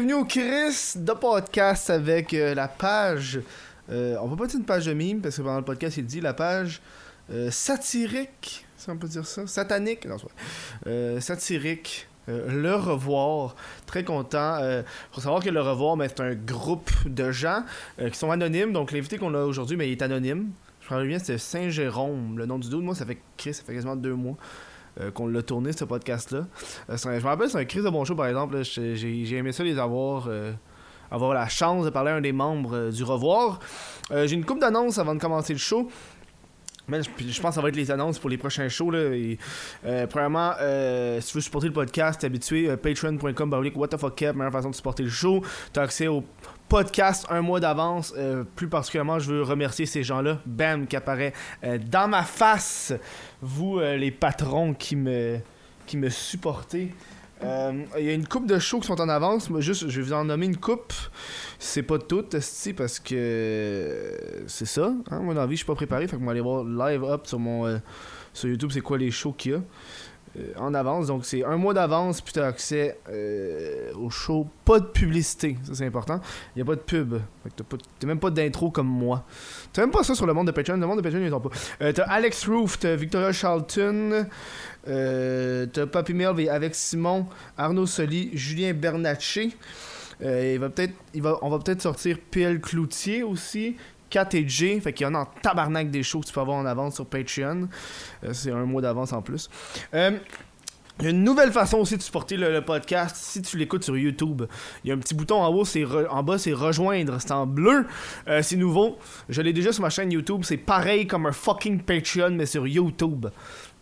bienvenue au Chris de podcast avec euh, la page. euh, on va pas dire une page de mime parce que pendant le podcast il dit la page euh, satirique, si on peut dire ça, satanique, non. Euh, satirique. le revoir, très content. Euh, faut savoir que le revoir, mais c'est un groupe de gens qui sont anonymes. Donc l'invité qu'on a aujourd'hui, mais il est anonyme. Je me rappelle bien, c'était Saint Jérôme, le nom du dude. Moi, ça fait Chris, ça fait quasiment deux mois qu'on l'a tourné ce podcast-là. Euh, je me rappelle, c'est un Chris de bon show par exemple. J'ai aimé ça les avoir. euh, avoir la chance de parler à un des membres euh, du revoir. Euh, J'ai une coupe d'annonces avant de commencer le show. Mais je, pense que ça va être les annonces pour les prochains shows. Là, euh, premièrement, euh, si tu veux supporter le podcast, t'es habitué, euh, patreon.com, what the fuck Kev, meilleure façon de supporter le show. T'as accès au podcast un mois d'avance. Euh, plus particulièrement, je veux remercier ces gens-là. Bam, qui apparaît euh, dans ma face. Vous, euh, les patrons qui me, qui me supportez. Euh, Il y a une coupe de shows qui sont en avance. Moi, juste, je vais vous en nommer une coupe. C'est pas tout, esti, parce que c'est ça. Hein? Moi, dans je suis pas préparé. Fait que moi, aller voir live up sur mon euh, sur YouTube, c'est quoi les shows qu'il y a en avance. Donc, c'est un mois d'avance, puis tu as accès euh, au show. Pas de publicité, ça c'est important. Il y a pas de pub. T'as même pas d'intro comme moi. T'as même pas ça sur le monde de Patreon. Le monde de Patreon, ils ont pas. Euh, t'as Alex Roof, t'as Victoria Charlton, euh, t'as Papy Melv avec Simon, Arnaud Soli, Julien Bernatchez. Euh, il va peut-être, il va, on va peut-être sortir PL Cloutier aussi. 4 et J, fait qu'il y en a en tabarnak des shows que tu peux avoir en avance sur Patreon. Euh, c'est un mois d'avance en plus. Euh, une nouvelle façon aussi de supporter le, podcast si tu l'écoutes sur YouTube. Il y a un petit bouton en haut, c'est en bas, c'est rejoindre, c'est en bleu. Euh, c'est nouveau. Je l'ai déjà sur ma chaîne YouTube. C'est pareil comme un fucking Patreon, mais sur YouTube.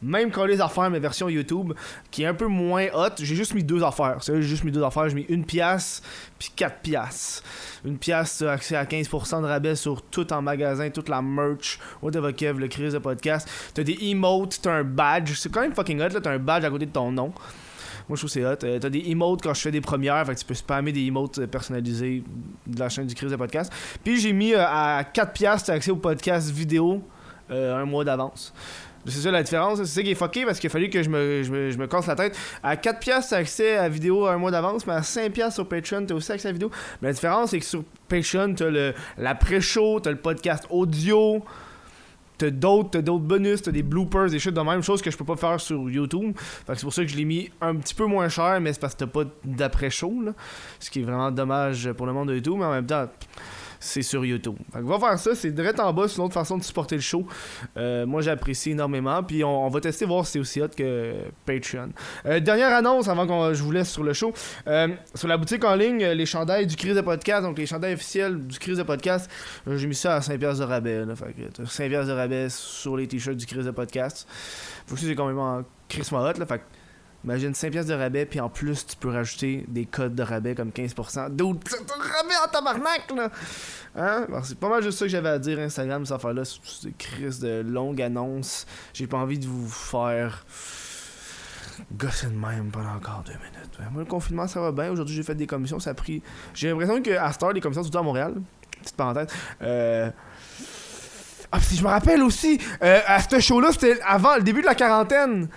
Même quand les affaires, mais version YouTube, qui est un peu moins hot, j'ai juste mis deux affaires. C'est j'ai juste mis deux affaires. J'ai mis une pièce puis quatre pièces. Une pièce, t'as accès à 15% de rabais sur tout en magasin, toute la merch, whatever Kev, le crise de podcast. T'as des emotes, t'as un badge. C'est quand même fucking hot, là. T'as un badge à côté de ton nom. Moi, je trouve c'est hot. Euh, t'as des emotes quand je fais des premières, fait que tu peux spammer des emotes euh, personnalisés de la chaîne du crise de podcast. Puis j'ai mis euh, à 4 piastres, t'as accès au podcast vidéo euh, un mois d'avance. C'est ça la différence, c'est ça qui est fucké parce qu'il a fallu que je me, je me, je me casse la tête. À 4 piastres, t'as accès à la vidéo un mois d'avance, mais à 5 piastres sur Patreon, t'as aussi accès à la vidéo. Mais la différence, c'est que sur Patreon, t'as le, la pré-show, t'as le podcast audio, t'as d'autres, d'autres bonus, t'as des bloopers, des shit de même, chose que je peux pas faire sur YouTube. Fait que c'est pour ça que je l'ai mis un petit peu moins cher, mais c'est parce que t'as pas d'après-show, là. Ce qui est vraiment dommage pour le monde de YouTube, mais en même temps, c'est sur YouTube. Fait que va faire ça, c'est direct en bas, c'est une autre façon de supporter le show. Euh, moi j'apprécie énormément, puis on, va tester voir si c'est aussi hot que Patreon. Euh, dernière annonce avant que je vous laisse sur le show. Euh, sur la boutique en ligne, les chandails du Crise de Podcast, donc les chandails officiels du Crise de Podcast, j'ai mis ça à 5$ piastres de rabais. Là, 5$ piastres de rabais sur les t-shirts du Crise de Podcast. Faut que c'est quand même en Chris hot, là, Imagine 5 pièces de rabais, puis en plus, tu peux rajouter des codes de rabais comme 15%. D'autres rabais en tabarnak, là! Hein? C'est pas mal juste ça que j'avais à dire, Instagram, cette affaire-là. C'est des crises de longues annonces. J'ai pas envie de vous faire gosser de même pendant encore deux minutes. Moi, le confinement, ça va bien. Aujourd'hui, j'ai fait des commissions. Ça a pris. J'ai l'impression qu'à Star, les commissions, surtout à Montréal, petite parenthèse, euh. Ah, puis je me rappelle aussi, euh, à ce show-là, c'était avant le début de la quarantaine.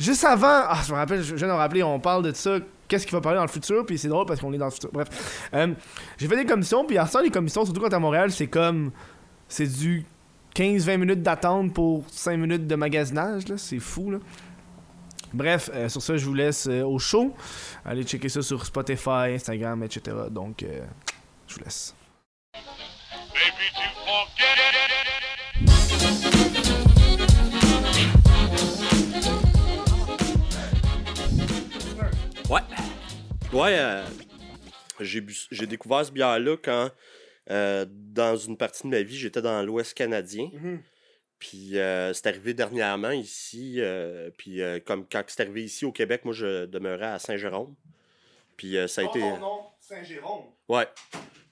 Juste avant, ah, je me rappelle, je viens de me rappeler, on parle de ça, qu'est-ce qui va parler dans le futur, puis c'est drôle parce qu'on est dans le futur. Bref, Euh, j'ai fait des commissions, puis à ça, les commissions, surtout quand t'es à Montréal, c'est comme, c'est du 15-20 minutes d'attente pour 5 minutes de magasinage, là, c'est fou, là. Bref, euh, sur ça, je vous laisse euh, au show. Allez checker ça sur Spotify, Instagram, etc. Donc, je vous laisse. Maybe Ouais, euh, j'ai découvert ce bière-là quand, euh, dans une partie de ma vie, j'étais dans l'Ouest canadien. Puis euh, c'est arrivé dernièrement ici. puis comme quand c'est arrivé ici au Québec, moi, je demeurais à Saint-Jérôme. Puis ça a été... nom, Saint-Jérôme. Ouais.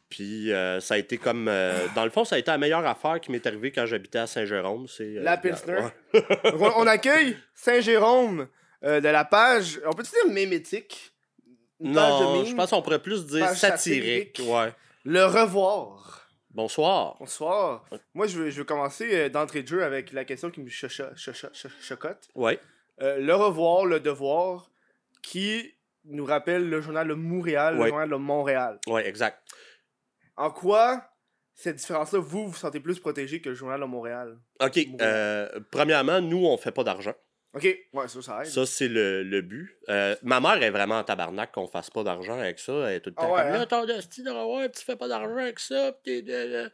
Puis euh, ça a été comme... euh, dans le fond, ça a été la meilleure affaire qui m'est arrivée quand j'habitais à Saint-Jérôme. c'est euh, La Pilsner. Ouais. On, accueille Saint-Jérôme de la page, on peut-tu dire mémétique? Une page de Non, mime? je pense qu'on pourrait plus dire satirique. satirique. Ouais. Le revoir. Bonsoir. Bonsoir. Moi, je veux, je veux commencer euh, d'entrée de jeu avec la question qui me chocha- chocha- cho- chocotte. Ouais. Euh, le revoir, le devoir, qui nous rappelle le journal de Montréal, le journal de Montréal. Ouais, exact. En quoi cette différence-là, vous, vous sentez plus protégé que le journal de Montréal? OK. Montréal. euh, premièrement, nous, on fait pas d'argent. Ok, ouais, ça, ça aide. Ça, c'est le, le but. Euh, ma mère est vraiment en tabarnak qu'on fasse pas d'argent avec ça. Elle est tout le Ah temps ouais, comme hein? là, ton revoir, tu fais pas d'argent avec ça. pis t'es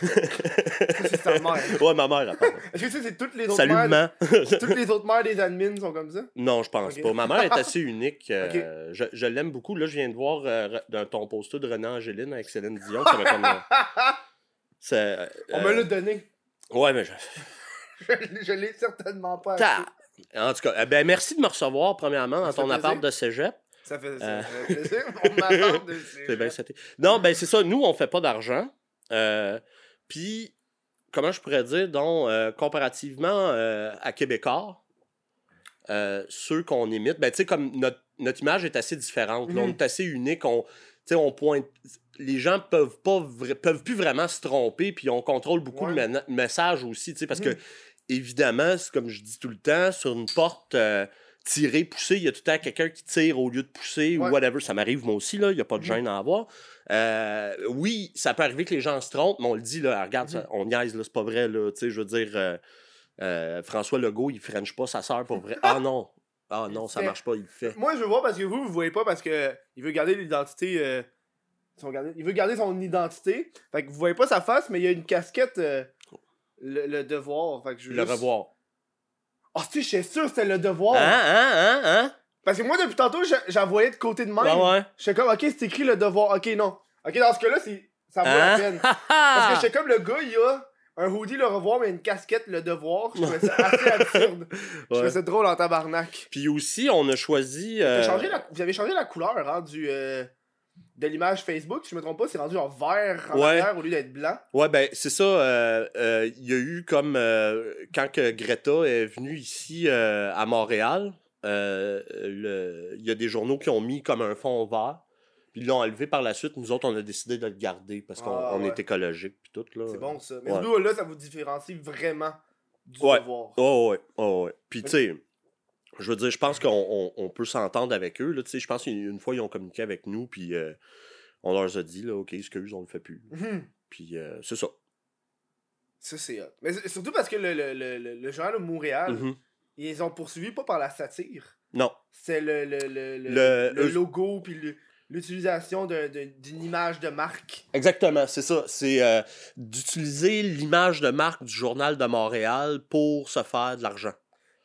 c'est ta mère. ouais, ma mère, elle. Est-ce que c'est toutes les autres Salut, mères... Toutes les autres mères des admins sont comme ça? Non, je pense pas. Ma mère est assez unique. euh, Je, je l'aime beaucoup. Là, je viens de voir euh, dans ton poster de René Angéline avec Céline Dion. Ça comme. euh, euh, On me l'a donné. Ouais, mais je. Je l'ai- certainement pas Ta-. En tout cas, euh, ben, merci de me recevoir, premièrement, dans ton appart de cégep. Ça fait, ça Euh. fait plaisir. On m'attend de bien, c'était- Non, ben c'est ça. Nous, on fait pas d'argent. Euh, Puis, comment je pourrais dire, donc, euh, comparativement euh, à Québécois, ceux qu'on imite, ben tu sais, comme notre, notre image est assez différente. là. Mhm. on est assez unique. On, on pointe. Les gens peuvent pas peuvent plus vraiment se tromper, puis on contrôle beaucoup Ouais. le message aussi, tu sais, parce Mhm. que, évidemment, c'est comme je dis tout le temps, sur une porte. euh, tirer, pousser, il y a tout le temps quelqu'un qui tire au lieu de pousser Ouais. ou whatever. Ça m'arrive moi aussi, là. Il n'y a pas de Mhm. gêne à avoir. Euh, oui, ça peut arriver que les gens se trompent, mais on le dit, là, regarde, ça, Mhm. on niaise, là, c'est pas vrai, là. Tu sais, je veux dire, euh, François Legault, il french pas sa sœur pour vrai. Ah non! Ah non, ça marche pas, il fait. Moi, je veux voir parce que vous, vous voyez pas parce que il veut garder l'identité. il veut garder son identité. Fait que vous voyez pas sa face, mais il y a une casquette. Le, le devoir. Fait que je Le juste- revoir. Ah, tu sais, j'étais sûr que c'était le devoir. Hein, hein, hein, hein? Parce que moi, depuis tantôt, je- j'en voyais de côté de même. Ah ouais. J'étais comme, ok, c'est écrit le devoir. Ok, non. Ok, dans ce cas-là, ça vaut la Hein? peine. Parce que j'étais comme le gars, il a un hoodie le revoir, mais une casquette le devoir. Je trouvais ça assez absurde. Je trouvais Ouais. ça drôle en tabarnak. Puis aussi, on a choisi. Euh, changé la- Vous avez changé la couleur hein, du, euh, de l'image Facebook, si je me trompe pas, c'est rendu en vert en Ouais. au lieu d'être blanc. Ouais, ben, c'est ça. euh, euh, Il y a eu comme. euh, quand que Greta est venue ici à Montréal, il y a des journaux qui ont mis comme un fond vert. Puis ils l'ont enlevé par la suite. Nous autres, on a décidé de le garder parce qu'on Ah, ouais. est écologique. Puis tout, là. C'est bon ça. Mais Ouais. là, ça vous différencie vraiment du Ouais. devoir. Oh, ouais. Oh, ouais. Puis, tu sais, je veux dire, je pense qu'on on- on peut s'entendre avec eux. là, je pense qu'une fois, ils ont communiqué avec nous. Puis, euh, on leur a dit, là, OK, excuse, on le fait plus. Mhm. Puis, euh, c'est ça. Ça, c'est hot. Mais surtout parce que le, le, le, le- le journal de Montréal, Mhm. ils ont poursuivi pas par la satire. Non. C'est le, le, le, le, Le- le eux- logo puis l'utilisation d'une image de marque. Exactement, c'est ça. C'est euh, d'utiliser l'image de marque du Journal de Montréal pour se faire de l'argent.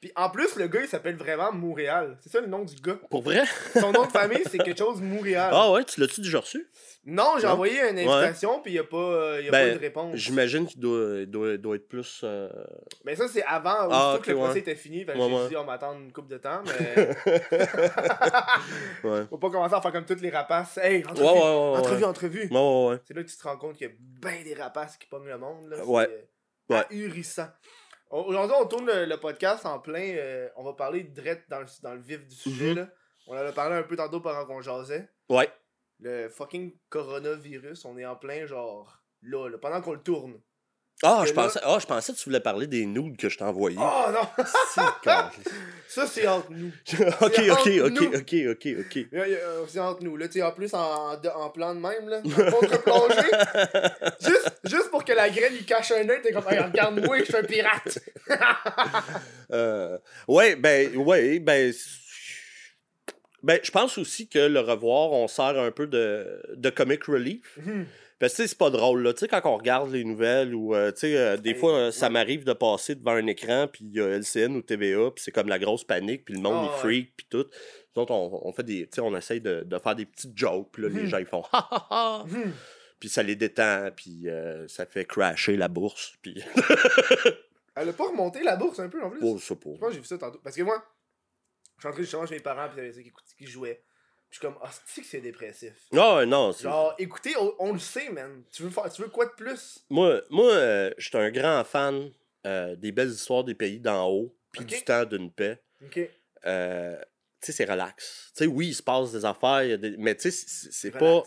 Puis en plus, le gars, il s'appelle vraiment Montréal. C'est ça le nom du gars. Pour vrai? Son nom de famille, c'est quelque chose Montréal. Ah ouais, tu l'as-tu déjà reçu? Non, j'ai envoyé une invitation, puis il n'y a, pas, euh, y a Ben, pas de réponse. J'imagine qu'il doit, doit, doit être plus. euh, Mais ça, c'est avant, Ah, que le procès était fini. Ouais, j'ai ouais. dit, on m'attend une couple de temps, mais Ouais. faut pas commencer à faire comme toutes les rapaces. Hey, entrevue, entrevue, entrevue. Ouais, ouais, ouais. C'est là que tu te rends compte qu'il y a bien des rapaces qui pognent le monde. Là. Ouais. C'est, Ouais. ahurissant. Au- Aujourd'hui, on tourne le, le podcast en plein. euh, on va parler direct dans le, dans le vif du sujet. Mhm. là. On en a parlé un peu tantôt pendant qu'on jasait. Ouais. Le fucking coronavirus, on est en plein genre là, là, pendant qu'on le tourne. Ah, je là- pensais, ah, je pensais que tu voulais parler des nudes que je t'ai envoyés. Oh non! Ça, c'est entre nous. ok, ok, ok, ok, ok, ok. C'est entre nous. Là, tu en plus, en, en plan de même, là, contre-plongée. juste, juste pour que la graine, il cache un œil, t'es comme, regarde-moi, je suis un pirate. Euh, ouais, ben, ouais, ben. Ben, je pense aussi que le revoir, on sert un peu de, de comic relief. Mhm. Parce que tu sais, c'est pas drôle, là. Tu sais, quand on regarde les nouvelles ou, euh, tu sais, euh, des Hey, fois, euh, ça m'arrive de passer devant un écran, puis il y a LCN ou TVA, puis c'est comme la grosse panique, puis le monde, Ah, il ouais. freak, puis tout. Donc, on, on fait des. Tu sais, on essaye de, de faire des petites jokes, puis là, les Mhm. gens, ils font ha ha ha. Mhm. Puis ça les détend, puis ça fait crasher la bourse, puis. Elle a pas remonté la bourse un peu en plus? oh, pas. Je pense que j'ai vu ça tantôt. Parce que moi, je suis entré chez mes parents, puis il y avait ça qui, qui jouait. Je suis comme, ah, c'est que c'est dépressif? Non, non, c'est. Genre, écoutez, on, on le sait, man. Tu veux, faire, tu veux quoi de plus? Moi, moi euh, je suis un grand fan euh, des belles histoires des pays d'en haut, puis du temps d'une paix. Ok. Euh, tu sais, c'est relax. Tu sais, oui, il se passe des affaires, des- mais tu sais, c'est- pas.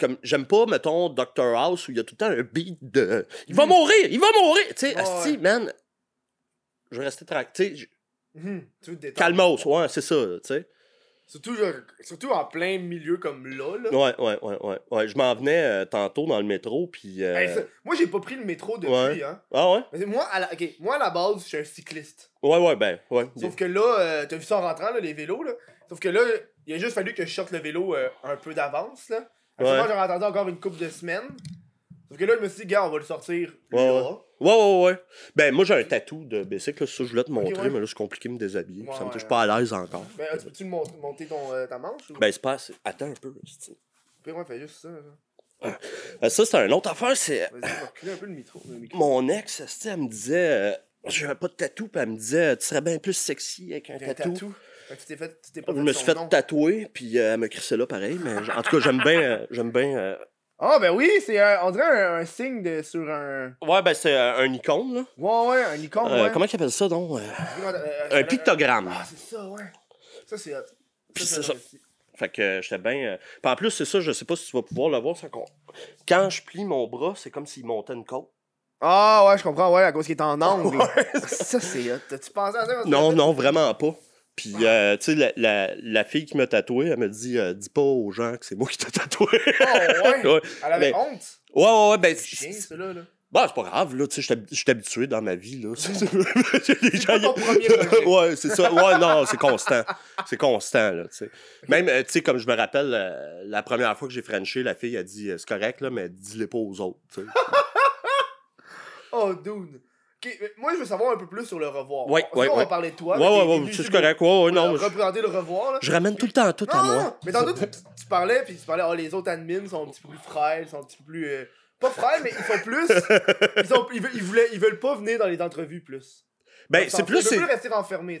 Comme J'aime pas, mettons, Doctor House où il y a tout le temps un beat de. Il va Mm. mourir! Il va mourir! Tu sais, asti, ouais. man. Je vais rester tranquille. Tu sais. Tu te détendre. Calmos, ouais, c'est ça, tu sais. Surtout, surtout en plein milieu comme là. là. Ouais, ouais, ouais, ouais. ouais. Je m'en venais euh, tantôt dans le métro, puis. euh, Hey, ça- moi, j'ai pas pris le métro depuis. Ouais. Hein. Ah ouais? Mais moi, à la, ok, moi, à la base, je suis un cycliste. Ouais, ouais, ben, ouais. Sauf que là, euh, t'as vu ça en rentrant, là, les vélos, là. Sauf que là, il a juste fallu que je sorte le vélo euh, un peu d'avance, là. Ouais. j'aurais attendu encore une couple de semaines. Sauf que là, je me suis dit, gars, on va le sortir. Ouais, là. Ouais, ouais, ouais. Ben, moi, j'ai un tatou de bicycle, ça, je voulais te montrer, ouais. mais là, c'est compliqué de me déshabiller. Ouais, ça me touche pas à l'aise encore. Ben, euh, tu peux-tu monter ton, euh, ta manche? Ou... Ben, c'est pas assez. Attends un peu, Puis ouais, fais juste ça. là. Euh, Ça, c'est un autre affaire, c'est. Vas-y, un peu le micro. Le micro. Mon ex, elle me disait. euh, J'avais pas de tatou, puis elle me disait Tu serais bien plus sexy avec un tatou. tatou. Tu t'es fait, tu t'es pas Je me suis fait nom. tatouer, puis euh, elle me crissait là pareil, mais en tout cas, j'aime bien. euh, j'aime bien. Ah, ben oui, c'est un, on dirait un, un signe de, sur un. Ouais, ben, c'est euh, un icône, là. Ouais, ouais, un icône. Euh, ouais. Comment ils appellent ça, donc euh, Un pictogramme. Ah, c'est ça, ouais. Ça, c'est Ça. Fait que j'étais bien. Puis en plus, c'est ça, je sais pas si tu vas pouvoir le voir. Quand je plie mon bras, c'est comme s'il montait une côte. Ah, ouais, je comprends, ouais, à cause qu'il est en angle. ça, c'est hot. T'as-tu pensé à ça? Non, non, vraiment pas. Puis, euh, tu sais, la, la, la fille qui m'a tatoué, elle me dit euh, Dis pas aux gens que c'est moi qui t'ai tatoué. Oh, ouais? ouais, Elle avait Mais- honte? ouais, ouais, ouais, ben. C'est chien, c'est- ça, là. là. Bah, c'est pas grave, là, tu sais, je suis habitué dans ma vie, là. Pas ton premier ouais, c'est ça. Ouais, non, c'est constant. C'est constant, là, tu sais. Même, euh, tu sais, comme je me rappelle, euh, la première fois que j'ai Frenché, la fille a dit C'est correct, là, mais dis-le pas aux autres, tu sais. Oh, dude. Moi, je veux savoir un peu plus sur le revoir. Ouais, Sinon, ouais, on va ouais. parler de toi? Ouais, ouais, ouais, c'est correct, ouais, ouais, non. représenter le revoir, là. Je ramène tout le temps tout à Non, moi. non, mais tantôt, tu, tu parlais, puis tu parlais, oh, les autres admins sont un petit peu plus frêles, sont un petit peu plus. euh, pas frêles, mais ils sont plus. ils, sont, ils, veulent, ils, voulaient, ils veulent pas venir dans les entrevues plus. Ben, c'est plus. Veulent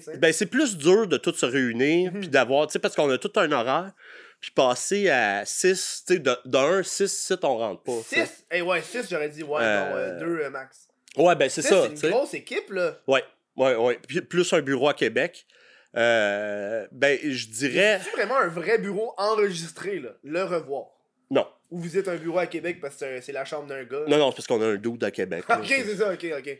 c'est-. Ben, c'est plus dur de tout se réunir, Mhm. puis d'avoir, tu sais, parce qu'on a tout un horaire, puis passer à 6, tu sais, d'un 6 sites, on rentre pas. tu sais. 6 Eh ouais, 6, j'aurais dit, ouais, Euh, non, 2 max. Ouais, ben, c'est ça, C'est une grosse équipe, là. Ouais, ouais, ouais. Plus un bureau à Québec. Euh, ben, je dirais. C'est vraiment un vrai bureau enregistré, là? Le revoir. Non. Ou vous êtes un bureau à Québec parce que c'est- la chambre d'un gars? Non, non, c'est parce qu'on a un dude à Québec. Ok, c'est ça, ok, ok.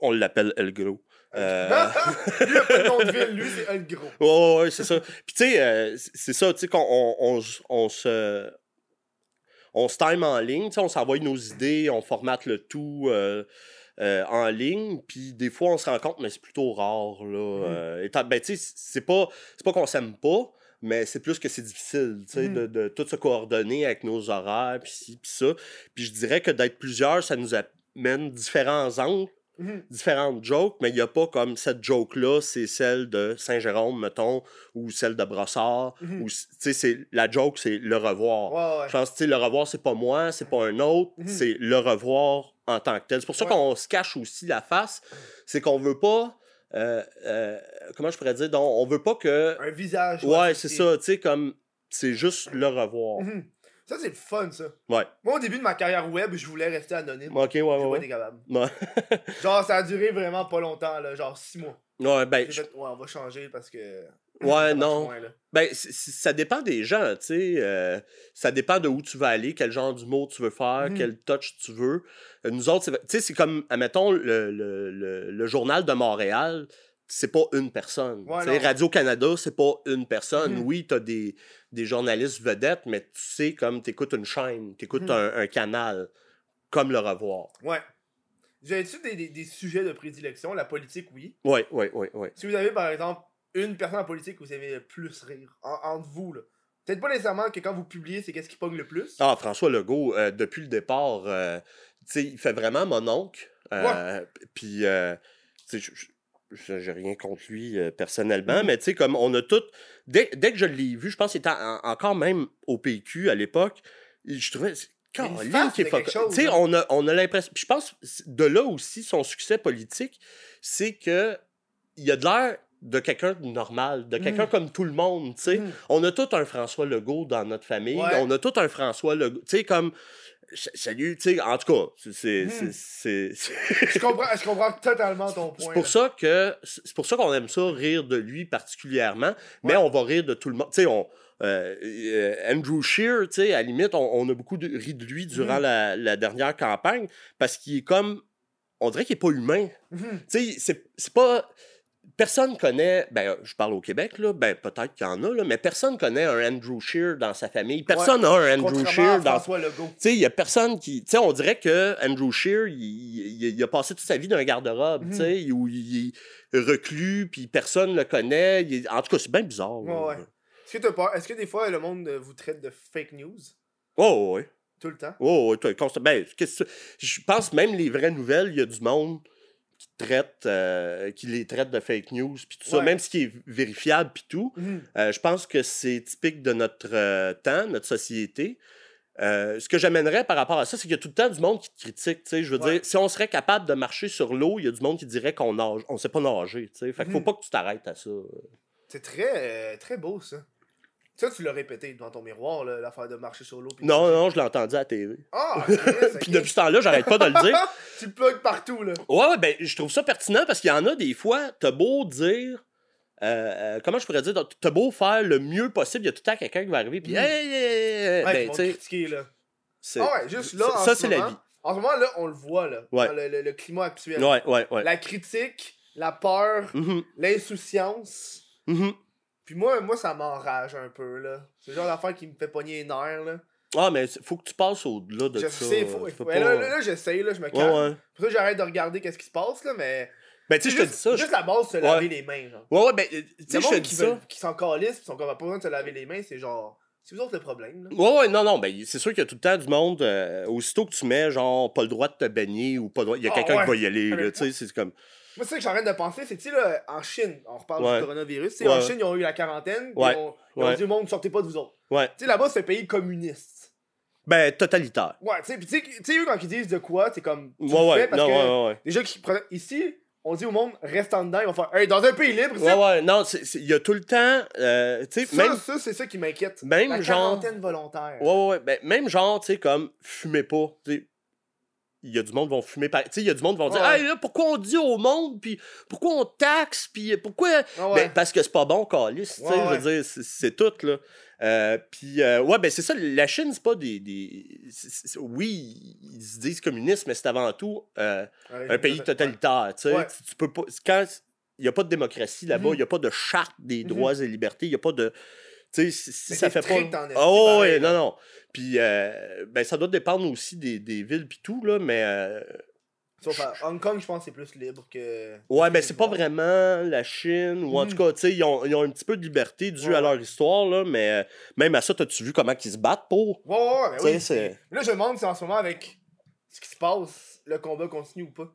On l'appelle El Gros. Euh, lui, il a pas de nom de ville, lui, c'est un gros. Ouais, ouais, ouais, c'est ça. Puis, tu sais, euh, c'est- ça, tu sais, qu'on on, on, s- on se. On se time en ligne, tu sais, on s'envoie nos idées, on formate le tout euh, euh, en ligne, puis des fois, on se rend compte, mais c'est plutôt rare, là. euh, étant- ben, c'est pas, c'est pas qu'on s'aime pas, mais c'est plus que c'est difficile, tu sais, Mhm. de, de tout se coordonner avec nos horaires, puis ci, puis ça. Puis je dirais que d'être plusieurs, ça nous amène différents angles Mhm. différentes jokes, mais il n'y a pas comme cette joke-là, c'est celle de Saint-Jérôme, mettons, ou celle de Brossard, Mhm. ou, tu sais, c'est la joke, c'est le revoir. Ouais, ouais. Je pense que, le revoir, c'est pas moi, c'est pas un autre, Mhm. c'est le revoir en tant que tel. C'est pour ça Ouais. qu'on se cache aussi la face, c'est qu'on veut pas, euh, euh, comment je pourrais dire, donc, on veut pas que, Un visage. ouais, c'est ça, tu sais, comme, c'est juste le revoir. Ça, c'est le fun, ça. Ouais. Moi, au début de ma carrière web, je voulais rester anonyme. Ok, ouais, ouais, pas ouais. été capable. Ouais, Genre, ça a duré vraiment pas longtemps, là, genre 6 mois. Ouais, ben, J'ai fait, ouais, on va changer parce que. Ouais, non. Ben, ça dépend des gens, tu sais. euh, ça dépend de où tu vas aller, quel genre d'humour tu veux faire, Mhm. quel touch tu veux. Euh, nous autres, tu sais, c'est comme, admettons, le, le, le, le journal de Montréal, c'est pas une personne. Ouais, Tu. Radio-Canada, c'est pas une personne. Mhm. Oui, t'as des, des journalistes vedettes, mais tu sais, comme t'écoutes une chaîne, t'écoutes Mhm. un, un canal, comme le revoir. Ouais. J'avais-tu des, des, des sujets de prédilection? La politique, oui. Ouais, ouais, ouais, ouais. Si vous avez, par exemple, une personne en politique que vous aimez le plus rire, en- entre vous, là. Peut-être pas nécessairement que quand vous publiez, c'est qu'est-ce qui pogne le plus. Ah, François Legault, euh, depuis le départ, euh, tu sais, il fait vraiment mon oncle. Euh, Puis, euh, tu je- je- j'ai rien contre lui euh, personnellement, Mhm. mais tu sais, comme on a tout. Dès, dès que je l'ai vu, je pense qu'il était en- encore même au PQ à l'époque, je trouvais. Caroline face qui est de fuck- quelque chose, Tu sais, hein. on a, on a l'impression. Puis je pense de là aussi, son succès politique, c'est que il a de l'air de quelqu'un de normal, de quelqu'un Mhm. comme tout le monde, tu sais. Mhm. On a tout un François Legault dans notre famille. Ouais. On a tout un François Legault. Tu sais, comme. Salut, tu sais, en tout cas, c'est- c'est- Je comprends, je comprends totalement ton point. C'est pour ça que. C'est pour ça qu'on aime ça, rire de lui particulièrement. Mais on va rire de tout le monde. Tu sais, on. euh, euh, Andrew Shear, tu sais, à la limite, on, on a beaucoup de, ri de lui durant Mhm. la, la dernière campagne parce qu'il est comme. On dirait qu'il est pas humain. Mhm. Tu sais, c'est pas. Personne connaît, ben, je parle au Québec, là, ben, peut-être qu'il y en a, là, mais personne connaît un Andrew Shear dans sa famille. Personne n'a un Andrew Shear dans François Legault. tu sais, il y a personne qui. Tu sais, on dirait que Andrew Shear, il, il- il a passé toute sa vie dans un garde-robe, tu sais, où il est reclus, puis personne le connaît. Il En tout cas, c'est bien bizarre. Ouais, là. ouais. Est-ce que, des fois le monde euh, vous traite de fake news? Oh, ouais. tout le temps? Oh, constant- Ben, je pense même les vraies nouvelles, il y a du monde traite, euh, qui les traite de fake news, puis tout ça, Ouais. même ce qui est vérifiable, puis tout. Mhm. Euh, je pense que c'est typique de notre euh, temps, notre société. Ce que j'amènerais par rapport à ça, c'est qu'il y a tout le temps du monde qui te critique. Je veux Ouais. dire, si on serait capable de marcher sur l'eau, il y a du monde qui dirait qu'on nage. On sait pas nager. Fait qu'il faut Mhm. pas que tu t'arrêtes à ça. C'est très, très beau ça. Ça, tu l'as répété devant ton miroir, l'affaire de marcher sur l'eau. Non, non, je l'ai entendu à la TV. Ah. Puis depuis ce temps-là, j'arrête pas de le dire. tu le plugues partout, là. Ouais, ouais, ben, je trouve ça pertinent parce qu'il y en a des fois, t'as beau dire. euh, euh, comment je pourrais dire? T'as beau faire le mieux possible, il y a tout le temps quelqu'un qui va arriver, puis Mhm. hey, hey, hey, Ouais, ben, critiquer, là. Ah ouais, juste là, ça, ce c'est la vie. En ce moment, là, on le voit, là. Ouais. Dans le, le- le climat actuel. Ouais, ouais, ouais. La critique, la peur, Mhm, l'insouciance. mhm. Puis moi, moi, ça m'enrage un peu, là. C'est le genre d'affaire qui me fait pogner les nerfs, là. Ah, mais faut que tu passes au-delà de je ça. sais, faut... ouais, pas- là, là, là, j'essaye, là, je me calme. ouais. Pour ça, j'arrête de regarder qu'est-ce qui se passe, là, mais... Ben, tu sais, je te dis juste, ça. je- juste la base, se laver les mains, genre. Ouais, ouais, ben, euh, tu sais, je te dis qui, ça. qui s'en calissent, pis sont comme, pas besoin de se laver les mains, c'est genre... C'est vous autres le problème, là. Ouais, ouais, non, non, ben, c'est sûr qu'il y a tout le temps du monde. euh, aussitôt que tu mets, genre, pas le droit de te baigner ou pas le droit. Il y a Ah, quelqu'un ouais. qui va y aller, là, tu sais, c'est comme. Moi, c'est ça que j'arrête de penser, c'est, tu là, en Chine, on reparle Ouais. du coronavirus, Ouais. en Chine, ils ont eu la quarantaine, Ouais. ils ont, ils ont Ouais. dit au monde, sortez pas de vous autres. Ouais. Tu sais, là-bas, c'est un pays communiste. Ben, totalitaire. Ouais, tu sais, pis tu sais, eux, quand ils disent de quoi, c'est comme, tu Ouais, ouais, parce non, que, ouais, déjà, ici, on dit au monde, reste en dedans, ils vont faire, hey, dans un pays libre, Ouais, ouais, non, il y a tout le temps. euh, tu sais, même. ça, c'est ça qui m'inquiète. Même la genre- quarantaine volontaire. Ouais, ouais, ouais. Ben, même genre, tu sais, comme, fumez pas. Il y a du monde qui vont fumer. par- Tu sais, il y a du monde qui vont dire, Ouais. hey, là, pourquoi on dit au monde, puis pourquoi on taxe, puis pourquoi. Ah ouais. Ben, parce que c'est pas bon, calice. tu sais, je veux dire, c'est- tout, là. Euh, puis, euh, ouais, ben, c'est ça. La Chine, c'est pas des. oui, ils se disent communistes, mais c'est avant tout euh, un pays totalitaire. Tu sais, tu, peux pas. Quand il n'y a pas de démocratie là-bas, il Mhm. n'y a pas de charte des Mhm. droits et libertés, il n'y a pas de. Tu sais, si, si Mais ça fait pas. Oh, ouais, non, non. Puis, euh, ben, ça doit dépendre aussi des, des villes, puis tout, là, mais. euh, Sauf à Hong Kong, je pense que c'est plus libre que. Ouais, que ben c'est pas vraiment la Chine, ou en Mhm. tout cas, tu sais, ils ont, ils ont un petit peu de liberté due Ouais, à leur histoire, là, mais euh, même à ça, t'as-tu vu comment ils se battent pour? Ouais, ouais, ouais, ben oui. Là, je me demande si en ce moment, avec ce qui se passe, le combat continue ou pas.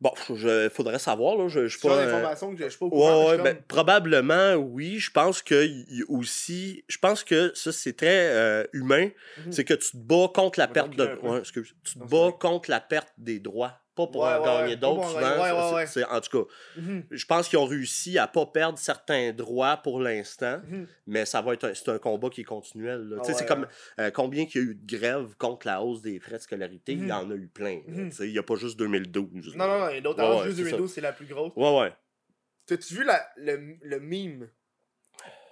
Bon, je, faudrait savoir, là, je, je pas... genre euh, que je suis pas au courant. Ouais, mais ouais, ben, probablement, oui. Je pense que aussi, je pense que ça, c'est très euh, humain. Mhm. C'est que tu te bats contre la perte de. Ouais, excuse. Tu te bats contre la perte des droits. Pas pour Ouais, en gagner ouais. d'autres, souvent. c'est- En tout cas, Mhm, je pense qu'ils ont réussi à pas perdre certains droits pour l'instant, mhm. mais ça va être un, c'est un combat qui est continuel. là. Ah Tu sais, c'est comme euh, combien qu'il y a eu de grèves contre la hausse des frais de scolarité, il y Mhm. en a eu plein. Il n'y a pas juste 2012. Non, non, non, il y a d'autres. Avant, juste c'est ça. 2012, c'est la plus grosse. Ouais, ouais. T'as-tu vu la, le, le meme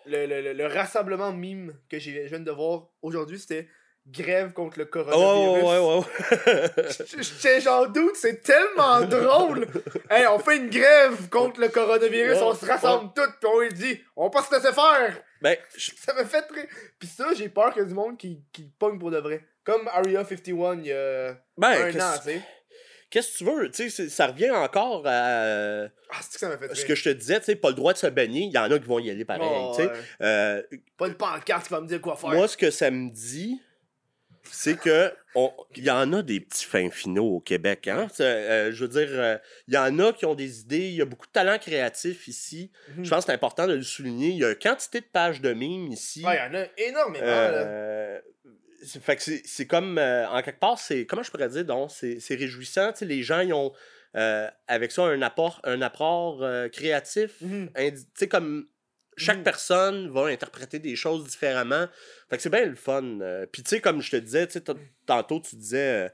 le, le, le, le rassemblement meme que j'ai- je viens de voir aujourd'hui, c'était grève contre le Oh, coronavirus. ouais, ouais, ouais. Je je tiens, j'en doute, c'est tellement drôle! Hey, on fait une grève contre le coronavirus, Ouais, on se rassemble tous, pis on lui dit, on va pas se faire! ben, je- Ça me fait très. Pis ça, j'ai peur qu'il y ait du monde qui, qui le pogne pour de vrai. Comme Area 51 il y a ben, un an, tu sais. qu'est-ce que tu veux? Tu sais, ça revient encore à Ah, que ça fait ce que je te disais, tu sais, pas le droit de se baigner. Il y en a qui vont y aller pareil. Oh, tu sais. ouais. Euh, Pas une pancarte qui va me dire quoi faire. Moi, ce que ça me dit, c'est que il y en a des petits fins finaux au Québec. Hein? Euh, je veux dire, euh, il y en a qui ont des idées. Il y a beaucoup de talent créatif ici. Mhm. Je pense que c'est important de le souligner. Il y a une quantité de pages de mimes ici. Ouais, il y en a énormément. Euh, c'est- fait que c'est comme, en quelque part, c'est, comment je pourrais dire, donc, c'est réjouissant. Les gens, ils ont, avec ça, un apport, un apport créatif. Mhm. comme chaque Mhm. personne va interpréter des choses différemment. Fait que c'est bien le fun. euh. Puis, tu sais, comme je te disais, tantôt, tu disais, euh,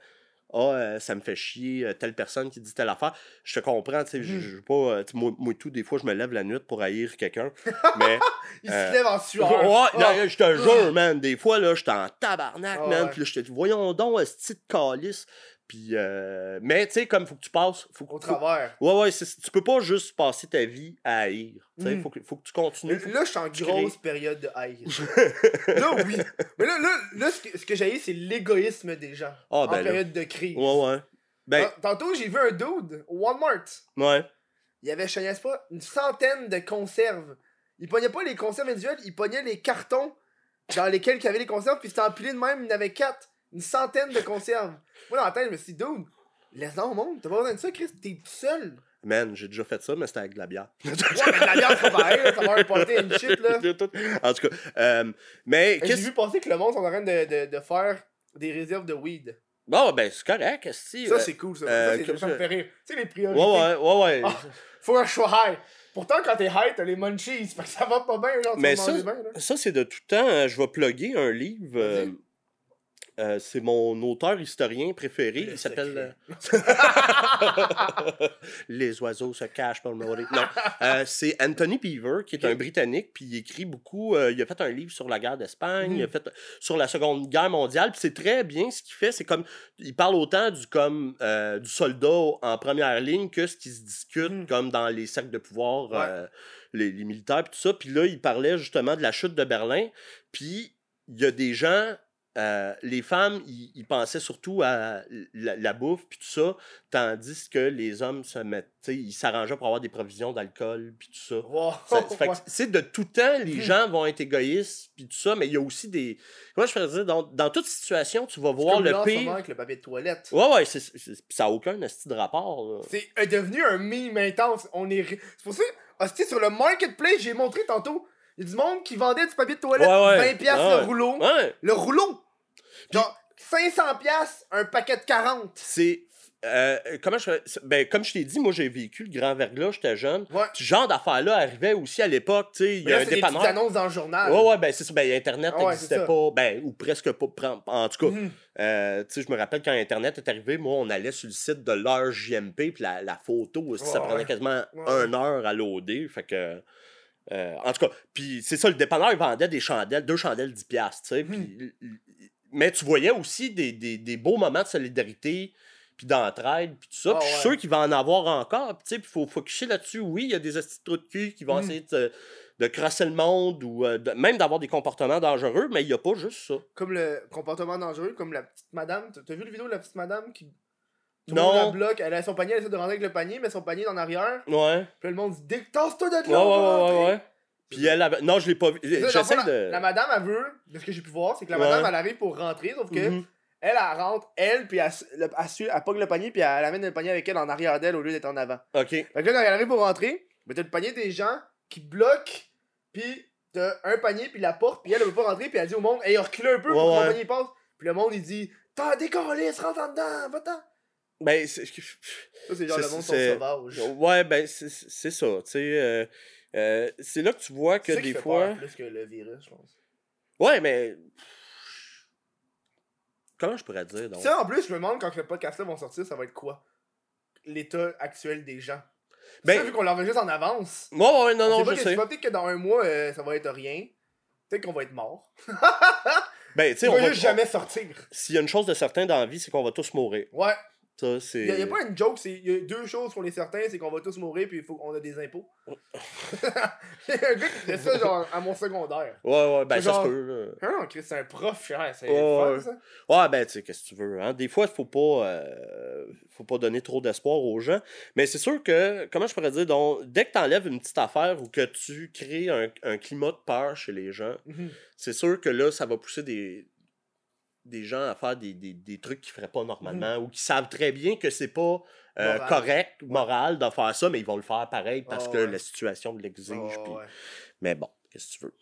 ah, euh, ça me fait chier, euh, telle personne qui dit telle affaire. Je te comprends, tu sais, je- je veux pas, moi, moi, tout, des fois, je me lève la nuit pour haïr quelqu'un. mais. Il se lève en sueur. Ouais, Ah. je te jure, man. Des fois, là, j'étais en tabarnak, Ah, man. Puis là, j'étais, voyons donc, ce petit calice. Puis, euh, mais tu sais, comme faut que tu passes. Faut, Au faut- travers. Ouais, ouais, tu peux pas juste passer ta vie à haïr. Tu sais, Mm. faut, que, faut que tu continues. Là, je suis en grosse période de haïr. là, oui. Mais là, là, là ce que, ce que j'ai c'est l'égoïsme des gens. Ah, en ben là. période de crise. Ouais, ouais. Ben, Tantôt, j'ai vu un dude au Walmart. ouais. Il y avait, je niaise pas, une centaine de conserves. Il pognait pas les conserves individuelles, il pognait les cartons dans lesquels il y avait les conserves, puis c'était empilé de même, il y en avait quatre. Une centaine de conserves. Moi, dans la tête, je me suis dit, dude, laisse-en au monde, t'as pas besoin de ça, Chris, t'es tout seul. Man, j'ai déjà fait ça, mais c'était avec de la bière. Ouais, mais de la bière, c'est pas pareil, là, ça va importer une shit, là. en tout cas, euh, mais J'ai vu passer que le monde sont en train de, de, de faire des réserves de weed. Bon, ben, c'est correct, esti, Ça, euh, c'est cool, ça. euh, ça, ça me ça. fait rire. Tu sais, les Ouais, priorités. ouais, ouais, ouais. Ah, Faut je sois high. Pourtant, quand t'es high, t'as les munchies. Fait que ça va pas bien, genre, tu Mais ça, manger bien, là. ça c'est de tout temps. hein, je vais plugger un livre. euh. Euh, c'est mon auteur historien préféré. Le il s'appelle. euh, Les oiseaux se cachent pour mourir. Non. Euh, c'est Anthony Beaver, qui est un Britannique, puis il écrit beaucoup. euh, il a fait un livre sur la guerre d'Espagne, il a Mhm. fait sur la Seconde Guerre mondiale, puis c'est très bien ce qu'il fait. C'est comme. Il parle autant du, comme, du soldat en première ligne que ce qui se discute Mhm. comme dans les cercles de pouvoir. Ouais. les, les militaires puis tout ça. Puis là, il parlait justement de la chute de Berlin. Puis il y a des gens, euh, les femmes, ils, pensaient surtout à la, la bouffe puis tout ça, tandis que les hommes se mettent, ils s'arrangeaient pour avoir des provisions d'alcool puis tout ça. Wow. Ouais. c'est de tout temps, les Hmm. gens vont être égoïstes puis tout ça, mais il y a aussi des. Comment je pourrais dire, dans, dans toute situation, tu vas voir comme le pire. avec le papier de toilette. Ouais, ouais, ça n'a aucun esti de rapport. C'est euh, devenu un meme intense. On est... ri- C'est pour ça, hostie, sur le marketplace, j'ai montré tantôt, il y a du monde qui vendait du papier de toilette Ouais, ouais. 20$ piastres Ouais. le rouleau. Le rouleau! Genre, 500$ piastres, un paquet de 40. c'est. euh, comment je fais- ben, comme je t'ai dit, moi j'ai vécu le grand verglas, j'étais jeune. Ouais. Ce genre d'affaires-là arrivait aussi à l'époque, tu sais, il y a un c'est des dépanneur. annonces dans le journal. Ouais, ouais, ben c'est ça. Ben, Internet Ah n'existait pas, ben, ou presque pas. En tout cas, Mhm. euh, tu sais, je me rappelle quand Internet est arrivé, moi, on allait sur le site de l'heure JMP, puis la, la photo aussi, ça prenait quasiment une heure à loader. Fait que. Euh, en tout cas, puis c'est ça, le dépanneur, il vendait des chandelles, deux chandelles 10$, piastres, tu sais. Puis- mais tu voyais aussi des, des, des beaux moments de solidarité, puis d'entraide, puis tout ça. Ah puis je suis ouais. sûr qu'il va en avoir encore, tu sais, puis il faut focuser là-dessus. Oui, il y a des astuces de cul qui vont Mhm. essayer de, de crasser le monde, ou euh, de- même d'avoir des comportements dangereux, mais il n'y a pas juste ça. Comme le comportement dangereux, comme la petite madame. T'as t'as vu le vidéo de la petite madame qui. Tout Non. le monde la bloque, elle a son panier, elle essaie de rentrer avec le panier, mais son panier est en arrière. Ouais. Puis le monde dit Tasse-toi de là! Ouais, ouais, ouais, ouais. Puis elle avait... Non, je l'ai pas vu. Le J'essaie la, de. la madame, elle veut, de ce que j'ai pu voir, c'est que la Ouais. madame, elle arrive pour rentrer, sauf que Mhm. elle, elle rentre, elle, puis elle, le- elle, suit- elle pogne le panier, puis elle amène le panier avec elle en arrière d'elle au lieu d'être en avant. Ok. Fait que là, quand elle arrive pour rentrer, ben, t'as le panier des gens qui bloquent, puis t'as un panier, puis la porte, puis elle, elle veut pas rentrer, puis elle dit au monde, hey, recule un peu pour que mon panier passe. Puis le monde, il dit, t'as décollé, rentre en dedans, va-t'en. Ben, c'est. Ça, c'est genre C'est- le monde sont c'est- sauvages. Ouais, ben, c'est ça. Tu sais, euh, euh, c'est là que tu vois que qui des fait fois. peur plus que le virus, je pense. Ouais, mais. Comment je pourrais dire donc? Ça, en plus, je me demande quand le podcast-là va sortir, ça va être quoi? L'état actuel des gens. Ben- Ça, vu qu'on l'enregistre en avance. Ouais, ouais, non, on non, je sais. peut-être que dans un mois, euh, ça va être rien. Peut-être qu'on va être mort. Ben, tu sais, on va va. juste jamais sortir. S'il y a une chose de certain dans la vie, c'est qu'on va tous mourir. Ouais. Ça, c'est. Il y, a pas une joke, c'est il y a deux choses qu'on est certain, c'est qu'on va tous mourir puis il faut qu'on a des impôts. Il y a un gars qui fait ça genre à mon secondaire. Ouais, ouais, ben, C'est ça se peut, là. Ah non, Chris, c'est un prof, cher, c'est Ouais, fun ouais. ça. Ouais, ben, tu sais, qu'est-ce que tu veux. Hein? Des fois, il faut pas, euh, faut pas donner trop d'espoir aux gens. Mais c'est sûr que, comment je pourrais dire, donc, dès que tu enlèves une petite affaire ou que tu crées un, un climat de peur chez les gens, Mhm. c'est sûr que là, ça va pousser des, des gens à faire des, des, des trucs qu'ils feraient pas normalement ou qui savent très bien que c'est pas euh, Moral. correct, moral de faire ça, mais ils vont le faire pareil parce Ah que ouais. la situation l'exige. Oh, ouais. Mais bon, qu'est-ce que tu veux?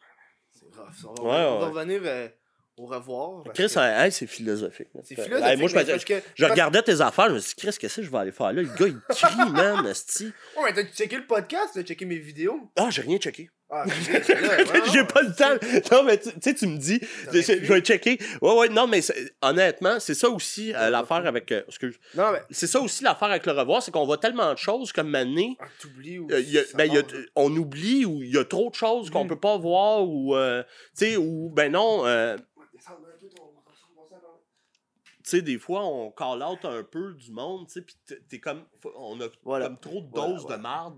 C'est rough. On va, Ouais, on va revenir euh, au revoir. Chris, que hey, c'est philosophique. C'est philosophique. hey, moi, je parce que, regardais tes affaires, je me suis dit, Chris, qu'est-ce que je vais aller faire là? Le gars, il crie, man, esti. Ouais, mais t'as checké le podcast, t'as checké mes vidéos? Ah, j'ai rien checké. Ah, ouais, j'ai pas le temps. Non, mais tu sais, tu me dis, je, vais checker. Ouais, ouais, non, mais honnêtement, c'est ça aussi euh, l'affaire avec. euh, excuse. Non, mais. C'est ça aussi l'affaire avec le revoir, c'est qu'on voit tellement de choses comme Mané. Ah, t'oublies ou. euh, il y a- ça ben, il y a- passe. on oublie ou il y a trop de choses qu'on Mhm. peut pas voir ou. euh, tu sais, ou ben non. tu sais, des fois, on call out un peu du monde, tu sais, puis t'es- comme. On a Voilà. comme trop de doses de marde.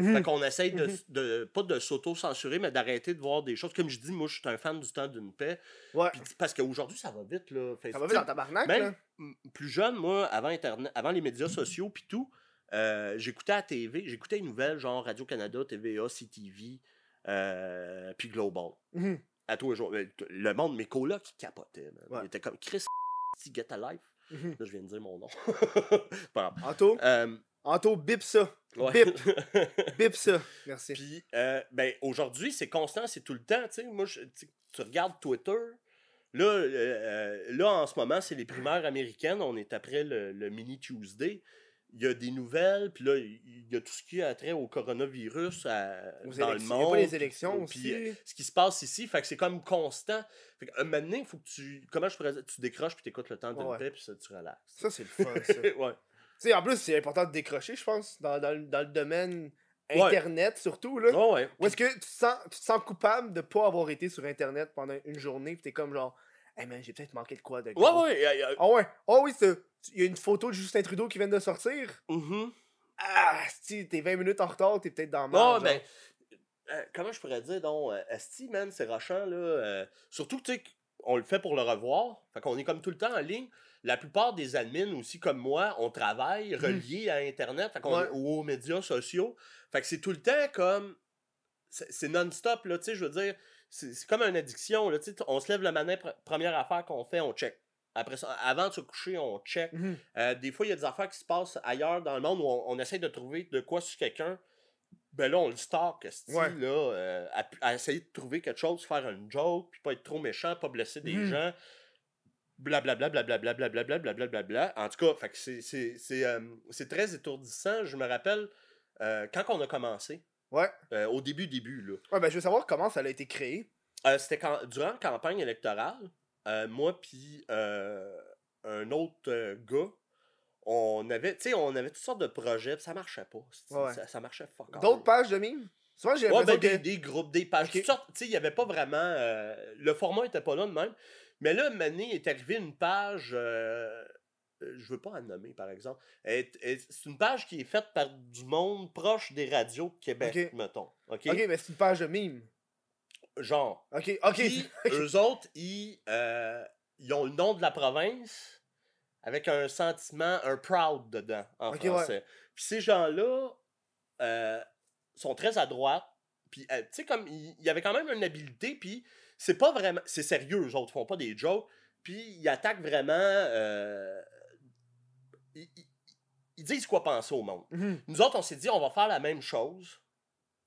Mhm. Fait qu'on essaye de, Mhm. de- pas de s'auto-censurer, mais d'arrêter de voir des choses. Comme je dis, moi, je suis un fan du temps d'une paix. Ouais. Parce qu'aujourd'hui, ça va vite, là. Fait- Ça va vite dans tabarnak, même là. plus jeune, moi, avant Internet, avant les médias sociaux puis tout, euh, j'écoutais à TV, j'écoutais les nouvelles, genre Radio-Canada, TVA, CTV, euh, puis Global. Mhm. À tous les jours. Le monde, mes colocs, qui capotaient. man. Ouais. Ils étaient comme Chris Get a Life. Mhm. Là, je viens de dire mon nom. Pas grave. Euh, Anto, bip ça. ouais. Bip. Bip ça. Merci. Puis, euh, ben, aujourd'hui, c'est constant, c'est tout le temps. Tu sais, moi, je- tu tu regardes Twitter. Là, euh, euh, là, en ce moment, c'est les primaires américaines. On est après le, le mini Tuesday. Il y a des nouvelles, puis là, il y a tout ce qui a trait au coronavirus à- dans le élections. Il y a monde. pas les puis- élections puis, aussi. euh, ce qui se passe ici, fait que c'est comme constant. Fait moment donné, il faut que tu. Comment je pourrais dire Tu décroches, puis t'écoutes le temps d'une Ouais. paix, puis ça, tu relaxes. Ça, c'est le fun, ça. tu ouais. Sais, en plus, c'est important de décrocher, je pense, dans, dans, le- dans le domaine Ouais. Internet, surtout, là. Ouais, ouais. Ou est-ce que tu te, sens, tu te sens coupable de pas avoir été sur Internet pendant une journée, pis t'es comme genre, hey man, j'ai peut-être manqué de quoi de Ouais, gros. ouais. euh, euh, Ah ouais, oh oui, il y a une photo de Justin Trudeau qui vient de sortir. mhm. Ah, si t'es 20 minutes en retard, t'es peut-être dans le Non, mais. euh, comment je pourrais dire, donc, euh, Asti, man, c'est rochant, là. euh, surtout, tu sais, on le fait pour le revoir. Fait qu'on est comme tout le temps en ligne. La plupart des admins aussi, comme moi, on travaille reliés à Internet, fait Ouais. ou aux médias sociaux. Fait que c'est tout le temps comme. C'est non-stop, là, tu sais, je veux dire. C'est comme une addiction, là, tu sais. On se lève le matin, pr- première affaire qu'on fait, on check. Après ça, avant de se coucher, on check. Mhm. Euh, des fois, il y a des affaires qui se passent ailleurs dans le monde où on, on essaie de trouver de quoi sur quelqu'un. Ben là, on le stalk, esti, Ouais. là, euh, à, à essayer de trouver quelque chose, faire une joke, puis pas être trop méchant, pas blesser des Mhm. gens. Blablabla, blablabla, blablabla, blablabla, bla. En tout cas, fait que c'est- c'est c'est, euh, c'est très étourdissant. Je me rappelle euh, quand on a commencé, Ouais. euh, au début, début, là. Ouais, ben je veux savoir comment ça a été créé. C'était quand, durant la campagne électorale, moi puis un autre gars, on avait, tu sais, on avait toutes sortes de projets, puis ça marchait pas. Ouais. Ça, ça marchait fuck all. D'autres pages de mimes? Souvent, j'ai Ouais, ben, que... des, des groupes, des pages, Ok. toutes sortes. Tu sais, il n'y avait pas vraiment. le format était pas là de même. Mais là, Mané est arrivé une page. euh, euh, je veux pas en nommer, par exemple. C'est une page qui est faite par du monde proche des radios de Québec, mettons. OK? Mais c'est une page de mimes. Genre. Ok, ok. Puis, eux autres, ils, euh, ils ont le nom de la province avec un sentiment, un proud dedans, en ouais. français. Puis ces gens-là euh, sont très à droite. Puis, euh, tu sais, comme, il il y avait quand même une habileté, puis c'est pas vraiment... C'est sérieux, eux autres, font pas des jokes. Puis, ils attaquent vraiment... euh, ils, disent quoi penser au monde. Mhm. Nous autres, on s'est dit, on va faire la même chose,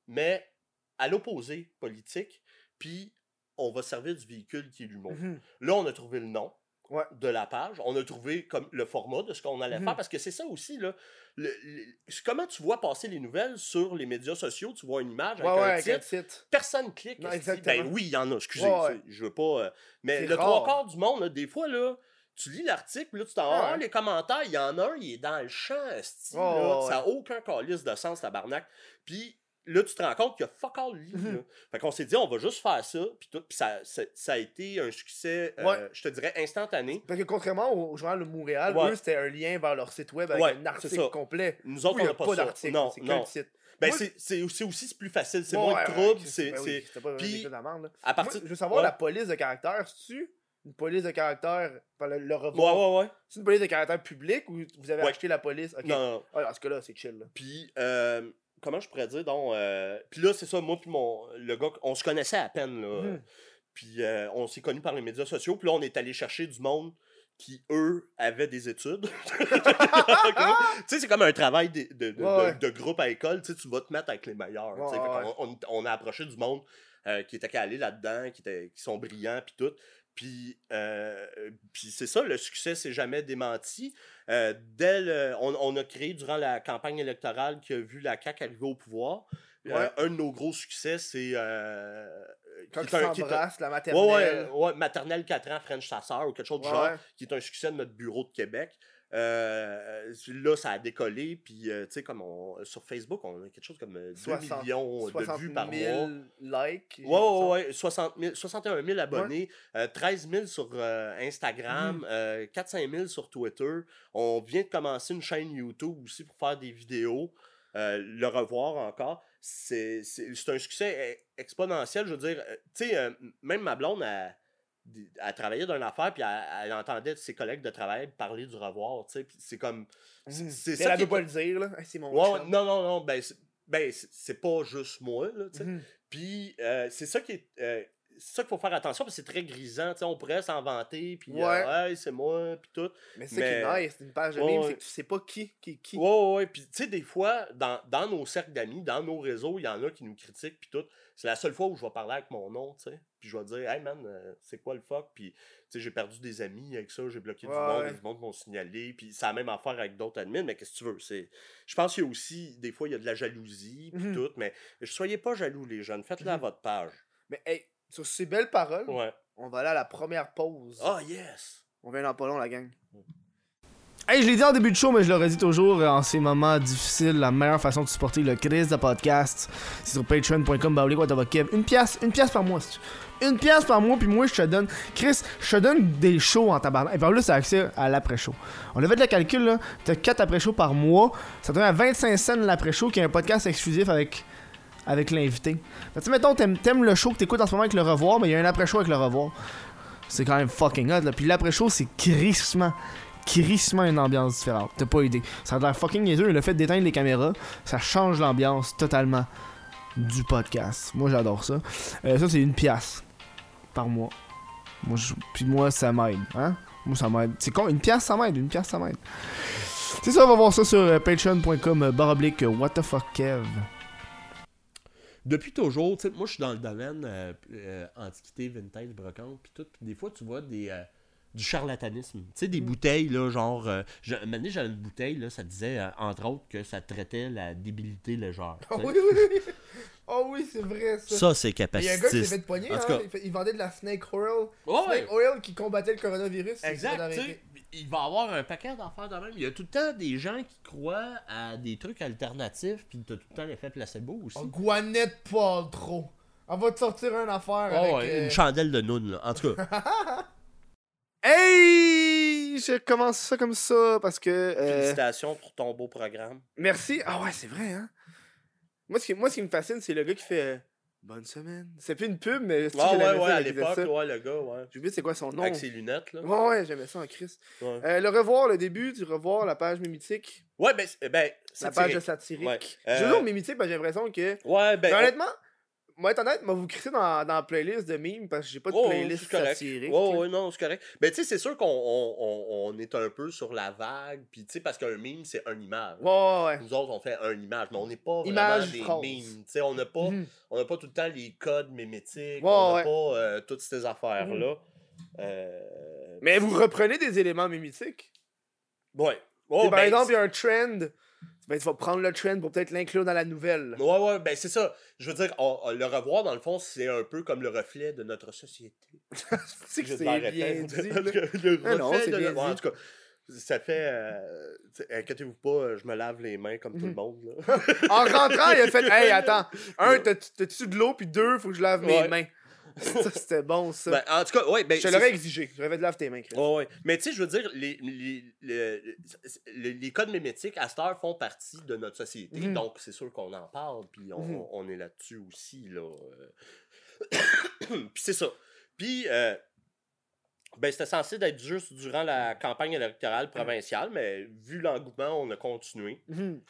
mais à l'opposé politique, puis on va servir du véhicule qui est l'humour. Mhm. Là, on a trouvé le nom Ouais. de la page, on a trouvé comme le format de ce qu'on allait Mhm. faire, parce que c'est ça aussi, là. Le- le- c'est comment tu vois passer les nouvelles sur les médias sociaux, tu vois une image avec Ouais, ouais, un avec un titre, titre. personne clique. Non. Ben oui, il y en a, excusez, je veux pas... euh, mais le trois quarts du monde, là, des fois, là, tu lis l'article, là, tu t'en ouais. les commentaires, il y en a un, il est dans le champ, Ouais, là, ça n'a aucun calice de sens, tabarnak. Puis là, tu te rends compte qu'il y a fuck all lit, Mhm. là. Fait qu'on s'est dit, on va juste faire ça, puis tout, puis ça, ça, ça a été un succès, euh, Ouais. je te dirais, instantané. Parce que contrairement au journal de Montréal, Ouais. eux, c'était un lien vers leur site web avec Ouais, un article complet. Nous autres, Où on n'a pas, pas d'article, Non, c'est que non. le site. Ben, c'est- aussi, plus facile, c'est Ouais, moins ouais, de trouble, ouais, c'est... ben puis. À Moi, partir... je veux savoir Ouais. la police de caractère, c'est-tu une police de caractère, le, le Ouais, revoir, ouais, ouais. c'est une police de caractère public ou vous avez Ouais. acheté la police? Non, non. Ah, dans ce cas-là, c'est chill. Puis, euh, comment je pourrais dire, donc... euh, puis là, c'est ça, moi puis mon... Le gars, on se connaissait à peine, là. Mhm. Puis euh, on s'est connus par les médias sociaux. Puis là, on est allé chercher du monde qui, eux, avaient des études. tu sais, c'est comme un travail de, de, de- Ouais, ouais. de- de groupe à école. Tu sais, tu vas te mettre avec les meilleurs. Ouais, ouais. on, on a approché du monde euh, qui était calé là-dedans, qui, était, qui sont brillants, puis tout. Puis, euh, puis c'est ça, le succès s'est jamais démenti. Euh, dès le- on, on a créé durant la campagne électorale qui a vu la CAQ arriver au pouvoir. euh, un de nos gros succès, c'est. euh, Quand qui un- qui un- la maternelle. ouais, ouais, maternelle 4 ans, French Sasseur ou quelque chose du genre, qui est un succès de notre bureau de Québec. Euh, là, ça a décollé. Puis, euh, tu sais, comme on, sur Facebook, on a quelque chose comme euh, 2 60 millions de 60 vues par 000 mois. likes. Ouais, ouais, ouais, 60 000 61 000 abonnés, euh, 13 000 sur euh, Instagram, euh, 4-5 000 sur Twitter. On vient de commencer une chaîne YouTube aussi pour faire des vidéos. Euh, le revoir encore. C'est un succès e- exponentiel. Je veux dire, euh, tu sais, euh, même ma blonde, elle, elle travaillait dans une affaire, puis elle, elle entendait ses collègues de travail parler du revoir, tu sais, c'est comme... c'est- ça elle peut pas le dire, là. C'est mon Ouais, non, non, non, ben, c'est- ben, c'est pas juste moi, là, tu sais. Mhm. Puis euh, c'est ça qui est. euh, c'est ça qu'il faut faire attention parce que c'est très grisant. on pourrait s'en vanter, puis Ouais. euh, Hey, c'est moi, puis tout. Mais c'est Mais- qui est nice, une page de Ouais, ouais. c'est que tu sais pas qui, qui, qui. Ouais, ouais, ouais. Puis tu sais, des fois, dans, dans nos cercles d'amis, dans nos réseaux, il y en a qui nous critiquent, puis tout. C'est la seule fois où je vais parler avec mon nom, tu sais. Puis je vais dire, hey man, euh, c'est quoi le fuck? Puis tu sais, j'ai perdu des amis avec ça, j'ai bloqué du Ouais, monde, ouais. du monde m'ont signalé. Puis c'est la même affaire avec d'autres admins, mais qu'est-ce que tu veux? C'est... Je pense qu'il y a aussi, des fois, il y a de la jalousie, puis Mhm. tout. Mais soyez pas jaloux, les jeunes. Faites-le à Mhm. votre page. Mais hey, sur ces belles paroles, Ouais. on va aller à la première pause. Ah, yes! On vient dans pas long, la gang. Hey, je l'ai dit en début de show, mais je le redis toujours, euh, en ces moments difficiles, la meilleure façon de supporter le Chris de podcast, c'est sur patreon.com. Une pièce, une pièce par mois, si tu veux. Une pièce par mois, puis moi, je te donne, Chris, je te donne des shows en tabarnak. Et par là, c'est accès à l'après-show. On a fait le calcul, là, t'as 4 après-shows par mois, ça te donne à 25 cents l'après-show, qui est un podcast exclusif avec avec l'invité. Que, tu mettons, t'aimes, le show que t'écoutes en ce moment avec le revoir, mais il y a un après-show avec le revoir. C'est quand même fucking hot, là. Puis l'après-show, c'est crissement, crissement une ambiance différente. T'as pas idée. Ça a l'air fucking niaiseux, le fait d'éteindre les caméras, ça change l'ambiance totalement du podcast. Moi, j'adore ça. Euh, ça, c'est une pièce par mois. Moi, Puis moi, ça m'aide, hein? Moi, ça m'aide. C'est con, une pièce, ça m'aide. Une pièce, ça m'aide. C'est ça, on va voir ça sur euh, patreon.com, euh, barre oblique, euh, what the fuck, Kev. Depuis toujours, tu sais, moi je suis dans le domaine euh, euh, antiquité, vintage, brocante, puis tout. Puis des fois, tu vois des, euh, du charlatanisme. Tu sais, des bouteilles, là, genre. Euh, un donné, j'avais une bouteille, là, ça disait, entre autres, que ça traitait la débilité légère. Oh sais. oui, oui, oui. Oh oui, c'est vrai ça. Ça, c'est Il y a un gars qui s'est fait capacitiste. poigner, hein, cas- il, vendait de la Snake Oil. Ouais, Snake Oil qui combattait le coronavirus. Exact, il va y avoir un paquet d'affaires de même. Il y a tout le temps des gens qui croient à des trucs alternatifs, puis t'as tout le temps l'effet placebo aussi. Oh, Gwyneth Paltrow. On va te sortir une affaire avec... ouais, euh, une chandelle de noun, là. En tout cas, Hey! Je commence ça comme ça parce que... euh, félicitations pour ton beau programme. Merci. Ah ouais, c'est vrai, hein? Moi, ce qui, moi, ce qui me fascine, c'est le gars qui fait... euh, Bonne semaine. C'est plus une pub, mais... c'est Ouais, ouais, ouais, à l'époque, ouais, le gars, ouais. J'ai oublié c'est quoi son nom. Avec ses lunettes, là. Ouais, ouais, j'aimais ça en Christ. Ouais. Euh, le revoir, le début du revoir, la page mémitique. Ouais, ben, c'est- ben, La page de satirique. Ouais. Euh, toujours mémitique parce que j'ai l'impression que... Ouais, ben. Mais honnêtement, moi être honnête, moi vous crissez dans, dans la playlist de memes parce que j'ai pas de Oh, playlist satirique. Ouais, là. ouais, non, c'est correct. Ben, tu sais, c'est sûr qu'on on, on- on est un peu sur la vague, puis tu sais, parce qu'un meme, c'est une image. Ouais, ouais. Nous autres, on fait une image, mais on n'est pas vraiment Image, des phrase. memes. Tu sais, on n'a pas, Mhm. on pas tout le temps les codes mémétiques, on n'a ouais. pas euh, toutes ces affaires-là. Euh, Mais vous reprenez des éléments mémitiques. Ouais. Oh, par ben, exemple, il y a un trend. Ben, tu vas prendre le trend pour peut-être l'inclure dans la nouvelle. Ouais, ouais, ben c'est ça. Je veux dire, on- on- le revoir, dans le fond, c'est un peu comme le reflet de notre société. c'est que c'est bien répéter. dit. Le Ah non, reflet de bien ouais, En tout cas, ça fait. euh, Inquiétez-vous pas, euh, je me lave les mains comme tout le Mhm. monde. Là. En rentrant, il a fait Hey, attends. Un, t'as- t'as-tu de l'eau, puis deux, faut que je lave mes Ouais. mains. ça, c'était bon, ça. Ben, en tout cas, ouais, ben. je l'aurais exigé. J'aurais fait de lave tes mains, Chris. Ouais, ouais. Mais tu sais, je veux dire, les, les, les, les- codes mémétiques à cette heure font partie de notre société. Mhm. Donc, c'est sûr qu'on en parle, puis on, Mhm. on est là-dessus aussi. Là. euh. puis c'est ça. Puis, euh, ben, c'était censé d'être juste durant la campagne électorale provinciale, mais vu l'engouement, on a continué. Mhm.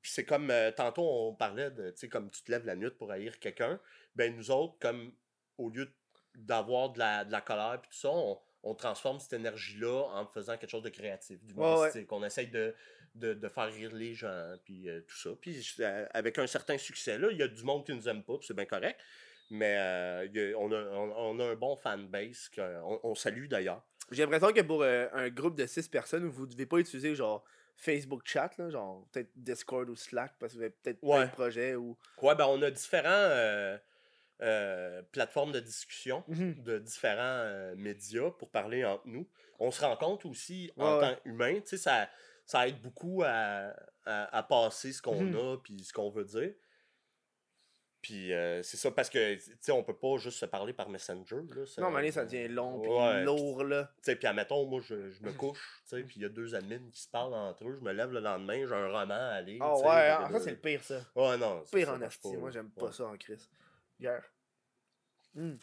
Puis c'est comme, euh, tantôt, on parlait de, tu sais, comme tu te lèves la nuit pour haïr quelqu'un. Ben, nous autres, comme, au lieu d'avoir de la, de la colère puis tout ça, on, on transforme cette énergie-là en faisant quelque chose de créatif, d'humoristique. On essaye de, de, de faire rire les gens, puis euh, tout ça. Puis euh, avec un certain succès, là, il y a du monde qui nous aime pas, puis c'est bien correct. Mais euh, a- on, a, on, on a un bon fanbase qu'on on salue d'ailleurs. J'ai l'impression que pour un groupe de 6 personnes, vous devez pas utiliser genre Facebook chat, là, genre peut-être Discord ou Slack parce que vous avez peut-être Ouais. plein de projets ou. Ouais, ben on a différents. Euh, plateforme de discussion Mhm. de différents euh, médias pour parler entre nous. On se rend compte aussi Ouais, en tant qu'humain, tu sais, ça, ça aide beaucoup à, à, à passer ce qu'on Mhm. a puis ce qu'on veut dire. Puis euh, c'est ça, parce que, tu sais, on peut pas juste se parler par Messenger. Là, Non, mais allez, ça devient long, puis Ouais, lourd, là. Tu sais, puis admettons, moi, je, je me couche, tu sais, puis il y a deux admins qui se parlent entre eux, je me lève le lendemain, j'ai un roman à lire. Ah ouais, fait que ça, là- c'est le pire, ça. Ouais, non. ça, Pire ça en asti. Moi, j'aime pas Ouais. ça en crise. Hier. Hmm.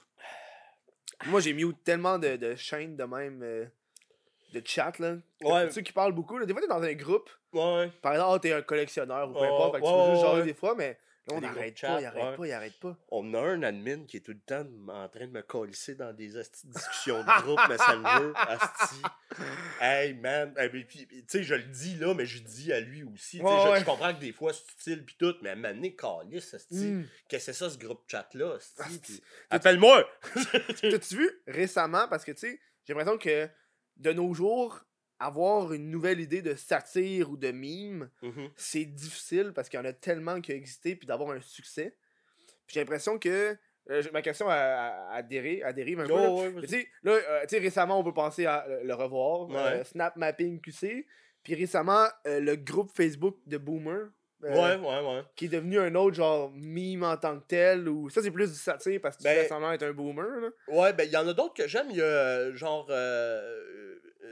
Moi, j'ai mis tellement de, de chaînes de même. euh, de chat, là. Ouais. Ceux qui parlent beaucoup, là. Des fois, t'es dans un groupe. Ouais. Par exemple, ah, t'es un collectionneur ou peu Ouais, importe. fait que tu peux juste ouais. des fois, mais on n'arrête pas, il arrête pas, il arrête pas. On a un admin qui est tout le temps en train de me colisser dans des discussions de groupe Messenger. Asti. Hey man. Tu sais, je le dis là, mais je le dis à lui aussi. Ouais, je, ouais. je comprends que des fois c'est utile pis tout, mais donné, calisse, asti. Hmm. Qu'est-ce que c'est ça ce groupe chat-là? asti? Appelle-moi! T'as-tu vu récemment, parce que tu sais, j'ai l'impression que de nos jours, avoir une nouvelle idée de satire ou de mime, Mhm. c'est difficile parce qu'il y en a tellement qui ont existé puis d'avoir un succès. Puis j'ai l'impression que. euh, ma question a, a- a dérive, a un peu. là. Ouais, Mais tu là, euh, tu sais, récemment, on peut penser à euh, le revoir, euh. Snap Mapping QC. Puis récemment, le groupe Facebook de Boomer. Ouais, ouais, ouais. Qui est devenu un autre genre mime en tant que tel. Ou ça, c'est plus du satire parce que tu Ben- fais semblant d'être un boomer. Là. Ouais, ben il y en a d'autres que j'aime. Il y a euh, genre.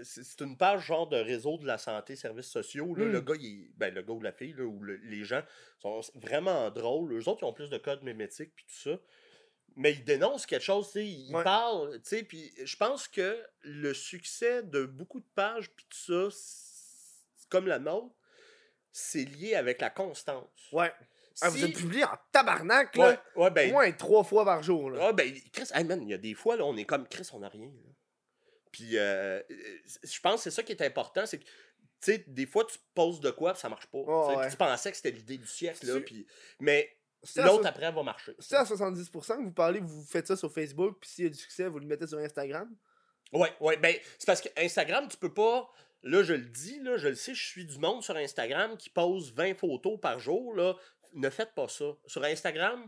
C'est une page genre de réseau de la santé, services sociaux. Là, Mm. Le gars, il est- ben, le gars ou la fille, là, ou le- les gens sont vraiment drôles. Eux autres, ils ont plus de codes mémétiques puis tout ça. Mais ils dénoncent quelque chose, tu sais. Ils Ouais. parlent, tu sais. Puis je pense que le succès de beaucoup de pages puis tout ça, comme la nôtre, c'est lié avec la constance. Ouais. Ah, vous Si- êtes publié en tabarnak, là. Ouais, ouais, ben, Au moins trois fois par jour. Là. ah, ben, Chris, hey man, il y a des fois, là, on est comme Chris, on n'a rien. là. Puis, euh, euh, je pense que c'est ça qui est important, c'est que, tu sais, des fois, tu poses de quoi, puis ça marche pas. Tu ouais. pensais que c'était l'idée du siècle, là. Mais l'autre, so- après, va marcher. C'est à 70% que vous parlez, vous faites ça sur Facebook, puis s'il y a du succès, vous le mettez sur Instagram? Ouais, ouais, ben, c'est parce que Instagram, tu peux pas... Là, je le dis, là, je le sais, je suis du monde sur Instagram qui pose 20 photos par jour, là. Ne faites pas ça. Sur Instagram,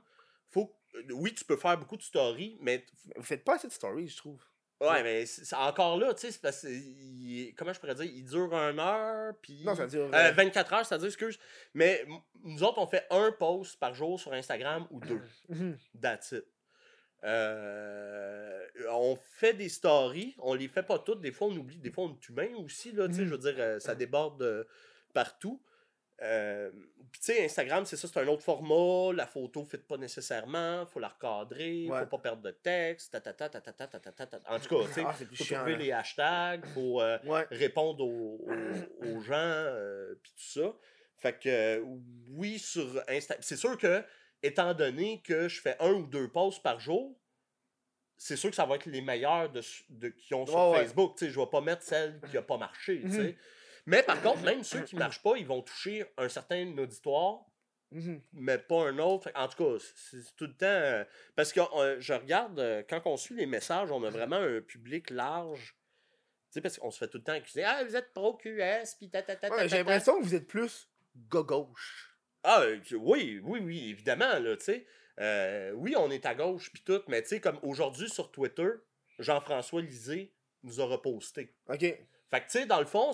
faut... Oui, tu peux faire beaucoup de stories, mais Vous faites pas assez de stories, je trouve. Ouais, mais c'est encore là, tu sais, c'est parce que. il- Comment je pourrais dire Il dure une heure, puis. Non, ça dure, Euh, euh, 24 heures, c'est-à-dire, excuse. Mais nous autres, on fait un post par jour sur Instagram ou deux. Mhm. That's it. Euh, on fait des stories, on les fait pas toutes. Des fois, on oublie, des fois, on est humain aussi, là, tu sais, Mhm. je veux dire, euh, ça déborde euh, partout. Euh, puis tu sais, Instagram, c'est ça, c'est un autre format. La photo ne fit pas nécessairement. faut la recadrer. Ouais. faut pas perdre de texte. ta, ta, ta, ta, ta, ta, ta, ta, ta, ta. En tout cas, tu sais, Ah, faut chiant. trouver les hashtags. faut euh, Ouais. répondre aux, aux- aux gens. euh, puis tout ça. Fait que euh, oui, sur Instagram. C'est sûr que, étant donné que je fais un ou deux posts par jour, c'est sûr que ça va être les meilleurs de, de, qui ont sur Ouais, ouais. Facebook. Tu sais, je vais pas mettre celle qui a pas marché. tu sais. Mais par contre, même ceux qui marchent pas, ils vont toucher un certain auditoire, Mhm. mais pas un autre. En tout cas, c'est tout le temps. euh, parce que euh, je regarde, euh, quand on suit les messages, on a vraiment un public large. Tu sais, parce qu'on se fait tout le temps accuser Ah, vous êtes pro-QS, puis ta ta ta ta, Ouais, J'ai l'impression que vous êtes plus gauche. Ah, oui, oui, oui, évidemment, là, tu sais. Euh, oui, on est à gauche, puis tout, mais tu sais, comme aujourd'hui sur Twitter, Jean-François Lisée nous a reposté. Ok. Fait que, tu sais, dans le fond,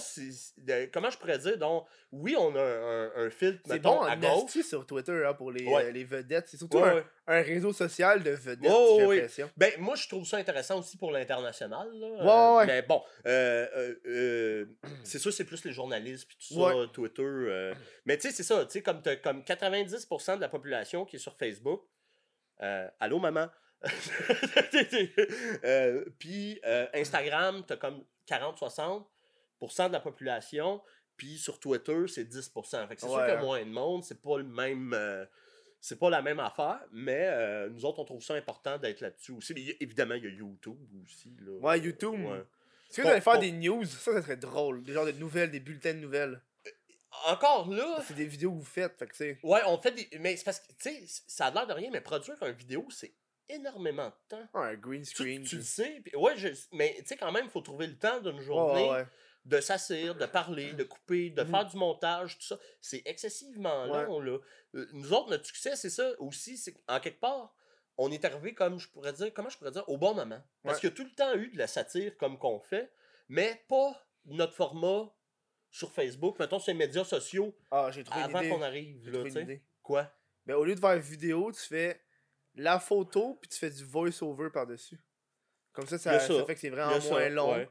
de- comment je pourrais dire, donc, oui, on a un, un, un filtre, C'est bon à gauche. sur Twitter hein, pour les, Ouais. euh, les vedettes. C'est surtout Ouais, un, ouais. un réseau social de vedettes, j'ai l'impression. Ben, moi, je trouve ça intéressant aussi pour l'international. Euh, ouais. Mais bon, euh, euh, c'est sûr, c'est plus les journalistes puis tout ça. Twitter. Mais tu sais, c'est ça, tu sais, comme, t'as comme 90% de la population qui est sur Facebook. Allô, maman? Euh, puis euh, Instagram, t'as comme 40-60% de la population. Puis sur Twitter, c'est 10%. Fait que c'est sûr qu'il y a moins de monde, c'est pas le même. euh, c'est pas la même affaire, mais euh, nous autres, on trouve ça important d'être là-dessus aussi. Mais y évidemment, il y a YouTube aussi. Là. Ouais, YouTube. Ouais. Est-ce que vous allez faire des news? Ça, ça serait drôle. Des genres de nouvelles, des bulletins de nouvelles. Encore là, C'est des vidéos que vous faites. Fait que c'est. ouais, on fait des. Mais c'est parce que, tu sais, ça a l'air de rien, mais produire une vidéo, c'est énormément de temps. Un green screen. tu le sais, puis ouais, je- mais tu sais, quand même, il faut trouver le temps d'une journée ouais. de s'asseoir, de parler, de couper, de Mhm. faire du montage, tout ça. C'est excessivement long, là. Euh, Nous autres, notre succès, c'est ça aussi, c'est qu'en quelque part, on est arrivé comme je pourrais dire, comment je pourrais dire, au bon moment. Parce Ouais. qu'il y a tout le temps eu de la satire comme qu'on fait, mais pas notre format sur Facebook, mettons sur les médias sociaux, Ah, j'ai trouvé avant une idée. qu'on arrive. Là, trouvé une idée. Quoi? Mais au lieu de faire une vidéo, tu fais la photo, puis tu fais du voice-over par-dessus. Comme ça, ça, ça. ça fait que c'est vraiment ça, moins long. ouais.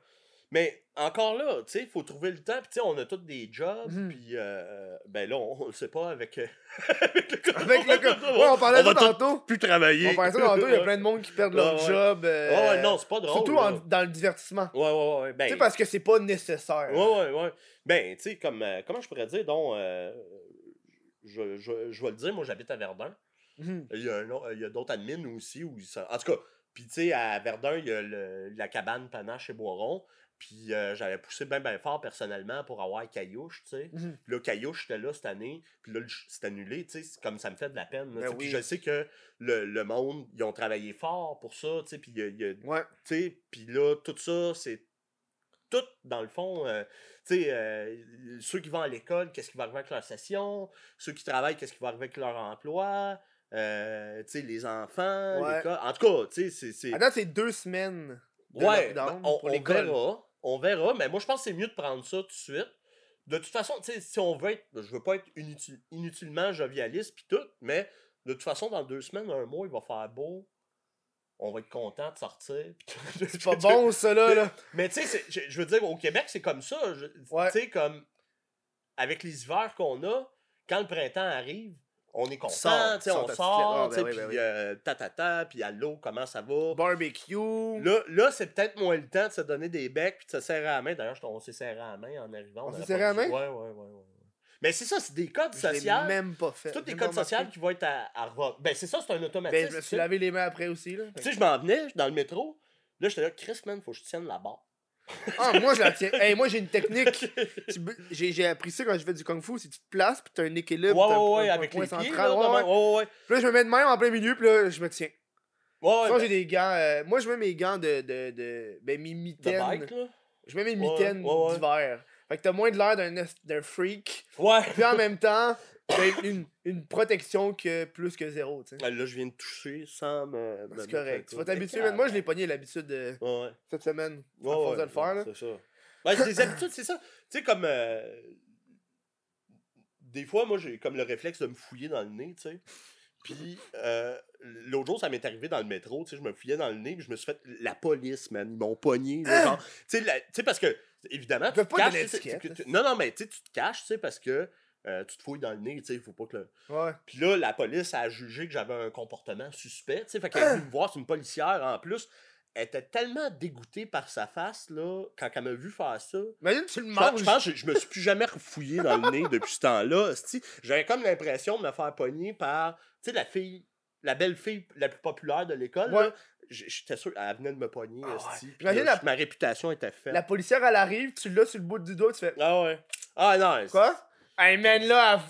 Mais encore là, tu sais, il faut trouver le temps. Puis tu sais, on a tous des jobs. Mhm. Puis, euh, ben là, on, on le sait pas avec. euh, Avec le gars. Ouais, on parlait On de va tantôt. plus travailler. On parlait de ça tantôt, il y a plein de monde qui perdent leur Ouais, job. euh, Ouais, ouais, non, c'est pas drôle. Surtout en- dans le divertissement. Ouais, ouais, ouais. Ben, Tu sais, parce que c'est pas nécessaire. Ouais, ouais, ouais. Ben, tu sais, comme. euh, comment je pourrais dire, donc. euh, je, je, je vais le dire, moi, j'habite à Verdun. Mhm. Il y a, un a d'autres admins aussi. Où ils sont... En tout cas, puis tu sais, à Verdun, il y a le- la cabane Panache chez Boiron. Puis euh, j'avais poussé bien, bien fort personnellement pour avoir Caillouche, tu sais. Là, Caillouche était là cette année. Puis là, c'est annulé, tu sais. Comme ça me fait de la peine. Ben. Puis je sais que le, le monde, ils ont travaillé fort pour ça, tu sais. Puis y a- il y a, Ouais. tu sais, puis là, tout ça, c'est tout, dans le fond, euh, tu sais, euh, ceux qui vont à l'école, qu'est-ce qui va arriver avec leur session, ceux qui travaillent, qu'est-ce qui va arriver avec leur emploi, euh, les enfants, Ouais. l'école. En tout cas, tu sais, c'est- c'est... Attends, c'est deux semaines de Ouais, ben, on, pour on l'école. verra, on verra, mais moi, je pense que c'est mieux de prendre ça tout de suite. De toute façon, si on veut être, je veux pas être inutile- inutilement jovialiste puis tout, mais de toute façon, dans deux semaines, un mois, il va faire beau. On va être content de sortir. C'est pas bon, ça, là. là. mais tu sais, je, veux dire, au Québec, c'est comme ça. Ouais. Tu sais, comme avec les hivers qu'on a, quand le printemps arrive, on est content, on sort, ben oui, ben puis tatata, puis allô, comment ça va? Barbecue. Là, là c'est peut-être moins le temps de se donner des becs puis de se serrer à la main. D'ailleurs, on s'est serré à la main en arrivant. On s'est serré à la main? Ouais, ouais, ouais, ouais. Mais c'est ça, c'est des codes sociaux. même pas fait. C'est tous des codes sociaux qui vont être à, à revoir. Ben, c'est ça, c'est un automatisme. Ben, je me tu suis lavé les mains après aussi, là. Tu sais, je m'en venais dans le métro. Là, j'étais là, Chris, man, faut que je tienne la barre. Ah, moi, je la tiens. Hey, moi, j'ai une technique. J'ai j'ai appris ça quand je fais du kung fu. Si tu te places, puis t'as un équilibre. Ouais, ouais, point- ouais, avec les pieds. central. là, Ouais. Puis là, je me mets de même en plein milieu, puis là, je me tiens. Ouais, ouais, ben, j'ai des gants. euh, moi, je mets mes gants de. de, de ben, mes mitaines. Je mets mes mitaines ouais, ouais. d'hiver. Fait que t'as moins de l'air d'un freak. Ouais. Puis en même temps, t'as une, une protection que plus que zéro. Ah, Là, je viens de toucher sans me. C'est correct. Tu vas t'habituer. Moi, je l'ai pogné l'habitude de Ouais, cette semaine. Ouais, à force ouais, de le faire, là. C'est ça. Ouais, c'est des habitudes, c'est ça. Tu sais, comme. euh, Des fois, moi, j'ai comme le réflexe de me fouiller dans le nez, tu sais. Puis, euh, l'autre jour, ça m'est arrivé dans le métro, tu sais, je me fouillais dans le nez, puis je me suis fait. La police, man, ils m'ont pogné. là, genre, tu sais, la- parce que, évidemment. Tu te pas caches, Non, non, mais tu te caches, tu sais, parce que euh, tu te fouilles dans le nez, tu sais, il faut pas que le. Ouais. Puis là, la police a jugé que j'avais un comportement suspect, tu sais, fait qu'elle est venue me voir, c'est une policière en plus. Elle était tellement dégoûtée par sa face, là, quand elle m'a vu faire ça. Imagine, tu le manges. je pense que je, me suis plus jamais refouillé dans le nez depuis ce temps-là. J'avais comme l'impression de me faire pogner par, tu sais, la fille, la belle fille la plus populaire de l'école. Ouais. J'étais sûr qu'elle venait de me pogner. Ah ouais. Puis là, la- Ma réputation était faite. La policière, elle arrive, tu l'as sur le bout du doigt, tu fais. Ah ouais. Ah non. Quoi? Hey man, là,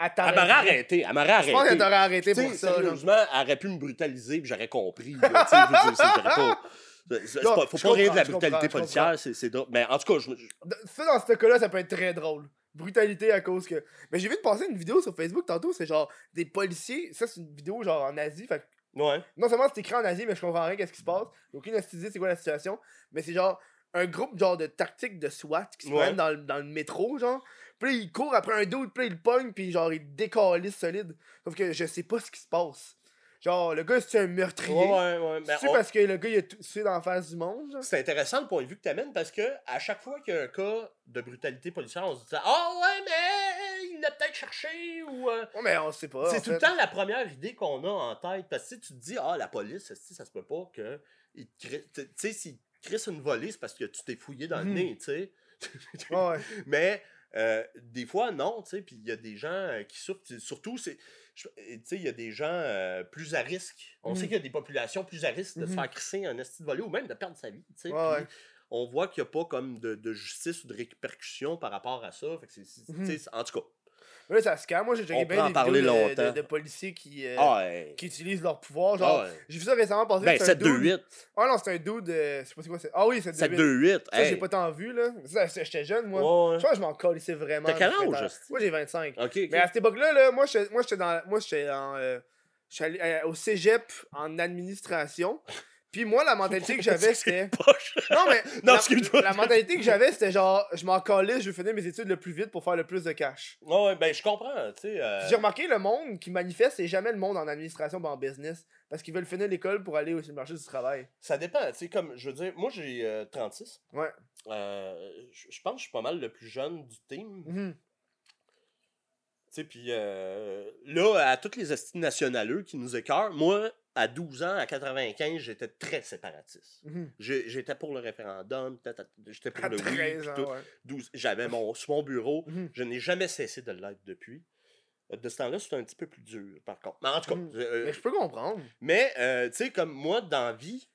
elle, elle, m'aurait arrêté. Elle m'aurait arrêté. Je pense qu'elle t'aurait arrêté pour ça. sérieusement, elle aurait pu me brutaliser puis j'aurais compris. là, tu sais, je veux dire, c'est pas- c'est- c'est Non, pas- faut pas rire de la brutalité policière, c'est drôle. Mais en tout cas, je, Ça, dans ce cas-là, ça peut être très drôle. Brutalité à cause que. Mais j'ai vu de passer une vidéo sur Facebook tantôt, c'est genre des policiers. Ça, c'est une vidéo genre en Asie. Fait ouais. non seulement c'est écrit en Asie, mais je comprends rien qu'est-ce qui se passe. J'ai aucune idée c'est quoi la situation. Mais c'est genre un groupe genre de tactiques de SWAT qui se Ouais. prennent dans, le- dans le métro, genre. Puis là, ils courent après un dude, puis là, le pognent, puis genre, ils décalissent solide. Sauf que je sais pas ce qui se passe. Genre, le gars, c'est un meurtrier. Ouais, ouais, ouais. Mais C'est on- parce que le gars, il tout tué dans la face du monde. C'est intéressant le point de vue que tu amènes parce que à chaque fois qu'il y a un cas de brutalité policière, on se dit Ah ouais, mais il l'a peut-être cherché ou. euh, Ouais, mais on sait pas. c'est tout le temps la première idée qu'on a en tête. Parce que sais, tu te dis Ah, la police, ça se peut pas que. il Tu sais, s'il crisse une volée, c'est parce que tu t'es fouillé dans le Mhm. nez, tu sais. Ouais. Mais euh, des fois, non, tu sais, puis il y a des gens euh, qui souffrent. Surtout, c'est. Tu sais, il y a des gens euh, plus à risque. On sait qu'il y a des populations plus à risque de se Mhm. faire crisser un esti de volée ou même de perdre sa vie, tu sais. Ouais, puis ouais. On voit qu'il n'y a pas comme de, de justice ou de répercussion par rapport à ça. Fait que c'est- c'est- Mhm. tu sais, En tout cas. Mais là, ça se calme. Moi, j'ai peut bien en des vidéos de, de, de policiers qui, euh, Ah ouais. qui utilisent leur pouvoir. Genre, Ah ouais. j'ai vu ça récemment passer. Ben, c'est un dude- 7-2-8. Ah non, c'est un dude. euh, je sais pas c'est quoi c'est. Ah oui, 7-2-8. 7-2-8. Ça, hey. j'ai pas tant vu, là. Ça, j'étais jeune, moi. Ouais, ouais. Je pense que je m'en colissais vraiment. T'as quel âge? Moi, j'ai 25. Ok, ok. Mais à cette époque-là, là, moi, j'étais moi, j'étais dans. Moi, j'étais dans. euh, euh, au cégep en administration. Puis moi, la mentalité que j'avais, c'était. Non, mais. Non, la, excuse-moi. la mentalité que j'avais, c'était genre, je m'en calais, je vais finir mes études le plus vite pour faire le plus de cash. Ouais, ouais, ben je comprends, tu sais. euh, J'ai remarqué le monde qui manifeste, c'est jamais le monde en administration ou en business. Parce qu'ils veulent finir l'école pour aller au marché du travail. Ça dépend, tu sais, comme, je veux dire, moi j'ai euh, 36. Ouais. Euh, je pense que je suis pas mal le plus jeune du team. Tu sais, puis euh, là, à toutes les estis nationaleux qui nous écœurent, moi, à 12 ans, à 95, j'étais très séparatiste. J'ai- J'étais pour le référendum, j'étais pour À le oui, 13 puis ans, tout. ouais. 12 J'avais mon, sur mon bureau, Mhm. je n'ai jamais cessé de l'être depuis. Euh, De ce temps-là, c'est un petit peu plus dur, par contre. Mais en tout cas, Mhm. euh, Mais je peux comprendre. mais, euh, tu sais, comme moi, dans la vie,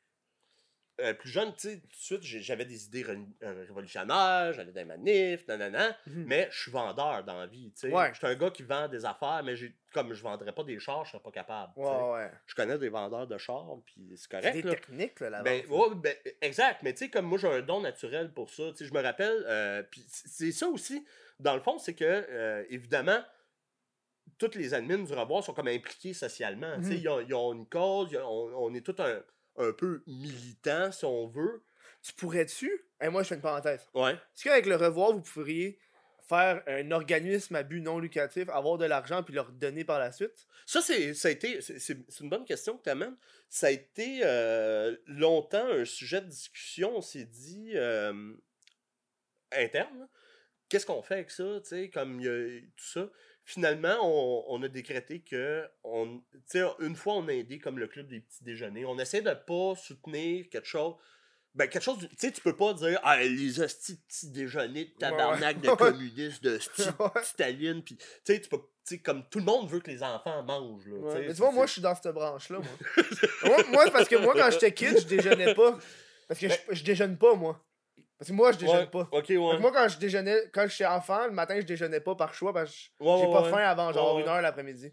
euh, plus jeune, tu sais, tout de suite, j'avais des idées euh, révolutionnaires, j'allais dans les manifs, nanana, Mhm. mais je suis vendeur dans la vie, tu sais. Ouais. Je suis un gars qui vend des affaires, mais comme je vendrais pas des chars, je serais pas capable. Ouais, ouais. Je connais des vendeurs de chars, puis c'est C'est correct, des là. techniques, là, là Ben, ouais, ben, exact, mais tu sais, comme moi, j'ai un don naturel pour ça. Tu sais, je me rappelle, euh, puis c'est ça aussi, dans le fond, c'est que, euh, évidemment, toutes les admins du revoir sont comme impliqués socialement. Tu sais, Mhm. ils, ont, ils ont une cause, ont- on est tout un, un peu militants, si on veut. Tu pourrais-tu. Et moi, je fais une parenthèse. Ouais. Est-ce qu'avec le revoir, vous pourriez faire un organisme à but non lucratif, avoir de l'argent puis leur donner par la suite? Ça, c'est, ça a été, c'est, une bonne question que tu amènes. Ça a été euh, longtemps un sujet de discussion. On s'est dit, euh, interne, qu'est-ce qu'on fait avec ça, tu sais, comme il y a tout ça. Finalement, on, on a décrété que, on, une fois, on a aidé comme le club des petits déjeuners. On essaie de pas soutenir quelque chose. Ben, quelque chose, tu sais, tu peux pas dire, ah, les hosties de petits déjeuners de tabarnak de Ouais. communistes, de Ouais. Staline, puis tu sais, tu peux, tu sais, comme tout le monde veut que les enfants mangent, là. Ouais, sais, Mais tu vois, moi, je suis dans cette branche-là, moi. moi. parce que moi, quand j'étais kid, je déjeunais pas. Parce que je, je déjeune pas, moi. Parce que moi, je déjeune Ouais, pas. Ouais. que moi, quand je déjeunais, quand j'étais enfant, le matin, je déjeunais pas par choix parce que Ouais, j'ai pas faim avant genre une heure l'après-midi.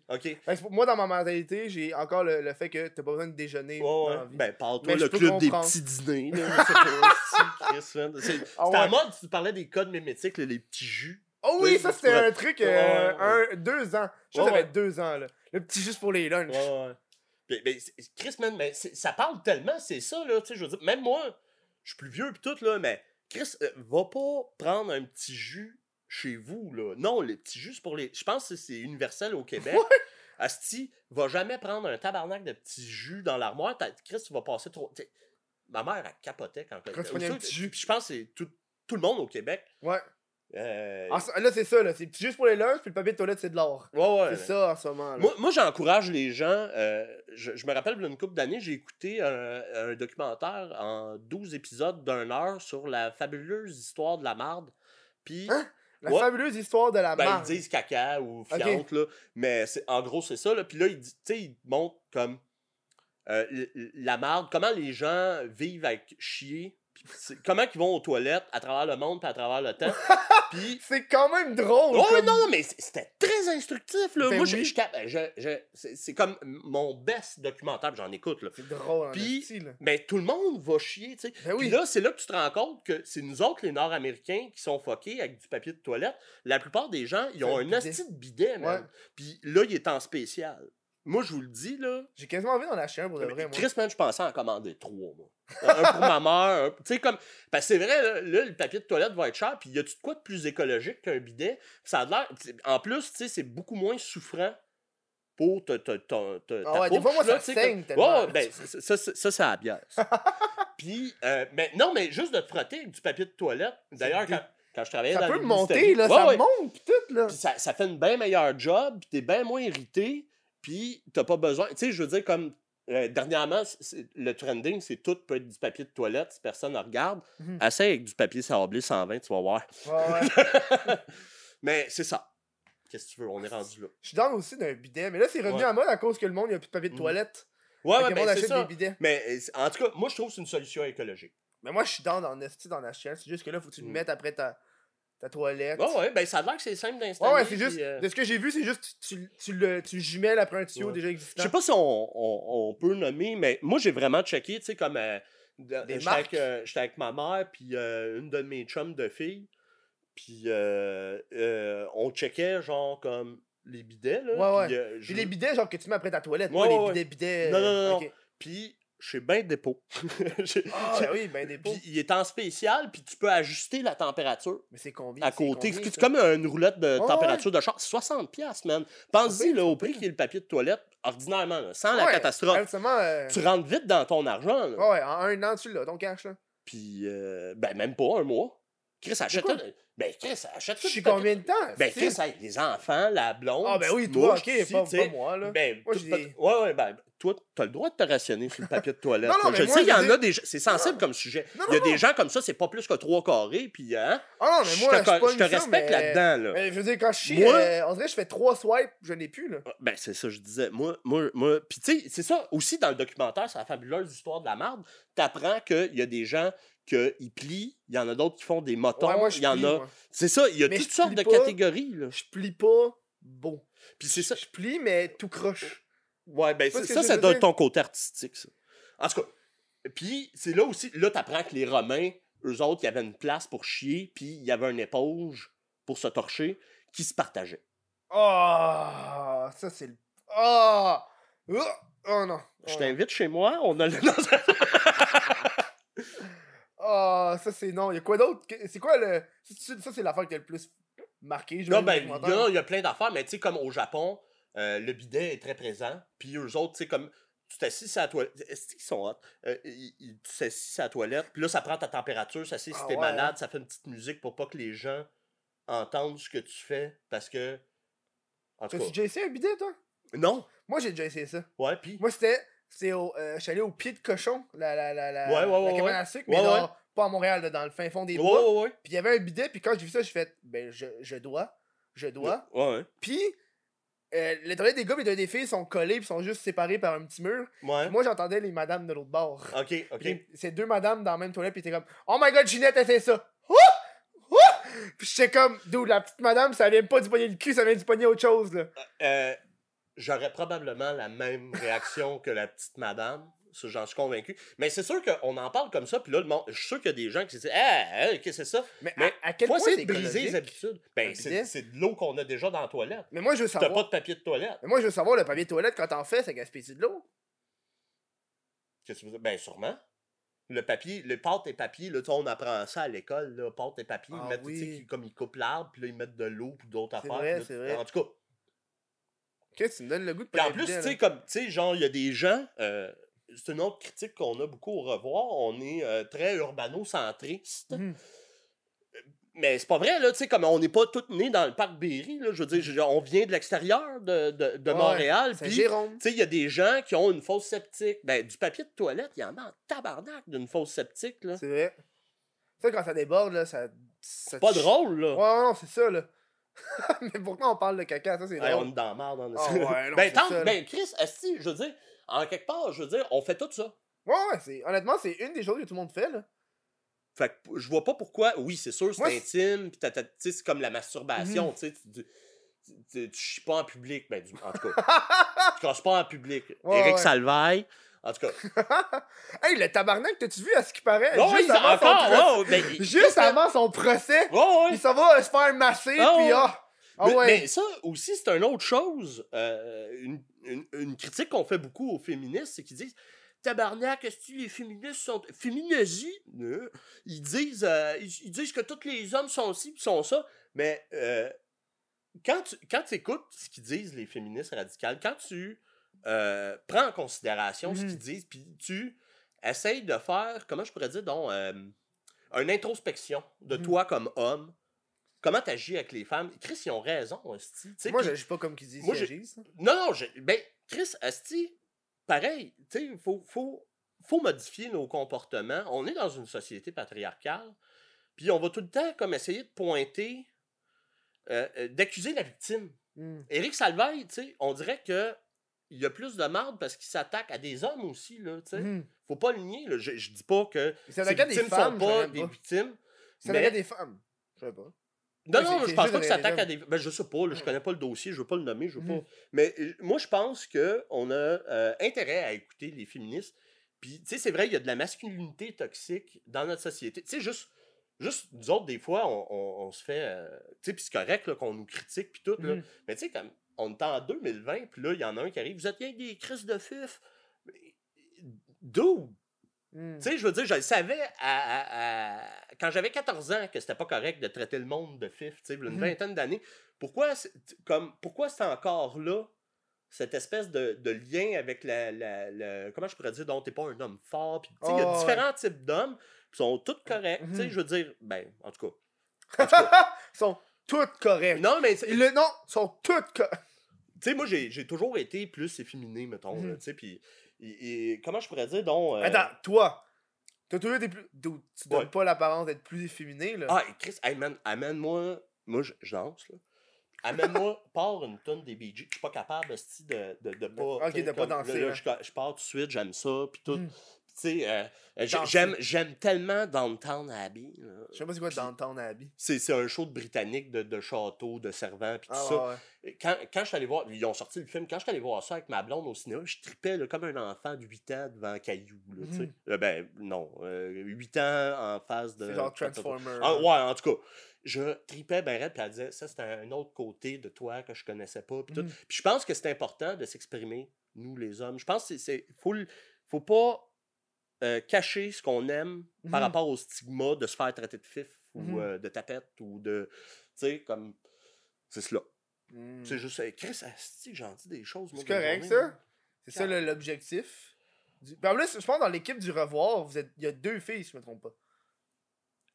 Moi, dans ma mentalité, j'ai encore le, le fait que t'as pas besoin de déjeuner Ouais, dans ouais. la vie. Ben, parle-toi je le club des petits dîners, je. C'est- C'était Ah en mode, tu parlais des codes mémétiques, les petits jus. Oh oui, ça c'était un truc, euh, un, deux ans. Je sais ça deux ans, là. Le petit juste pour les lunchs. Ouais, ouais. Puis, ben, c'est- Chris, man, ça parle tellement, c'est ça, là, tu sais, je veux dire, même moi, je suis plus vieux pis tout, là, mais Chris, euh, va pas prendre un petit jus chez vous, là. Non, les petits jus, c'est pour les... Je pense que c'est universel au Québec. Asti, va jamais prendre un tabarnak de petits jus dans l'armoire. Chris, tu vas passer trop... t'sais, Ma mère, elle capotait quand... Quand tu prenais un Aussitôt- petit jus. puis Je pense que c'est tout, tout le monde au Québec. Ouais. Euh, En là, c'est ça, là. C'est juste pour les lunchs, puis le papier de toilette, c'est de l'or. ouais, ouais. C'est ça en ce moment. Là. Moi, moi, j'encourage les gens. euh, je, je me rappelle, il y a une couple d'années, j'ai écouté un, un documentaire en 12 épisodes d'une heure sur la fabuleuse histoire de la marde. Puis, Hein? La Ouais. fabuleuse histoire de la ben, marde. ils disent caca ou fiante, là. Mais en gros, c'est ça. Là. Puis là, ils, montrent comme euh, la marde, comment les gens vivent avec chier. Comment ils vont aux toilettes à travers le monde puis à travers le temps. Puis C'est quand même drôle. Oh comme- non, non, mais c'était très instructif, là. Ben Moi, oui. je cap- je- je- c'est comme mon best documentaire, j'en écoute, là. C'est drôle, Puis-. Mais tout le monde va chier, tu sais. Ben oui. Puis là, c'est là que tu te rends compte que c'est nous autres, les Nord-Américains, qui sont fuckés avec du papier de toilette. La plupart des gens, ils ont un un bidet. hostie de bidet, man. Ouais. Puis là, il est en spécial. Moi, je vous le dis, là. J'ai quasiment envie d'en acheter un pour de vrai, moi. Chris, man, je pensais en commander trois, moi. un pour ma mère, un- Tu sais, comme. Parce que c'est vrai, là, là, le papier de toilette va être cher, puis y a-tu de quoi de plus écologique qu'un bidet? Ça a l'air. En plus, tu sais, c'est beaucoup moins souffrant pour ta, ta, ta, ta, Ah ta ouais, des peau, fois, moi, là, ça tu sais, saigne comme- tellement. Ouais, ben, ça, ça, ça, ça, c'est la bière. ça. Puis, euh, mais non, mais juste de te frotter avec du papier de toilette. D'ailleurs, quand, quand je travaillais Ça dans peut les monter, là. Ouais, ça ouais. monte, pis tout, là. Puis ça, ça fait une bien meilleure job, puis t'es bien moins irrité, puis t'as pas besoin. Tu sais, je veux dire, comme euh, dernièrement, le trending, c'est tout peut être du papier de toilette si personne ne regarde. Mhm. Essaye avec du papier sablé 120, tu vas voir. Ouais, ouais. Mais c'est ça. Qu'est-ce que tu veux, on est rendu là. Je suis dans aussi d'un bidet, mais là, c'est revenu Ouais. à mode à cause que le monde, il a plus de papier de Mhm. toilette. Ouais, ouais, ben c'est ça. des bidets. Mais euh, en tout cas, moi, je trouve que c'est une solution écologique. Mais moi, je suis dans dans esti d'en acheter. C'est juste que là, faut que tu le Mhm. mettes après ta, ta toilette. Ouais, ouais, ben ça a l'air que c'est simple d'installer. Ouais, ouais, c'est juste. euh, De ce que j'ai vu, c'est juste tu, tu, le, tu le jumelles après un tuyau Ouais. déjà Je existant. sais pas si on, on- on peut nommer, mais moi, j'ai vraiment checké, tu sais, comme. euh, J'étais avec, euh, j'étais avec ma mère, puis euh, une de mes chums de filles. Puis on checkait, genre, comme les bidets, là. Ouais, ouais. je- les bidets, genre que tu mets après ta toilette. Ouais, pas ouais, les bidets, bidets. Non, non, non. Puis, chez Ben Dépôt. Ah, ben oui, ben des pots. Puis, il est en spécial, puis tu peux ajuster la température Mais c'est combien? à c'est côté. C'est comme une roulette de Ouais, température de char. 60$, piastres, man. Pense-y, là, c'est au prix qui est le papier de toilette, ordinairement, là, sans la catastrophe. Euh, Tu rentres vite dans ton argent, là. Ouais, en un an, tu l'as, ton cash, là. Puis, euh, ben, même pas un mois. Chris, achète? Ben, Chris, achète Je tout le papier- combien de temps? Ben, Chris, les enfants, la blonde. Ah, ben oui, toi, ok, pas, moi, là. Ben, Moi, ouais, ouais, ben, toi, t'as le droit de te rationner sur le papier de toilette. Non, non, je sais, il y je en a des gens. C'est sensible comme sujet. Non, Il y a des gens comme ça, c'est pas plus que trois carrés, puis, hein? Ah non, mais moi, je je te, suis je respecte là-dedans, là. Mais je veux dire, quand je chie, Moi- euh, on dirait que je fais trois swipes, je n'ai plus, là. Ben, c'est ça, je disais. Moi, moi, moi. Puis, tu sais, c'est ça. Aussi, dans le documentaire, c'est la fabuleuse histoire de la marde. T'apprends qu'il y a des gens qui plient, il y en a d'autres qui font des motons, Ouais, moi, je il y en plie, a. C'est ça, il y a Mais toutes sortes de pas. catégories, là. Je plie pas beau. Puis, c'est ça. Je plie, mais tout croche. Ouais, ben, ça, ça donne dire? ton côté artistique, ça. En tout cas, puis c'est là aussi, là, t'apprends que les Romains, eux autres, il y avait une place pour chier, puis il y avait une éponge pour se torcher qui se partageait. Oh, ça, c'est le. Oh! Oh, oh non. Je Oh, t'invite chez moi, on a le... Oh, ça, c'est non. Il y a quoi d'autre? C'est quoi le. Ça, c'est l'affaire qui a le plus marqué. je Non, ben, il y, a- plein d'affaires, mais tu sais, comme au Japon, euh, le bidet est très présent, puis eux autres, tu sais, comme... Tu t'assis à la toilette. Est-ce qu'ils sont hot? Euh, ils- ils- tu t'assis à la toilette, puis là, ça prend ta température, ça sait si Ah t'es ouais, malade, ça fait une petite musique pour pas que les gens entendent ce que tu fais, parce que... En tout T'as-tu cas... déjà essayé un bidet, toi? Non. Moi, j'ai déjà essayé ça. Ouais, puis. Moi, c'était. C'est au. euh, je suis allé au pied de cochon, la, la, la, la, Ouais, ouais, la cabane à sucre, mais ouais. pas à Montréal, là, dans le fin fond des Ouais, bois. ouais, ouais. Puis il y avait un bidet, puis quand j'ai vu ça, j'ai fait, ben, je, je dois, je dois. Ouais, ouais. Puis, euh, les toilettes des gars et des filles sont collées, puis sont juste séparées par un petit mur. Ouais. Moi, j'entendais les madames de l'autre bord. Ok, ok. Puis ces deux madames dans la même toilette, puis étaient comme, oh my god, Ginette, elle fait ça. Oh! Oh! Puis j'étais comme, d'où la petite madame, ça vient pas du poignet du cul, ça vient du poignet autre chose, là. Euh, J'aurais probablement la même réaction que la petite madame. J'en suis convaincu. Mais c'est sûr qu'on en parle comme ça, puis là, le monde, je suis sûr qu'il y a des gens qui se disent Ah, ah, qu'est-ce que c'est ça Mais, Mais à, à quel point c'est de briser les habitudes. Ben, c'est de l'eau qu'on a déjà dans la toilette. Mais moi, je veux T'as savoir. pas de papier de toilette. Mais moi, je veux savoir, le papier de toilette, quand t'en fais, ça gaspille de l'eau. Qu'est-ce que tu veux dire? Ben, sûrement. Le papier, le pâte et papier, là, on apprend ça à l'école, là, pâte et papier, Ah ils mettent, oui. qui- comme ils coupent l'arbre, puis là, ils mettent de l'eau, puis d'autres C'est affaires. là, vrai. En tout cas, Tu me donnes le goût de Puis en plus, tu sais, comme, tu sais, genre, il y a des gens, euh, c'est une autre critique qu'on a beaucoup au revoir, on est euh, très urbano-centriste. Mhm. Mais c'est pas vrai, là, tu sais, comme on n'est pas tous nés dans le parc Berry, là, je veux dire, on vient de l'extérieur de, de, de Ouais, Montréal, C'est puis, tu sais, il y a des gens qui ont une fosse septique. Ben, du papier de toilette, il y en a en tabarnak d'une fosse septique, là. C'est vrai. Ça, quand ça déborde, là, ça. ça C'est pas drôle, là. Ouais, non, c'est ça, là. Mais pourquoi on parle de caca? Ça, c'est on est dans la merde, en Ah ouais, non, ben, tant, ça, ben, Chris, esti, je veux dire, en quelque part, je veux dire, on fait tout ça. Ouais, ouais, c'est... honnêtement, c'est une des choses que tout le monde fait, là. Fait que je vois pas pourquoi. Oui, c'est sûr, c'est Moi, intime, pis c'est comme la masturbation, Mhm. tu sais. Tu, tu, tu- tu chies pas en public, ben, du- en tout cas. tu casses pas en public. Ouais, Eric ouais. Salvaille, en tout cas. hey, le tabarnak, t'as-tu vu à ce qui paraît? Juste avant son procès- ouais, ben, il- Juste qu'est-ce que- avant son procès, Ouais, ouais. il s'en va se faire masser, Ah, puis ah! Ah mais, ouais! mais ça aussi, c'est une autre chose. euh, une, une- une critique qu'on fait beaucoup aux féministes, c'est qu'ils disent Tabarnak, est-ce que les féministes sont. Féminazie euh, Ils disent euh, ils, ils disent que tous les hommes sont ci pis sont ça. Mais euh, quand tu quand écoutes ce qu'ils disent, les féministes radicales, quand tu euh, prends en considération ce qu'ils disent, puis tu essayes de faire, comment je pourrais dire, donc, euh, une introspection de Mhm. toi comme homme. Comment t'agis avec les femmes? Chris, ils ont raison, sais, Moi, puis- j'agis pas comme qu'ils disent, moi, ils j'ai- agissent. Non, non, je- ben, Chris, Asti, pareil, tu sais, il faut, faut, faut modifier nos comportements. On est dans une société patriarcale, puis on va tout le temps comme essayer de pointer, euh, d'accuser la victime. Hmm. Éric sais, on dirait que il y a plus de marde parce qu'il s'attaque à des hommes aussi, là, tu sais. Hmm. Faut pas le nier, là. Je, je dis pas que s'attaque à des victimes femmes, sont pas des pas. victimes. Mais- des femmes. Je sais pas. Non, non, je pense pas que ça attaque à des. Ben, je sais pas, là, je Ouais. connais pas le dossier, je veux pas le nommer, je veux Mhm. pas. Mais euh, moi, je pense qu'on a euh, intérêt à écouter les féministes. Puis, tu sais, c'est vrai, il y a de la masculinité toxique dans notre société. Tu sais, juste, juste, nous autres, des fois, on, on- on se fait. euh, tu sais, puis c'est correct qu'on nous critique, puis tout. là. Mais tu sais, comme. On est en 2020, puis là, il y en a un qui arrive, vous êtes que des crises de fif. D'où? Hmm. Tu sais, je veux dire, je le savais à- à- à- quand j'avais 14 ans que c'était pas correct de traiter le monde de fif, tu sais, une Mhm. vingtaine d'années. Pourquoi c'est comme pourquoi c'est encore là cette espèce de, de lien avec la, la- la- comment je pourrais dire dont t'es pas un homme fort puis tu sais, il y a Oh, ouais. différents types d'hommes qui sont tous corrects, tu sais, Mhm. je veux dire ben en tout cas. Ils sont toutes correctes. Non, mais le- non, sont toutes correctes. tu sais moi j'ai toujours été plus efféminé mettons, là, tu sais puis et, et comment je pourrais dire donc euh, Attends, toi, t'as toujours été plus. Tu donnes Ouais. pas l'apparence d'être plus efféminé, là? Ah, et Chris, hey man, amène-moi. Moi, je, je danse, là. Amène-moi, pars une tonne des Gees. Je suis pas capable de, de, de pas. Ok, de pas danser, là, hein. je, je pars tout de suite, j'aime ça, puis tout. Mhm. Tu sais, euh, euh, j'aime, j'aime tellement Downtown Abbey. là. Je sais pas c'est quoi Downtown Abbey. C'est, c'est un show de britannique de, de château, de servants, puis tout Ah, ça. ouais, Quand, quand je suis allé voir, ils ont sorti le film, quand je suis allé voir ça avec ma blonde au cinéma, je tripais là, comme un enfant de 8 ans devant Caillou. Là. Mhm. Euh, ben, non, euh, 8 ans en face de. C'est genre Transformer. Ah, ouais, en tout cas, je tripais ben raide, puis elle disait, ça, c'était un autre côté de toi que je connaissais pas, puis tout. Mhm. Puis je pense que c'est important de s'exprimer, nous, les hommes. Je pense que c'est- c'est. Faut, faut pas euh, cacher ce qu'on aime par Mhm. rapport au stigma de se faire traiter de fif ou Mhm. euh, de tapette ou de. Tu sais, comme. C'est cela. Hmm. C'est juste, euh, Chris, j'en dis des choses. C'est correct, journée, ça? C'est ça l'objectif. Du- Puis en plus, je pense dans l'équipe du revoir, vous êtes... il y a deux filles, si je me trompe pas.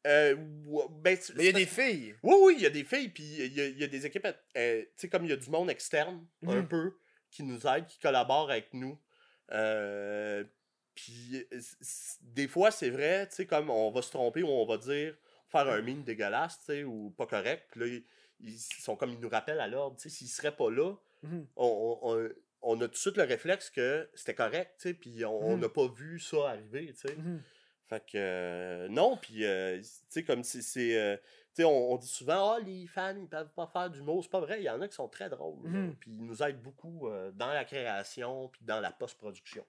Euh, ben, tu- Mais il y a des filles. Oui, oui, il y a des filles, puis il y a, il y a des équipes, euh, tu sais, comme il y a du monde externe, un Mhm. peu, qui nous aide, qui collabore avec nous. Euh, puis euh, des fois, c'est vrai, tu sais, comme on va se tromper ou on va dire, faire un mime dégueulasse, tu sais, ou pas correct, puis là, ils, ils sont comme, ils nous rappellent à l'ordre, tu sais, s'ils seraient pas là, Mhm. on, on- on- on a tout de suite le réflexe que c'était correct, tu sais, puis on Mhm. n'a pas vu ça arriver, tu sais. Mhm. Fait que euh, non, puis euh, tu sais, comme si c'est. euh, tu sais, on, on dit souvent, ah, les fans, ils peuvent pas faire d'humour. C'est pas vrai, il y en a qui sont très drôles. Puis ils nous aident beaucoup dans la création, puis dans la post-production.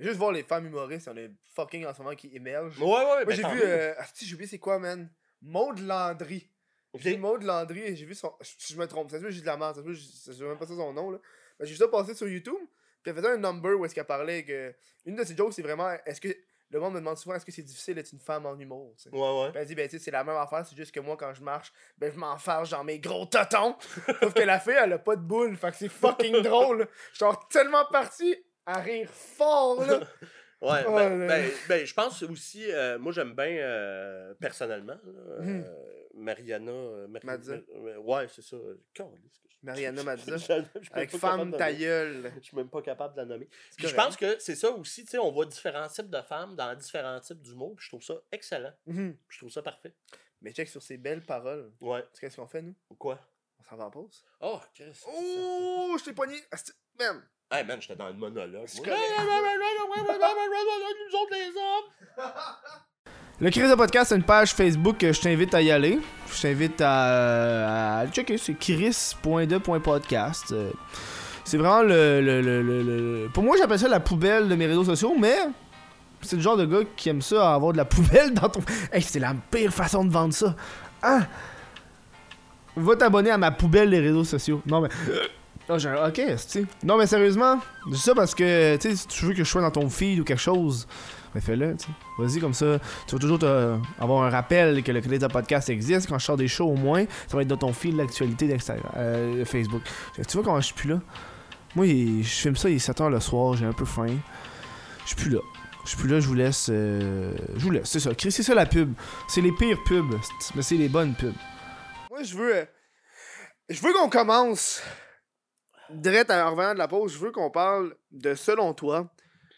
Juste voir les femmes humoristes, en a fucking en ce moment qui émergent. Ouais, ouais, Moi, ben, j'ai vu. Euh... Ah, si, j'ai oublié c'est quoi, man? Maud Landry. J'ai vu Maud Landry et j'ai vu son. Si je me trompe, ça se peut j'ai de la merde, ça se peut je je sais même pas ça son nom, là. Mais j'ai vu ça passer sur YouTube. Puis elle faisait un number où est-ce qu'elle parlait que. Une de ses jokes, c'est vraiment. Est-ce que. Le monde me demande souvent est-ce que c'est difficile d'être une femme en humour, tu sais. Ouais, ouais. Puis elle dit, ben, tu sais, c'est la même affaire, c'est juste que moi, quand je marche, ben, je m'enfarge dans mes gros totons. Sauf que la fille, elle a pas de boule, fait que c'est fucking drôle. Je suis tellement parti à rire fort, là. Ouais, Oh ben, ben, ben, je pense aussi, euh, moi j'aime bien euh, personnellement, là, euh, Mhm. Mariana. Mari- Mazza. euh, ouais, c'est ça. Caliste que je- Mariana même Avec femme ta gueule. Je suis même pas capable de la nommer. Puis je pense que c'est ça aussi, tu sais, on voit différents types de femmes dans différents types d'humour, puis je trouve ça excellent. Puis Je trouve ça parfait. Mais check sur ces belles paroles. Ouais. Qu'est-ce qu'on fait, nous? Quoi? On s'en va en pause. Oh, qu'est-ce que Oh, je t'ai. Asti- Man. Hey man, j'étais dans le monologue. Nous autres les hommes! Le Chris de Podcast, c'est une page Facebook que je t'invite à y aller. Je t'invite à, à le checker, c'est chris.de.podcast. C'est vraiment le, le- le- le- le- Pour moi, j'appelle ça la poubelle de mes réseaux sociaux, mais c'est le genre de gars qui aime ça, avoir de la poubelle dans ton. Hey, c'est la pire façon de vendre ça. Hein? Va t'abonner à ma poubelle des réseaux sociaux. Non, mais. J'ai un- ok, c'est Non, mais sérieusement, je dis ça parce que, tu sais, si tu veux que je sois dans ton feed ou quelque chose, mais fais-le, tu sais. Vas-y, comme ça, tu vas toujours te- avoir un rappel que le Crédit de podcast existe. Quand je sors des shows, au moins, ça va être dans ton fil d'actualité d'Instagram, euh, Facebook. Tu vois comment je suis plus là? Moi, je filme ça, il est 7h le soir, j'ai un peu faim. Je suis plus là. Je suis plus là, je vous laisse. euh, Je vous laisse, c'est ça. Chris, C'est ça la pub. C'est les pires pubs, c'est- mais c'est les bonnes pubs. Moi, je veux. euh, Je veux qu'on commence. Direct en revenant de la pause, je veux qu'on parle de, selon toi,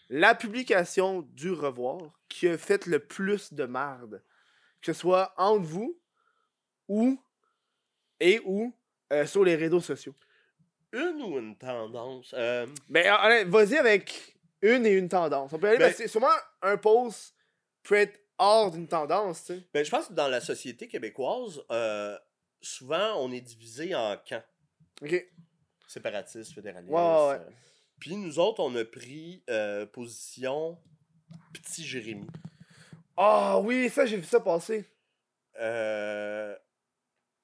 la publication du revoir qui a fait le plus de marde. Que ce soit entre vous ou et ou euh, sur les réseaux sociaux. Une ou une tendance? Euh, Ben, allez, vas-y avec une et une tendance. On peut aller, Ben- parce que sûrement un post peut être hors d'une tendance, tu sais. ben, je pense que dans la société québécoise, euh, souvent on est divisé en camps. Ok séparatiste, fédéraliste. Euh. Puis nous autres, on a pris euh, position Petit Jérémy. Ah oui, ça, j'ai vu ça passer. Euh.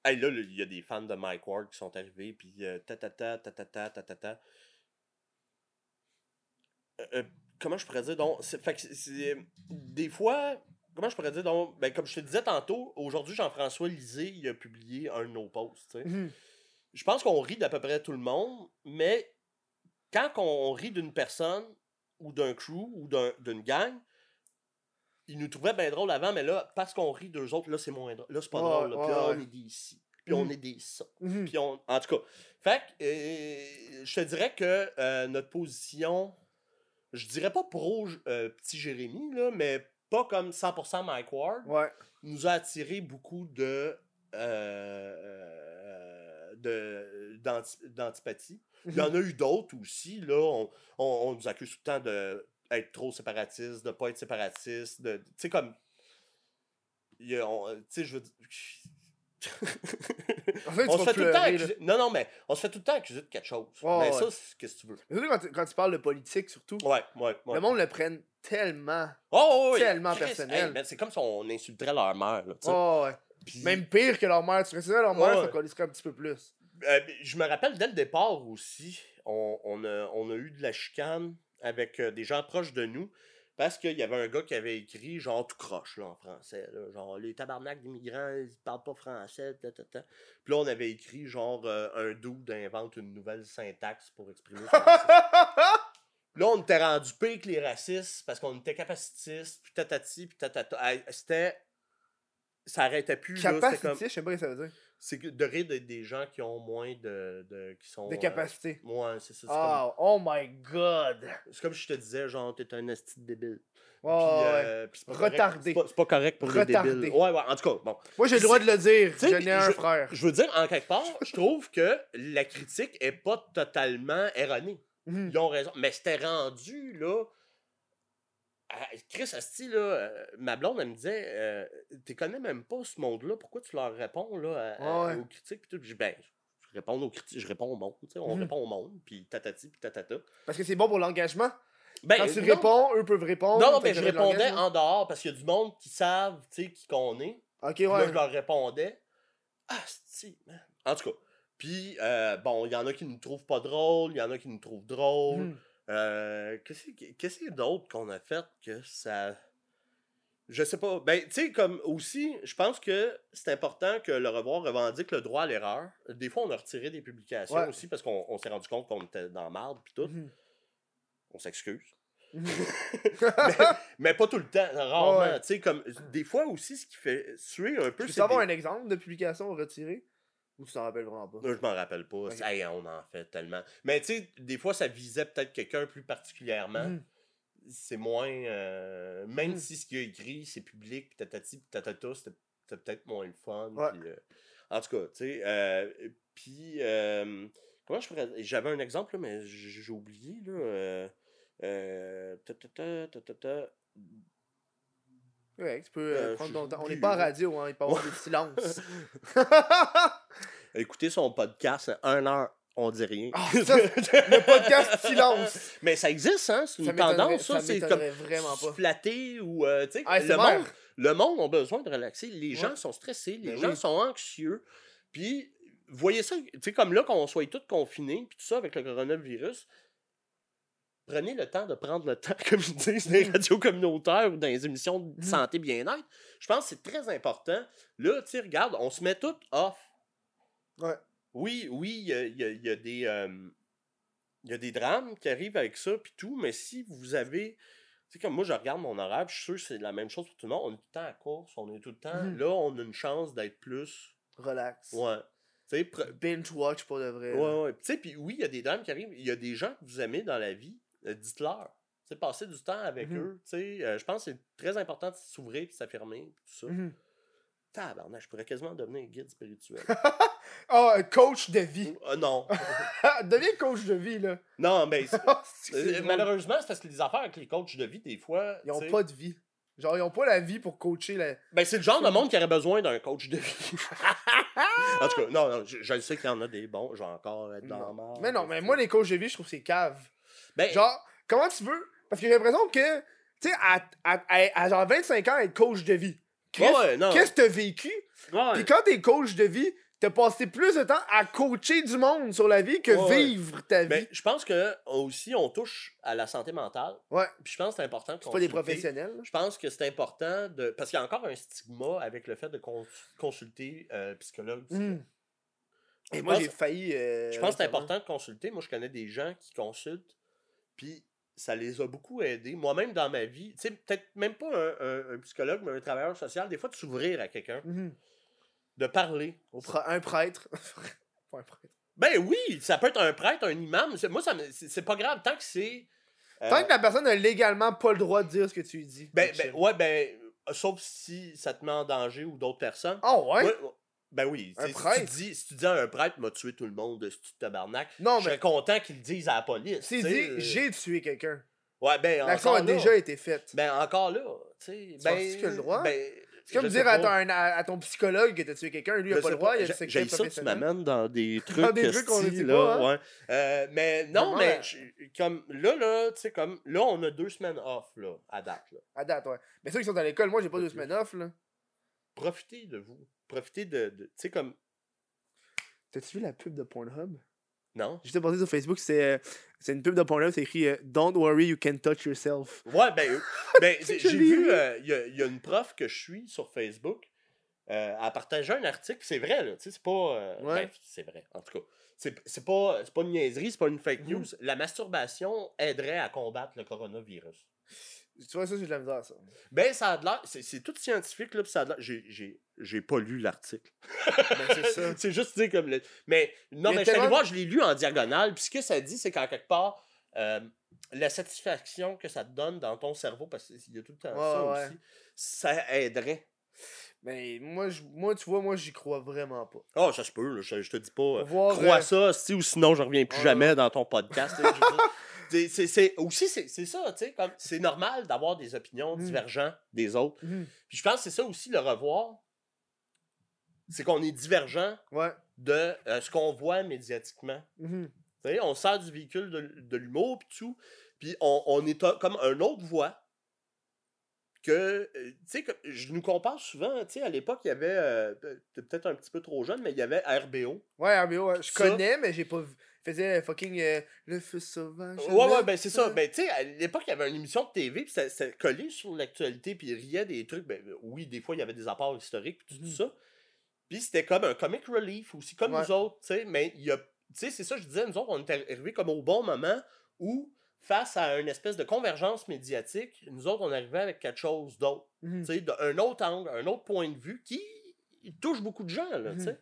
Hey, là, il y a des fans de Mike Ward qui sont arrivés, puis tatata, tatata, tatata. comment je pourrais dire donc c'est, fait que Des fois, comment je pourrais dire donc ben, Comme je te disais tantôt, aujourd'hui, Jean-François Lisée, il a publié un de nos posts. Mm-hmm je pense qu'on rit d'à peu près tout le monde mais quand on rit d'une personne ou d'un crew ou d'un- d'une gang ils nous trouvaient bien drôle avant mais là parce qu'on rit d'eux autres là c'est moins drôle là c'est pas drôle là. puis là on est des ici puis on Mhm. est des ça Mhm. puis on, en tout cas, fait que, euh, je te dirais que euh, notre position, je dirais pas pro euh, petit Jérémy, là, mais pas comme 100% Mike Ward, Ouais. nous a attiré beaucoup de. euh, d'antipathie. Il y en a eu d'autres aussi. Là, on, on, on nous accuse tout le temps d'être trop séparatiste, de pas être séparatiste. de- Tu sais, comme. il y a- on- Tu sais, je veux dire. En fait, on se fait tout le temps accuser... Non, non, mais on se fait tout le temps accuser de quelque chose. Ouais, mais ouais. ça, c'est qu'est-ce que tu veux. Surtout quand, tu- quand tu parles de politique, surtout, Ouais, ouais, ouais. le monde le prenne tellement. Oh, ouais, tellement Chris, personnel. hey, c'est comme si on insulterait leur mère. Là. Oh, ouais. Puis, Même pire que leur mère. Tu restais leur mère, ouais. ça collisserait un petit peu plus. euh, je me rappelle dès le départ aussi, on, on a, on a eu de la chicane avec euh, des gens proches de nous. Parce qu'il y avait un gars qui avait écrit, genre tout croche là, en français. là, genre, les tabarnak d'immigrants, ils parlent pas français. Ta, ta, ta. Puis là, on avait écrit, genre, euh, un dude invente une nouvelle syntaxe pour exprimer son. Là, on était rendu pire que les racistes parce qu'on était capacitistes, puis tatati, puis tatata. C'était. Ça arrêtait plus. là, Capacité, comme. je sais pas ce que ça veut dire. C'est de rire de- des gens qui ont moins de. de qui sont. De euh, capacité. ouais, c'est ça. C'est Ah, oh my god. comme, c'est comme je te disais, genre, t'es un esti débile. Puis, ouais. euh, puis c'est pas correct- Retardé. C'est pas, c'est pas correct pour Retardé. les débiles. Ouais, ouais, en tout cas, bon. Moi, j'ai le droit de le dire. Tu sais, Je n'ai un je- frère. Je veux dire, en quelque part, je trouve que la critique est pas totalement erronée. Mhm. Ils ont raison. Mais c'était rendu, là. À- Chris Asti, là, euh, ma blonde, elle me disait euh, Tu connais même pas ce monde-là, pourquoi tu leur réponds là, à- à- Ouais. aux critiques Puis tout? Je dis, ben, je réponds aux critiques, je réponds au monde. tu sais, On Mhm. répond au monde, puis tatati, puis tatata. Parce que c'est bon pour l'engagement. Ben, Quand tu non, réponds, eux peuvent répondre. Non, non, je répondais en dehors parce qu'il y a du monde qui savent, tu sais, qui qu'on est. Ok, ouais. je leur répondais. Ah, si, man. En tout cas. Puis, euh, bon, il y en a qui nous trouvent pas drôles, il y en a qui nous trouvent drôles. Mhm. Euh, Qu'est-ce que- qu'est-ce qu'il y a d'autre qu'on a fait que ça. Je sais pas. Ben, tu sais, comme aussi, je pense que c'est important que le revoir revendique le droit à l'erreur. Des fois, on a retiré des publications Ouais. aussi parce qu'on on s'est rendu compte qu'on était dans marde puis tout. Mhm. On s'excuse. Mhm. Mais pas tout le temps, rarement. Ouais. Tu sais, comme des fois aussi, ce qui fait suer un Tu peu. peux c'est savoir des- un exemple de publication retirée? Ou tu t'en rappelles vraiment pas? Euh, Je m'en rappelle pas. Hey, on en fait tellement. Mais tu sais, des fois, ça visait peut-être quelqu'un plus particulièrement. Mhm. C'est moins. euh, même Mhm. si ce qu'il a écrit, c'est public, pis tatati, pis tatata, c'était peut-être moins le fun. Ouais. euh, en tout cas, tu sais. euh, puis, euh, comment je pourrais. J'avais un exemple, là, mais j'ai oublié. Là, tatata, tatata. Ouais, tu peux euh, prendre ton temps. On n'est pas en radio, hein, il peut y avoir des silences. Écoutez son podcast, un heure, on dit rien. Ah, ça, le podcast silence. Mais ça existe, hein? C'est une tendance, ça. ça C'est comme vraiment pas. flatter ou. euh, tu sais, Ah, le, monde, le monde a besoin de relaxer. Les gens sont stressés, les Ben gens oui. sont anxieux. Puis, voyez ça, tu sais, comme là, qu'on soit tous confinés, puis tout ça avec le coronavirus. Prenez le temps de prendre le temps, comme ils disent, dans les radios communautaires ou dans les émissions de Mm. santé bien-être. Je pense que c'est très important. Là, tu regarde, on se met tout off. Ouais. Oui, oui, il y a, y y des. euh, y a des drames qui arrivent avec ça, puis tout, mais si vous avez. Tu sais, comme moi, je regarde mon horaire, je suis sûr que c'est la même chose pour tout le monde. On est tout le temps à course, on est tout le temps. Mhm. Là, on a une chance d'être plus. Relax. Ouais. Tu sais, pre- Binge watch pour de vrai. ouais, ouais. Tu sais, puis oui, il y a des drames qui arrivent. Il y a des gens que vous aimez dans la vie, euh, dites-leur. Tu sais, passez du temps avec Mhm. eux. Tu sais, euh, je pense que c'est très important de s'ouvrir et de s'affirmer, tout ça. Mhm. Tabarnak, je pourrais quasiment devenir guide spirituel. Ah, un coach de vie. Ah non. Deviens coach de vie, là. non, mais c'est- Ah, Euh, malheureusement, c'est parce que les affaires avec les coachs de vie, des fois. Ils ont tu sais, pas de vie. Genre, ils ont pas la vie pour coacher la. Ben, c'est le genre de monde qui aurait besoin d'un coach de vie. en tout cas, non, non, je, sais qu'il y en a des bons. Je vais encore être dans la merde, Mais non, mais moi, les coachs de vie, je trouve que c'est cave. Ben, Genre, comment tu veux? Parce que j'ai l'impression que, tu sais, à, à, à- à genre 25 ans, être coach de vie. Chris, ouais. Qu'est-ce que t'as vécu? Ouais. Puis quand t'es coach de vie, t'as passé plus de temps à coacher du monde sur la vie que Ouais, vivre ta vie. Ben, je pense que aussi, on touche à la santé mentale. ouais, Puis je pense que c'est important de c'est pas des professionnels. Je pense que c'est important de. Parce qu'il y a encore un stigma avec le fait de cons- consulter euh, psychologue. Mm. Et Je moi, j'ai failli. euh, Je pense que c'est important de consulter. Moi, je connais des gens qui consultent, puis ça les a beaucoup aidés. Moi-même, dans ma vie, tu sais, peut-être même pas un, un- un psychologue, mais un travailleur social, des fois, de s'ouvrir à quelqu'un, Mhm. de parler. Au Un prêtre. pas un prêtre. Ben oui, ça peut être un prêtre, un imam. Moi, ça c'est pas grave tant que c'est. euh, Tant que la personne n'a légalement pas le droit de dire ce que tu lui dis. ben, ben, ouais, ben, sauf si ça te met en danger ou d'autres personnes. Ah? Ouais, ouais. Ben oui, Un tu si, tu dis, si tu dis à un prêtre m'a tué tout le monde, tu tabarnak, Non, je mais serais content qu'ils le disent à la police. tu dit euh, j'ai tué quelqu'un, Ouais, ben l'action a là. déjà été faite. Ben encore là, tu sais. Tu Ben, penses-tu qu'il a le droit? Ben, C'est comme dire à ton, à, à ton psychologue que t'as tué quelqu'un, lui, il Je a pas le droit, il a le j'ai ça, tu m'amènes dans des trucs, des trucs qu'on ne esti, dit là, pas, hein? ouais. Euh, mais non, Vraiment, mais euh, comme là, là, tu sais, comme là, on a deux semaines off, là, à date, là. À date, ouais. Mais ceux qui sont à l'école, moi, j'ai pas Pas deux semaines off, là. Profitez de vous. Profitez de, de- tu sais, comme, T'as-tu vu la pub de Pornhub? non? J'étais passé sur Facebook, c'est euh, c'est une pub de Pornhub, c'est écrit euh, Don't worry, you can touch yourself. Ouais, ben, euh, ben j'ai vu, euh, il y, a, il y a une prof que je suis sur Facebook, euh, elle partageait un article, c'est vrai, là, tu sais, c'est pas... euh, Ouais. ben, c'est vrai, en tout cas. C'est pas, pas une niaiserie, c'est pas une fake Mhm. news. La masturbation aiderait à combattre le coronavirus. Tu vois, ça, j'ai de la misère, ça. Ben, ça a de l'air. C'est c'est tout scientifique, là, pis ça a de l'air. j'ai- J'ai j'ai pas lu l'article. Ben, c'est ça. c'est juste, tu sais, comme. le- Mais non, mais je suis allé tellement- voir, je l'ai lu en diagonale, puis ce que ça dit, c'est qu'en quelque part, euh, la satisfaction que ça te donne dans ton cerveau, parce qu'il y a tout le temps Ouais, ça ouais. aussi, ça aiderait. Mais moi, je- moi, tu vois, moi, j'y crois vraiment pas. Oh, ça se peut, là, je, je te dis pas. euh, Voir, crois euh, ça, si, ou sinon je reviens plus Ouais. jamais dans ton podcast. C'est- aussi, c'est c'est ça, tu sais, comme c'est normal d'avoir des opinions Mm. divergentes des autres. Mhm. Puis je pense que c'est ça aussi le revoir. C'est qu'on est divergent Ouais. de euh, ce qu'on voit médiatiquement. Mhm. Tu sais, on sert du véhicule de, de l'humour puis tout. Puis on, on est un- comme un autre voix que, euh, tu sais, que je nous compare souvent, tu sais, à l'époque, il y avait, euh, peut-être un petit peu trop jeune, mais il y avait RBO. Ouais, RBO, ouais, je Ça- connais, mais j'ai pas vu. Faisait fucking euh, le feu sauvage. Ouais, ouais, ben c'est ça. Ben, tu sais, à l'époque, il y avait une émission de TV, puis c'était- c'était collé sur l'actualité, puis il riait des trucs. Ben, oui, des fois, il y avait des apports historiques, puis tout Mhm. ça. Puis c'était comme un comic relief aussi, comme Ouais. nous autres, tu sais. Mais il y a. Tu sais, c'est ça, je disais, nous autres, on est arrivés comme au bon moment où, face à une espèce de convergence médiatique, nous autres, on arrivait avec quelque chose d'autre. Mhm. Tu sais, d'un autre angle, un autre point de vue qui touche beaucoup de gens, là, tu sais.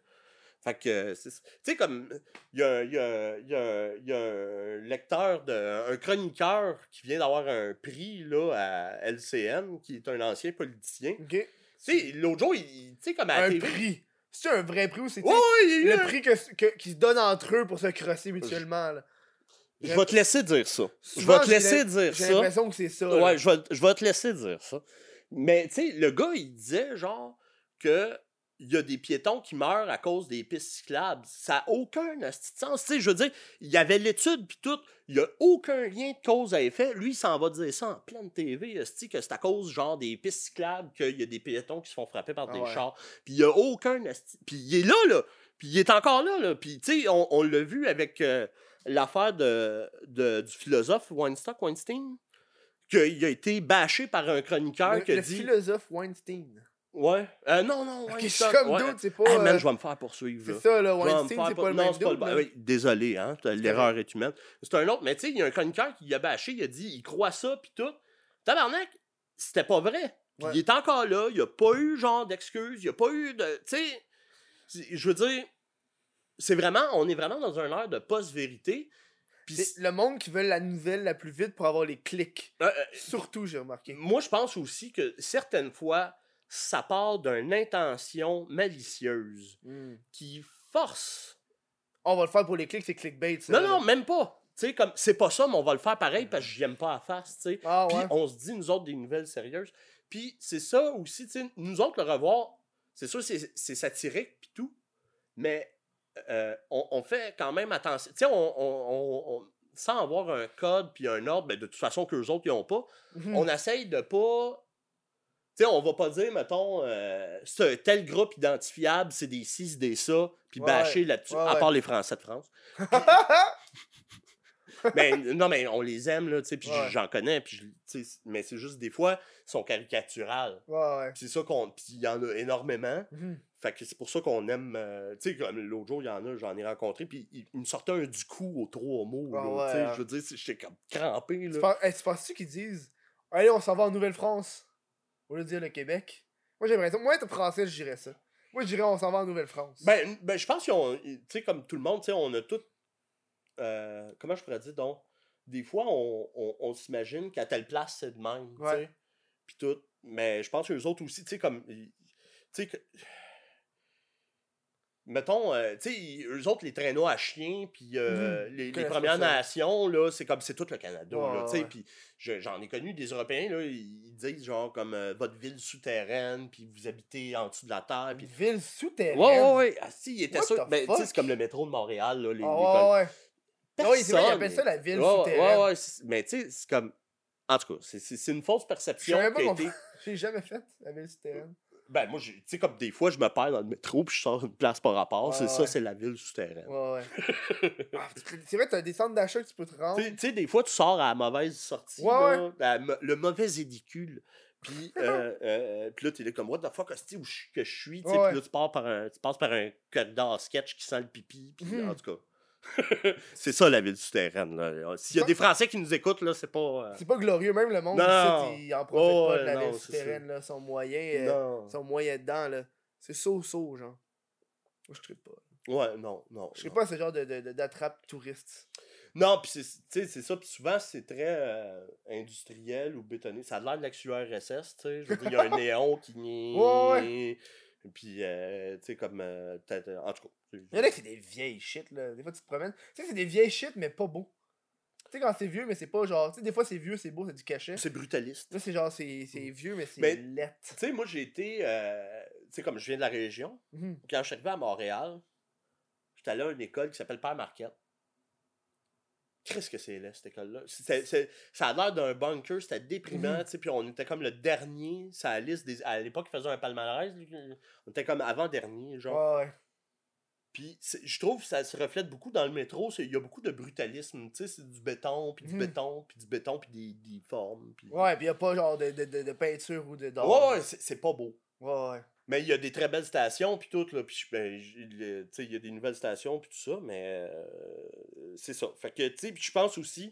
Fait que, tu sais, comme, il y a, y, a, y, a, y a un lecteur, de, un chroniqueur qui vient d'avoir un prix, là, à LCN, qui est un ancien politicien. Ok. Tu sais, l'autre jour, il, tu sais, comme à Un TV. prix. C'est un vrai prix ou c'est Ouais, ouais, le prix que, que- qu'ils se donnent entre eux pour se crosser mutuellement? Là? Je vais te laisser dire ça. Je vais te j'ai laisser dire J'ai ça. l'impression que c'est ça. Ouais, je vais, je vais te laisser dire ça. Mais, tu sais, le gars, il disait, genre, que il y a des piétons qui meurent à cause des pistes cyclables. Ça n'a aucun sens. Tu sais, je veux dire, il y avait l'étude, puis tout. Il n'y a aucun lien de cause à effet. Lui, il s'en va dire ça en pleine TV, asti, que c'est à cause, genre, des pistes cyclables qu'il y a des piétons qui se font frapper par Ah des ouais. chars. Puis il n'y a aucun. Puis il est là, là. Puis il est encore là, là. Puis, tu sais, on, on l'a vu avec euh, l'affaire de, de- du philosophe Weinstock, Weinstein, qu'il a été bâché par un chroniqueur Le, qui a le dit... philosophe Weinstein. Ouais. Euh, non, non, Ok, je suis Weinstock, comme ouais. d'autres, c'est pas. Ah, man, euh, je vais me faire poursuivre. c'est ça, là. Je Weinstein, c'est pas le non, même c'est pas le là. désolé, hein, l'erreur est humaine. C'est un autre, mais tu sais, il y a un chroniqueur qui a bâché, il a dit, il croit ça, puis tout. Tabarnak, c'était pas vrai. Puis Ouais. il est encore là, il a pas eu genre d'excuses, il a pas eu de. Tu sais, je veux dire, c'est vraiment, on est vraiment dans un air de post-vérité. C'est le monde qui veut la nouvelle la plus vite pour avoir les clics. euh, euh, Surtout, j'ai remarqué. moi, je pense aussi que certaines fois, ça part d'une intention malicieuse Hmm. qui force On va le faire pour les clics, c'est clickbait. Ça, Non, là. non, même pas. Tu sais, comme, c'est pas ça, mais on va le faire pareil parce que j'aime pas à face, tu sais. Ah Puis ouais. on se dit, nous autres, des nouvelles sérieuses. Puis c'est ça aussi, tu sais, nous autres, le revoir, c'est sûr, c'est c'est satirique, puis tout, mais euh, on, on fait quand même attention. Tu sais, on, on- on- sans avoir un code puis un ordre, ben, de toute façon qu'eux autres, ils ont pas, Mhm. on essaye de pas sais, on va pas dire, mettons, euh, c'est un tel groupe identifiable, c'est des ci, c'est des ça, puis Ouais, bâcher là-dessus, Ouais, à part les Français de France. mais non, mais on les aime, là, tu sais, puis Ouais. j'en connais, puis mais c'est juste des fois, ils sont caricaturales. Ouais, ouais. Puis c'est ça qu'on. Puis il y en a énormément. Mhm. Fait que c'est pour ça qu'on aime. euh, tu sais, comme l'autre jour, il y en a, j'en ai rencontré, puis il, il me sortait un du coup aux trois mots. Ah hein. Je veux dire, c'est- j'étais comme crampé. Là. hey, tu penses-tu qu'ils disent Allez, on s'en va en Nouvelle-France Au lieu de dire le Québec Moi, j'aimerais ça. Moi, être français, je dirais ça. Moi, je dirais on s'en va en Nouvelle-France. Ben, ben je pense qu'ils ont. Tu sais, comme tout le monde, tu sais, on a tout. euh, comment je pourrais dire donc Des fois, on, on, on s'imagine qu'à telle place, c'est de même. tu sais. Ouais. Puis tout. Mais je pense que les autres aussi, tu sais, comme. Tu sais, que- Mettons, euh, tu sais, eux autres, les traîneaux à chiens, puis euh, Mhm. les, Premières. Nations, là, c'est comme c'est tout le Canada, Ouais, tu sais. ouais. Puis je- j'en ai connu des Européens, là, ils disent genre comme euh, votre ville souterraine, puis vous habitez en dessous de la terre, puis ville souterraine? Ouais, ouais, ouais. Ah, si, Ben, tu sais, fuck? c'est comme le métro de Montréal, là. Les, Ah, les comme- ouais. Ah vrai, ils appellent ça la ville souterraine. Ouais, ouais. Mais tu sais, c'est comme. En tout cas, c'est- une fausse perception qui a été. J'ai jamais fait la ville souterraine. Ben, moi, tu sais, comme des fois, je me perds dans le métro, puis je sors une place par rapport. Ouais, c'est ouais. ça, c'est la ville souterraine. Ouais, ouais. Ah, c'est vrai, t'as des centres d'achat que tu peux te rendre. Tu sais- des fois, tu sors à la mauvaise sortie, là, le mauvais édicule. Puis, euh, euh, puis là, t'es là comme, what the fuck, hostie, où je- que je suis, tu sais, Ouais. puis là, tu, pars par un, tu passes par un corridor sketch qui sent le pipi, puis Mhm. en tout cas. c'est ça, la ville souterraine. S'il y a des Français qui nous écoutent, là, c'est pas... euh, C'est pas glorieux, même le monde Non. ici, ils en profitent Oh, pas de la non, ville souterraine, là. Ils sont moyens, euh, sont moyens dedans, là. C'est so-so, genre. Moi, je tripe pas. Ouais, non, non. Je sais non. pas ce genre de, de, de- d'attrape touriste. Non, puis c'est ça. Puis souvent, c'est très euh, industriel ou bétonné. Ça a l'air de l'ex-URSS, tu sais. Je veux dire, il y a un néon qui... Ouais, Puis, euh, tu sais, comme... euh, euh, en tout cas. Il y en a qui c'est des vieilles shit, là. Des fois, tu te promènes. Tu sais, c'est des vieilles shit, mais pas beau. Tu sais, quand c'est vieux, mais c'est pas genre. Tu sais, des fois, c'est vieux, c'est beau, c'est du cachet. C'est brutaliste. Là, c'est genre, c'est c'est vieux, mais c'est Mais- lettre. Tu sais, moi, j'ai été... euh, tu sais, comme je viens de la région, Mhm. quand je suis arrivé à Montréal, j'étais allé à une école qui s'appelle Père Marquette. Qu'est-ce que c'est là, cette école-là? C'est- c'est- ça a l'air d'un bunker, c'était déprimant, tu sais, puis on était comme le dernier, ça la liste des... À l'époque, ils faisaient un palmarès, lui, on était comme avant-dernier, genre. Ouais. Puis je trouve que ça se reflète beaucoup dans le métro, il y a beaucoup de brutalisme, tu sais, c'est du béton, puis du Mhm. béton, puis du béton, puis des, des formes, puis... Ouais, pis y a pas genre de, de, de, de peinture ou de. Ouais, ouais, c'est c'est pas beau. Ouais. Mais il y a des très belles stations, puis tout, là, puis ben, il y a des nouvelles stations, puis tout ça, mais euh, c'est ça. Fait que, tu sais, je pense aussi,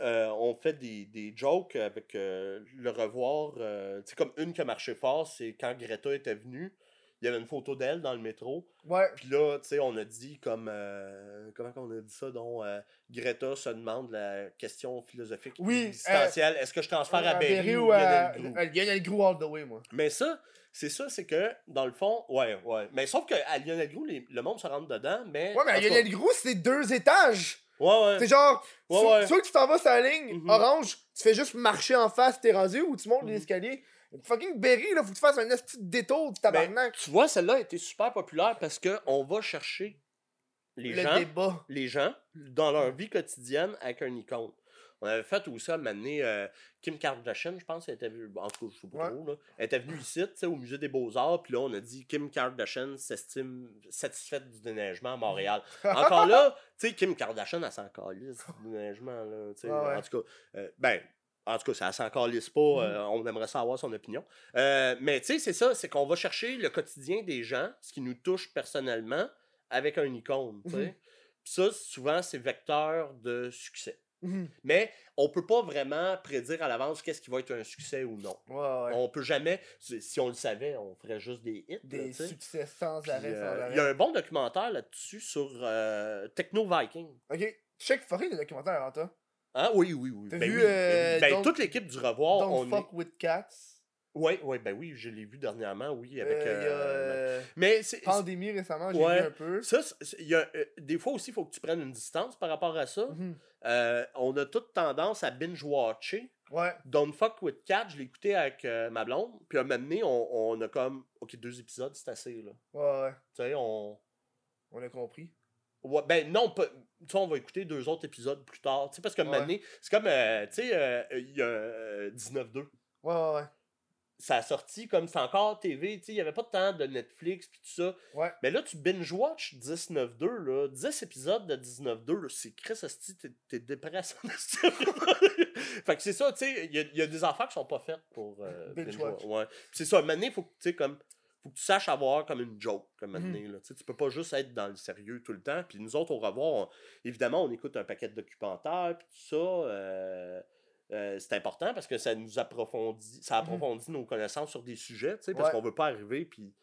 euh, on fait des, des jokes avec euh, le revoir, tu sais, comme une qui a marché fort, c'est quand Greta était venue, il y avait une photo d'elle dans le métro, Ouais. puis là, tu sais, on a dit comme, euh, comment qu'on a dit ça, donc, euh, Greta se demande la question philosophique Oui, euh, existentielle, est-ce que je transfère à Berry ou à. Lionel Groux all the way, moi. Mais ça, c'est ça, c'est que, dans le fond, ouais, ouais. Mais sauf qu'à Lionel Groux, les- le monde se rentre dedans, mais. Ouais, mais à Lionel Groux, c'est deux étages. Ouais, ouais. C'est genre, Ouais, soit, ouais. soit que tu t'en vas sur la ligne Mhm. orange, tu fais juste marcher en face, t'es rendu, ou tu montes Mhm. l'escalier. Fucking Berry, là, faut que tu fasses un petit détour de tabarnak. Tu vois, celle-là a été super populaire parce qu'on va chercher les le gens, débat. les gens dans leur vie quotidienne avec un icône. On avait fait aussi à donné, euh, Kim Kardashian, je pense, elle était venue, en tout cas, je sais pas Ouais. trop, là, elle était venue ici, tu sais, au musée des Beaux-Arts, puis là, on a dit Kim Kardashian s'estime satisfaite du déneigement à Montréal. Encore là, tu sais, Kim Kardashian, elle s'en calisse du déneigement, là, tu sais, Ouais, ouais. en tout cas, euh, ben, en tout cas, ça s'en calisse pas, euh, on aimerait savoir son opinion. Euh, mais tu sais, c'est ça, c'est qu'on va chercher le quotidien des gens, ce qui nous touche personnellement, avec un icône, tu sais. Mhm. Puis ça, souvent, c'est vecteur de succès. Mhm. Mais on peut pas vraiment prédire à l'avance qu'est-ce qui va être un succès ou non. Ouais, ouais. On peut jamais, si on le savait, on ferait juste des hits. Des succès sans Puis, arrêt, sans euh, arrêt. Il y a un bon documentaire là-dessus sur Techno Viking. Ok, check Forêt le documentaire avant toi. Hein? Oui, oui, oui. Ben vu, oui, ben euh, oui. Ben, toute l'équipe du revoir, Don't on fuck with cats. Oui, oui, ben oui, je l'ai vu dernièrement, oui, avec... Euh, euh, euh, Mais c'est... Pandémie récemment, j'ai Ouais. vu un peu. Ça, y a, euh, des fois aussi, il faut que tu prennes une distance par rapport à ça. Mhm. Euh, on a toute tendance à binge-watcher. Ouais. Don't Fuck With Cat, je l'ai écouté avec euh, ma blonde. Puis à un moment donné, on, on a comme, OK, deux épisodes, c'est assez, là. Ouais, ouais. Tu sais, on... On a compris. Ouais, ben non, pas... on va écouter deux autres épisodes plus tard. Tu sais, parce moment Ouais. c'est comme, euh, tu sais, euh, il y a euh, 19-2. Ouais, ouais, ouais. ça a sorti comme c'est encore TV, tu sais, il y avait pas de temps de Netflix puis tout ça. Ouais. Mais là, tu binge-watch 19-2, là, 10 épisodes de 19-2, là, c'est Chris, esti, t'es, dépressé. fait que c'est ça, tu sais, il y y a des affaires qui sont pas faites pour euh, Binge-watch. Ouais. C'est ça, maintenant, il faut que, tu sais, comme, faut que tu saches avoir comme une joke, comme maintenant, là. Tu peux pas juste être dans le sérieux tout le temps. Puis nous autres, au revoir, on- évidemment, on écoute un paquet de documentaires, puis tout ça. euh, euh, c'est important parce que ça nous approfondit, ça approfondit nos connaissances sur des sujets, parce. Ouais. qu'on veut pas arriver puis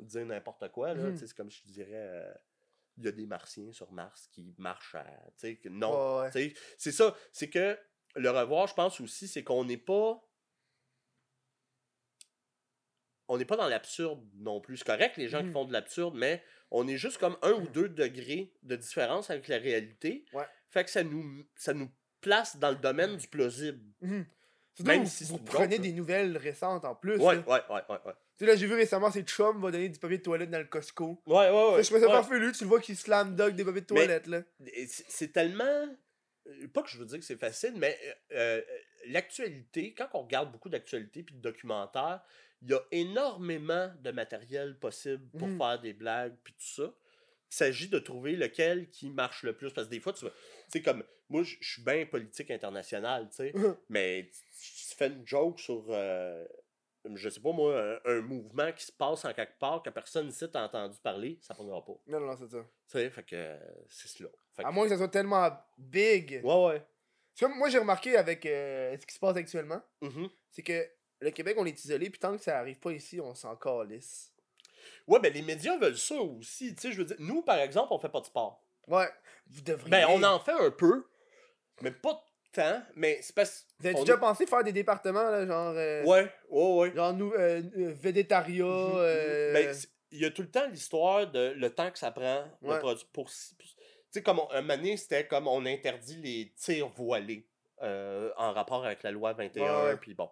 dire n'importe quoi, sais, c'est comme je dirais, euh, il y a des martiens sur Mars qui marchent à, non, ouais. c'est ça, c'est que le revoir, je pense aussi, c'est qu'on n'est pas on n'est pas dans l'absurde non plus. C'est correct, les gens qui Mhm. font de l'absurde, mais on est juste comme un ou deux degrés de différence avec la réalité. Ouais. Fait que ça nous, ça nous place dans le domaine du plausible. Mhm. Surtout, Même vous, si vous prenez des nouvelles récentes en plus. Ouais, là. ouais, ouais, ouais, ouais. Tu sais, là, j'ai vu récemment, c'est Trump va donner du papier de toilette dans le Costco. Ouais, ouais, ouais. je me suis ouais. farfelu, tu le vois qui slam dog des papiers de Mais- toilette, là. C'est tellement. euh, Pas que je veux dire que c'est facile, mais euh, euh, l'actualité, quand on regarde beaucoup d'actualités puis de documentaires, il y a énormément de matériel possible pour Mhm. faire des blagues puis tout ça. Il s'agit de trouver lequel qui marche le plus. Parce que des fois, tu sais, comme moi, je suis bien politique internationale, tu sais, mais tu tu fais une joke sur. euh, je sais pas moi, un, un mouvement qui se passe en quelque part que personne ici t'a entendu parler, ça prendra pas. Non, non, non, c'est ça. Tu sais, fait que euh, c'est cela. Fait que- À moins que ça soit tellement big. Ouais, ouais. C'est Comme moi, j'ai remarqué avec euh, ce qui se passe actuellement, Mhm. c'est que le Québec, on est isolé, puis tant que ça arrive pas ici, on s'en calisse. Ouais, ben les médias veulent ça aussi. Tu sais, je veux dire, nous, par exemple, on fait pas de sport. Ouais, vous devriez. Ben, on en fait un peu, mais pas tant. Mais c'est parce Vous avez déjà est- pensé faire des départements, là, genre. euh, Ouais, ouais, ouais. Genre, nous, euh, euh, végétaria. euh, Ben, il y a tout le temps l'histoire de le temps que ça prend de Ouais. produire pour. Tu sais, comme on- un donné, c'était comme on interdit les tirs voilés euh, en rapport avec la loi 21, Ouais, ouais. puis bon.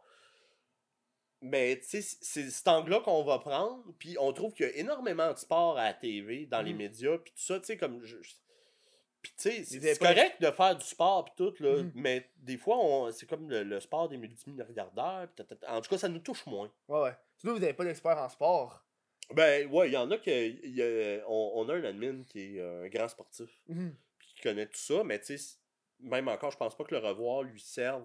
Mais tu sais, c'est- cet angle-là qu'on va prendre, puis on trouve qu'il y a énormément de sport à la TV, dans les Mhm. médias, puis tout ça, tu sais, comme. je- Puis tu sais, c'est correct de faire du sport, puis tout, là, Mhm. mais des fois, on- c'est comme le, le sport des multimilliardaires, en tout cas, ça nous touche moins. Ouais, ouais. Surtout, vous avez pas d'expert en sport. Ben, ouais, il y en a que. y a- on, on a un admin qui est euh, un grand sportif, Mhm. puis qui connaît tout ça, mais tu sais, même encore, je pense pas que le revoir lui serve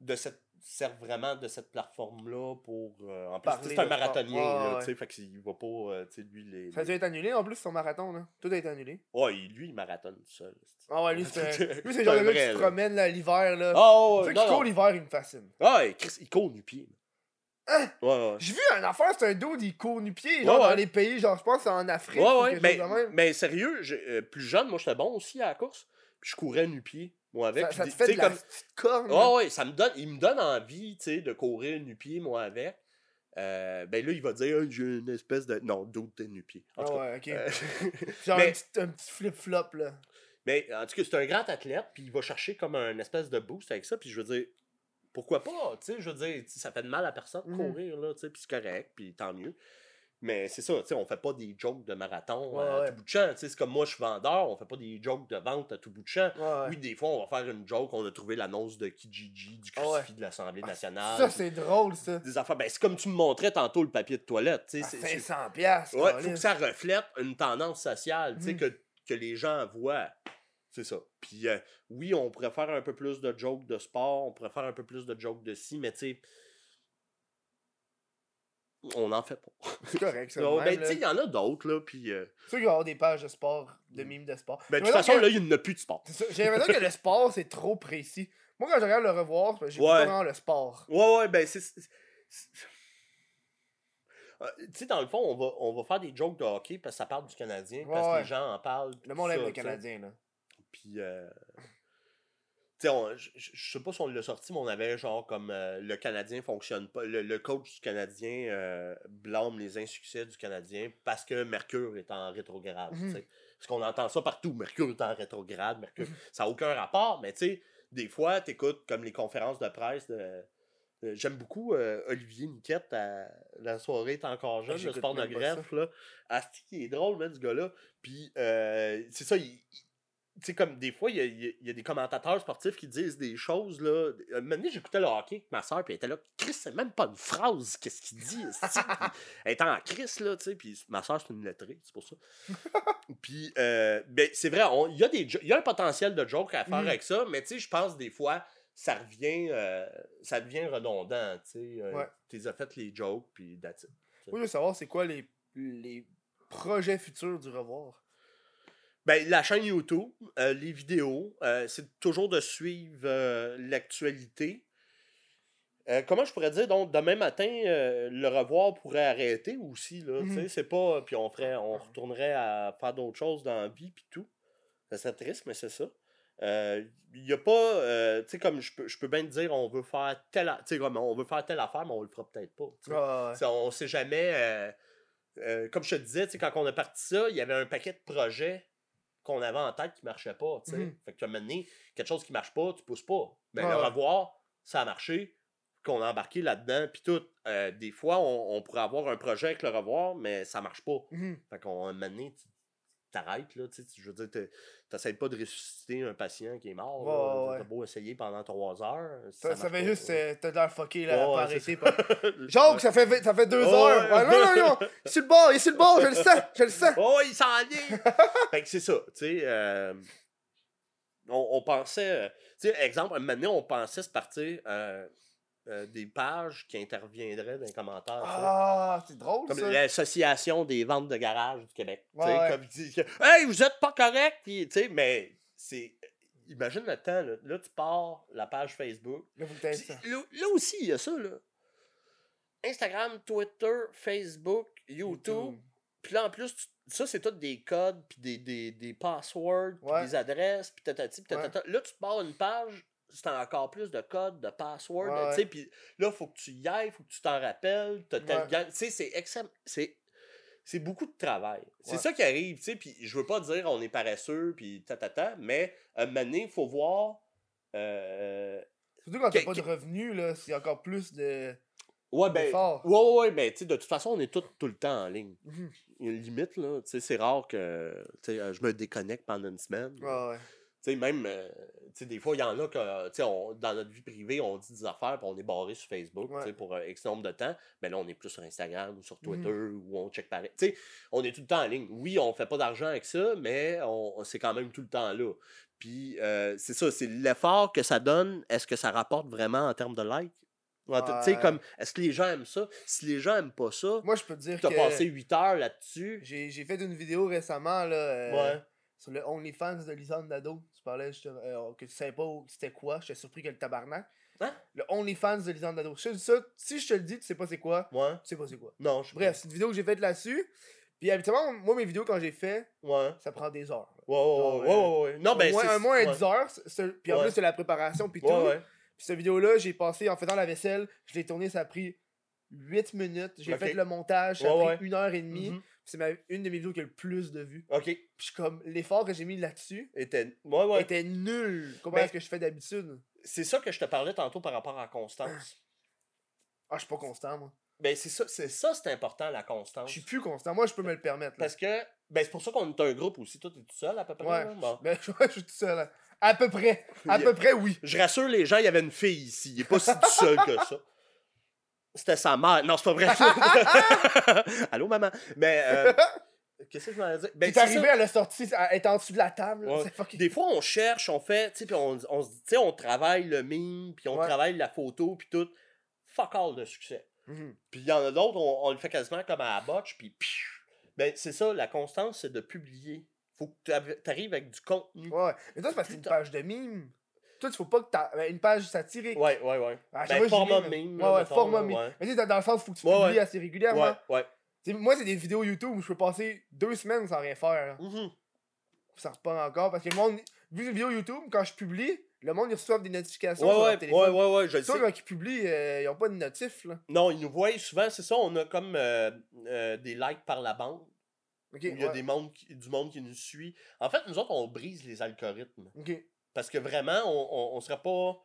de cette serve vraiment de cette plateforme-là pour. euh, en plus, c'est un marathonien, là, ouais. sais, fait qu'il va pas, euh, tu sais, lui, les. Ça a dû être annulé en plus, son marathon, là. Tout a été annulé. Ouais, il- lui, il marathonne tout seul. Ah ouais, lui, c'est lui, c'est le genre un gars qui se promène l'hiver, là. Ah, ouais, Ceux qui courent l'hiver, il me fascine. Ah, et Chris, il court nu-pied. Hein? Ouais, ouais. J'ai vu un affaire, c'est un dude, il court nu-pied, genre Ouais, ouais. dans les pays, genre, je pense en Afrique. Ouais, ou ouais, quelque mais, chose de même. mais sérieux, j'ai- euh, plus jeune, moi, j'étais bon aussi à la course. Puis je courais nu-pied, moi, avec. Ça, puis ça des- te fait tu de sais, la comme- petite corne. ouais, ça me donne, il me donne envie, tu sais, de courir nu-pied, moi, avec. Euh, ben là, il va dire, j'ai une espèce de. Non, d'autres t'es nu-pied. Ah cas. ouais, ok. euh, Genre mais- un petit, flip-flop, là. mais en tout cas, c'est un grand athlète, puis il va chercher comme un espèce de boost avec ça, puis je veux dire, pourquoi pas, tu sais, je veux dire, ça fait de mal à personne de Mhm. courir, là, tu sais, puis c'est correct, puis tant mieux. Mais c'est ça, tu sais, on fait pas des jokes de marathon Ouais, à ouais. tout bout de champ, tu sais, c'est comme moi, je suis vendeur, on fait pas des jokes de vente à tout bout de champ. Ouais. Oui, des fois, on va faire une joke, on a trouvé l'annonce de Kijiji, du Ah crucifix de l'Assemblée nationale. Ça, c'est drôle, ça. des affaires. Ben, c'est comme tu me montrais tantôt le papier de toilette, tu sais. À c'est- c'est- 500 piastres, Ouais, faut que ça reflète une tendance sociale, tu sais, Mhm. que, que les gens voient. C'est ça. Puis euh, oui, on pourrait faire un peu plus de jokes de sport, on pourrait faire un peu plus de jokes de ci, mais tu sais, on n'en fait pas. C'est correct, ça. Ben, tu sais, il y en a d'autres, là, puis... euh, C'est sûr qu'il va y avoir des pages de sport, de mimes de sport. ben, de toute façon, là, il n'y en a plus de sport. J'ai l'impression que le sport, c'est trop précis. Moi, quand je regarde le revoir, que j'ai Ouais. vraiment le sport. Ouais, ouais, ben, c'est... Euh, tu sais, dans le fond, on va, on va faire des jokes de hockey parce que ça parle du Canadien, parce que ouais. les gens en parlent. Le monde aime le. Canadien, là. Puis, euh, je sais pas si on l'a sorti, mais on avait genre comme euh, le Canadien fonctionne pas. Le, le coach du Canadien euh, blâme les insuccès du Canadien parce que Mercure est en rétrograde. Mhm. Parce qu'on entend ça partout. Mercure est en rétrograde. Mercure. Ça n'a aucun rapport, mais tu sais, des fois, tu écoutes comme les conférences de presse de. de- J'aime beaucoup euh, Olivier Niquette à La soirée est encore jeune, le j'écoute sport de même greffe. Là. Asti, il est drôle, man, ce gars-là? Puis, c'est ça, il, sais, comme des fois, il y a, y a- des commentateurs sportifs qui disent des choses, là. Un moment j'écoutais le hockey avec ma soeur, puis elle était là, Chris, c'est même pas une phrase, qu'est-ce qu'il dit, Elle était en Chris, là, tu sais, puis ma soeur, c'est une lettrée, c'est pour ça. puis, euh, ben, c'est vrai, il y, a des y a un potentiel de joke à faire Mhm. avec ça, mais tu sais, je pense des fois, ça revient, euh, ça devient redondant, tu sais. Euh, Ouais. Tu les as fait les jokes, puis that's it. Moi, je veux savoir, c'est quoi les, les projets futurs du revoir? Ben, la chaîne YouTube, euh, les vidéos, euh, c'est toujours de suivre euh, l'actualité. Comment je pourrais dire, donc, demain matin, le revoir pourrait arrêter aussi, là, tu sais, c'est pas, puis on ferait, on retournerait à faire d'autres choses dans la vie, puis tout. Ça serait triste, mais c'est ça. Il y a pas, tu sais, comme je peux, je peux bien te dire, on veut faire telle, a- tu sais, comme on veut faire telle affaire, mais on le fera peut-être pas. Ah, ouais. On sait jamais. comme je te disais, quand on a parti ça, il y avait un paquet de projets qu'on avait en tête qui marchaient pas. t'sais. Mhm. Fait que tu as mené quelque chose qui marche pas, tu pousses pas. Mais le ouais. revoir, ça a marché, qu'on a embarqué là-dedans, puis tout. Euh, des fois, on, on pourrait avoir un projet avec le revoir, mais ça marche pas. Mhm. Fait qu'on a mené, tu t'arrêtes, là, tu sais, je veux dire, t'es- t'essayes pas de ressusciter un patient qui est mort. Ouais, T'as beau essayer pendant trois heures. si Ça, ça fait pas, juste, ouais. t'as l'air fucké, là, Ouais, pas arrêter. c'est pas- ça. Fait, ça fait deux heures. ouais. Non, non, non. Il est sur le bord, il est sur le bord, je le sens, je le sens. Oh, il s'en vient! fait que c'est ça, tu sais. euh, on, on pensait. euh, Tu sais, exemple, un moment donné, on pensait se partir euh, euh, des pages qui interviendraient dans les commentaires. Ah, c'est drôle, Comme ça. l'Association des ventes de garage du Québec. Ouais, ouais. Comme ils disent que, Hey, vous êtes pas correct! Puis, mais c'est. Imagine le temps, là. Là, tu pars la page Facebook. Là, Puis ça. Là, là aussi, il y a ça, là. Instagram, Twitter, Facebook, YouTube. Puis là, en plus, tu- ça, c'est tout des codes, puis des, des, des passwords, puis Ouais. des adresses, puis tatati, puis Ouais. tatata. Là, tu te barres une page, c'est encore plus de codes, de passwords, tu sais, puis là, faut que tu y ailles, faut que tu t'en rappelles, Tu sais, c'est extrême... C'est... C'est beaucoup de travail. C'est Ouais. ça qui arrive, tu sais, puis je veux pas dire on est paresseux, puis tatata, mais à un moment donné, il faut voir... euh, Surtout quand t'as pas de revenus, là, c'est encore plus de. Ouais, ben. Ouais, ouais, ouais, ben, tu sais, de toute façon, on est tous tout le temps en ligne. Il y a une limite, là. Tu sais, c'est rare que tu sais, euh, je me déconnecte pendant une semaine. Ouais, ouais. Tu sais, même, euh, tu sais, des fois, il y en a que, tu sais, dans notre vie privée, on dit des affaires, puis on est barré sur Facebook, Ouais. tu sais, pour euh, X nombre de temps. Mais là, on est plus sur Instagram ou sur Mhm. Twitter, ou on check pareil. Tu sais, on est tout le temps en ligne. Oui, on fait pas d'argent avec ça, mais on, c'est quand même tout le temps là. Puis, euh, c'est ça, c'est l'effort que ça donne. Est-ce que ça rapporte vraiment en termes de likes? Ouais. comme, est-ce que les gens aiment ça? Si les gens aiment pas ça, Moi, je peux te dire tu as que. passé 8 heures là-dessus. J'ai fait une vidéo récemment, là. euh, Ouais. Sur le OnlyFans de Lisanne Nadeau. Tu parlais justement, euh, que tu savais pas où- c'était quoi. J'étais surpris que le tabarnak. Hein? Le OnlyFans de Lisanne Nadeau. Je te dis ça, si je te le dis, tu sais pas c'est quoi. Ouais. Tu sais pas c'est quoi. Non, je Bref, c'est une vidéo que j'ai faite là-dessus. Puis habituellement, moi, mes vidéos, quand j'ai fait, Ouais. ça prend des heures. Ouais, ouais, ouais, ouais, ouais. Non, ben, moins, c'est. un moins ouais. 10 heures. Puis en plus, c'est la préparation. Puis tout. Puis cette vidéo-là, j'ai passé en faisant la vaisselle. Je l'ai tournée, ça a pris 8 minutes. J'ai fait le montage, ça a pris ouais. une heure et demie. C'est une de mes vidéos qui a le plus de vues. Ok. Puis je suis comme, l'effort que j'ai mis là-dessus Était... Ouais, ouais. était nul comparé Ben- à ce que je fais d'habitude. C'est ça que je te parlais tantôt par rapport à constance. Ah, je suis pas constant, moi. Ben, c'est ça, c'est ça, c'est important, la Je constance. suis plus constant. Moi, je peux me le permettre. là. Parce que, ben, c'est pour ça qu'on est un groupe aussi. Toi, t'es tout seul à peu près. Ouais. Bon. Ben, je, je suis tout seul. À peu près. À peu près, oui. Je rassure les gens, il y avait une fille ici. Il est pas si tout seul que ça. C'était sa mère. Non, c'est pas vrai. Allô, maman. Mais, euh, qu'est-ce que je m'en dire? Ben, T'es arrivé, ça. elle a sorti, elle est en dessous de la table. là. Ouais. C'est fucking... Des fois, on cherche, on fait, tu sais, puis on, on on travaille le meme, puis on Ouais. travaille la photo, puis tout. Fuck all de succès. Mhm. Puis il y en a d'autres, on, on le fait quasiment comme à la botche, puis ben c'est ça, la constance, c'est de publier. Faut que tu arrives avec du contenu. Ouais. Mais toi, c'est parce que c'est une page de mime. Toi, il faut pas que t'as ben, une page satirique. Ouais, ouais, ouais. Chaque Ben, format meme. Ouais, format meme. ouais. Mais tu sais, dans le sens, faut que tu Ouais, publies ouais. assez régulièrement. Ouais, ouais. Moi, c'est des vidéos YouTube où je peux passer deux semaines sans rien faire. là. Mhm. Ça repart encore. Parce que le monde, vu les vidéos YouTube, quand je publie, le monde, ils reçoivent des notifications Ouais, sur ouais, téléphone. ouais, ouais, ouais, je le sais. quand ils publient, euh, ils ont pas de notif, là. Non, ils nous voient souvent, c'est ça, on a comme euh, euh, des likes par la bande. Ok, où il y a ouais. des mondes qui- du monde qui nous suit. En fait, nous autres, on brise les algorithmes. Parce que vraiment, on, on, on serait pas.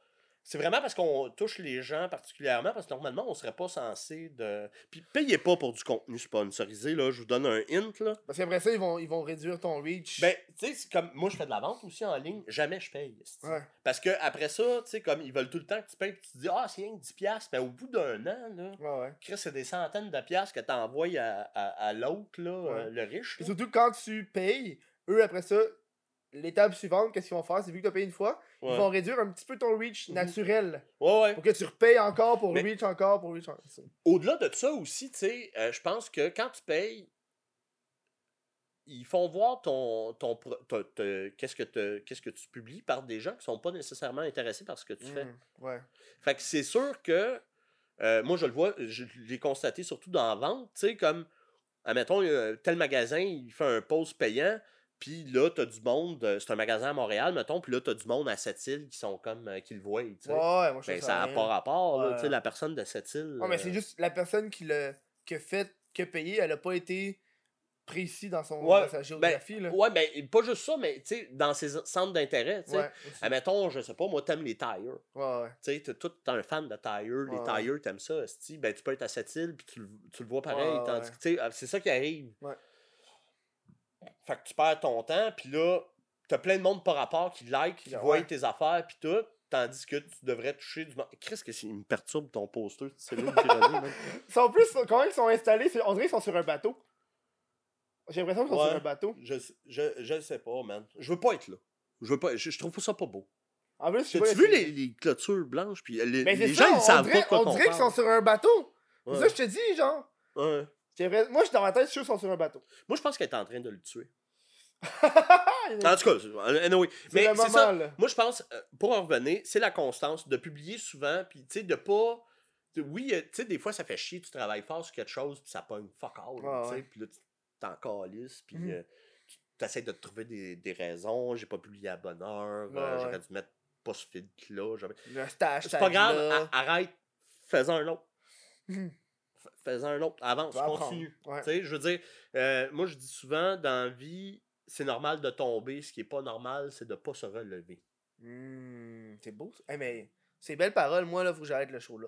C'est vraiment parce qu'on touche les gens particulièrement, parce que normalement, on serait pas censé de. Puis payez pas pour du contenu sponsorisé, là. Je vous donne un hint, là. Parce qu'après ça, ils vont, ils vont réduire ton reach. Ben, tu sais, c'est comme moi, je fais de la vente aussi en ligne, jamais je paye. Ouais. Parce que après ça, tu sais, comme ils veulent tout le temps que tu payes, tu te dis, ah, c'est rien que 10$, mais au bout d'un an, là, Ouais, ouais. Chris, c'est des centaines de piastres que t'envoies à, à, à l'autre, là, Ouais. euh, le riche. Et surtout quand tu payes, eux après ça, l'étape suivante, qu'est-ce qu'ils vont faire? C'est vu que tu as payé une fois, Ouais. ils vont réduire un petit peu ton reach Mhm. naturel. ouais, ouais. Pour que tu repayes encore pour Mais- reach encore pour reach encore. Au-delà de ça aussi, tu sais, euh, je pense que quand tu payes, ils font voir ton, ton, qu'est-ce que te- qu'est-ce que tu publies par des gens qui sont pas nécessairement intéressés par ce que tu fais. Mm, Ouais. Fait que c'est sûr que euh, moi je le vois, je l'ai constaté surtout dans la vente, tu sais, comme admettons, tel magasin, il fait un post payant, puis là, t'as du monde, euh, c'est un magasin à Montréal, mettons, puis là, t'as du monde à cette île qui sont comme euh, qui le voient, tu sais. Ouais, ouais, moi je Ben, ça n'a pas rapport, là, Ouais. tu sais, la personne de cette île. Ouais, mais c'est euh, juste la personne qui l'a qui a fait, qui a payé, elle a pas été précis dans, son, Ouais, dans sa géographie. là. Ouais, mais pas juste ça, mais tu sais, dans ses centres d'intérêt, tu sais. ouais. Admettons, je sais pas, moi, t'aimes les tires. ouais, ouais. Tu sais, t'es tout un fan de tires, les tires, t'aimes ça, ben tu peux être à cette île, puis tu, le- tu le vois pareil, tandis que, tu sais, c'est ça qui arrive. Fait que tu perds ton temps, puis là, t'as plein de monde par rapport qui like, qui Ouais. voient tes affaires, puis tout, tandis que tu devrais toucher du monde. Qu'est-ce que c'est, il me perturbe ton poster, c'est là sont plus, comment ils sont installés, on dirait qu'ils sont sur un bateau. J'ai l'impression qu'ils sont Ouais. sur un bateau. je, je, je sais pas, man. Je veux pas être là. Je veux pas, je, je trouve ça pas beau. En plus, As-tu vu les, les clôtures blanches, puis les, les ça, gens, ils savent dirait, pas quoi on dirait qu'ils sont sur un bateau. C'est Ouais. ça que je te dis, genre. Ouais. L'impression- Moi, je suis dans ma tête, je suis sûr qu'ils sont sur un bateau. Moi, je pense qu'elle est en train de le tuer. En tout cas, anyway. Mais c'est ça. là. Moi, je pense, euh, pour en revenir, c'est la constance de publier souvent, puis tu sais, de pas. de- oui, euh, tu sais, des fois, ça fait chier, tu travailles fort sur quelque chose, puis ça pogne fuck all, Ouais, tu sais, puis là, tu t'en calisses, puis Mhm. euh, tu essaies de trouver des, des raisons. J'ai pas publié à bonne heure, euh, j'aurais dû mettre pas ce stage, C'est pas grave, arrête, fais-en un autre. Mhm. F- Fais-en un autre, avance, continue. Ouais. Tu sais, je veux dire, euh, moi je dis souvent, dans la vie, c'est normal de tomber. Ce qui est pas normal, c'est de pas se relever. Hmm, c'est beau. ça. Eh, mais c'est belle parole. Moi, là, faut que j'arrête le show là.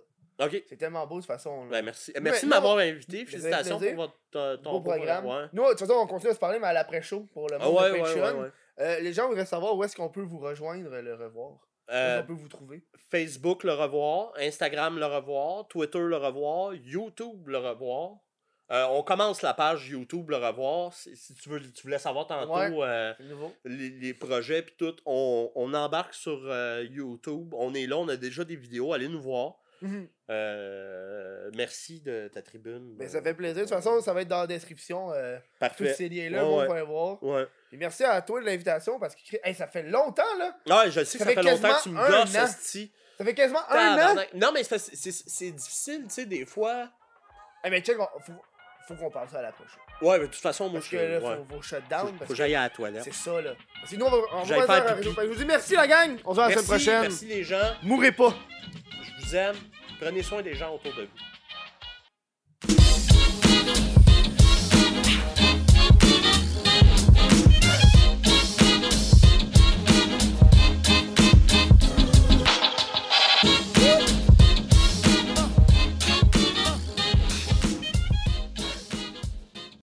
C'est tellement beau de toute façon. Ben, merci. Mais Merci de m'avoir invité. Félicitations pour votre, ton, ton beau programme. Nous, de toute façon, on continue à se parler, mais à l'après-show pour le Ah monde ouais, de ouais, Patreon. ouais, ouais. Euh, les gens voudraient savoir où est-ce qu'on peut vous rejoindre, le revoir. Euh, qu'on peut vous trouver? Facebook le revoir, Instagram le revoir, Twitter le revoir, YouTube le revoir. Euh, on commence la page YouTube le revoir. Si, si tu veux, tu voulais savoir tantôt Ouais. euh, les, les projets puis tout, on, on embarque sur YouTube. On est là, on a déjà des vidéos. Allez nous voir. Mhm. Euh, merci de ta tribune. Ben, ça fait plaisir. De toute façon, ça va être dans la description. euh, tous Parfait. ces liens-là, Ouais, vous ouais. pouvez voir. Ouais. Et merci à toi de l'invitation parce que hey, ça fait longtemps, là. Ouais, je sais que Ça ça, fait fait longtemps que tu me gosses. Ça fait quasiment un an. Non, mais c'est parce que difficile, tu sais, des fois. Eh, mais check, on- faut, faut qu'on parle ça à la prochaine. Ouais, mais de toute façon, moi, Parce je que là, ouais. faut, faut shut down. faut parce que que j'aille à la toilette. c'est ça, là. Sinon, on va, on va faire réseau. Je vous dis merci, la gang. On se voit la semaine prochaine. merci les gens. Mourrez pas. Vous aime. Prenez soin des gens autour de vous.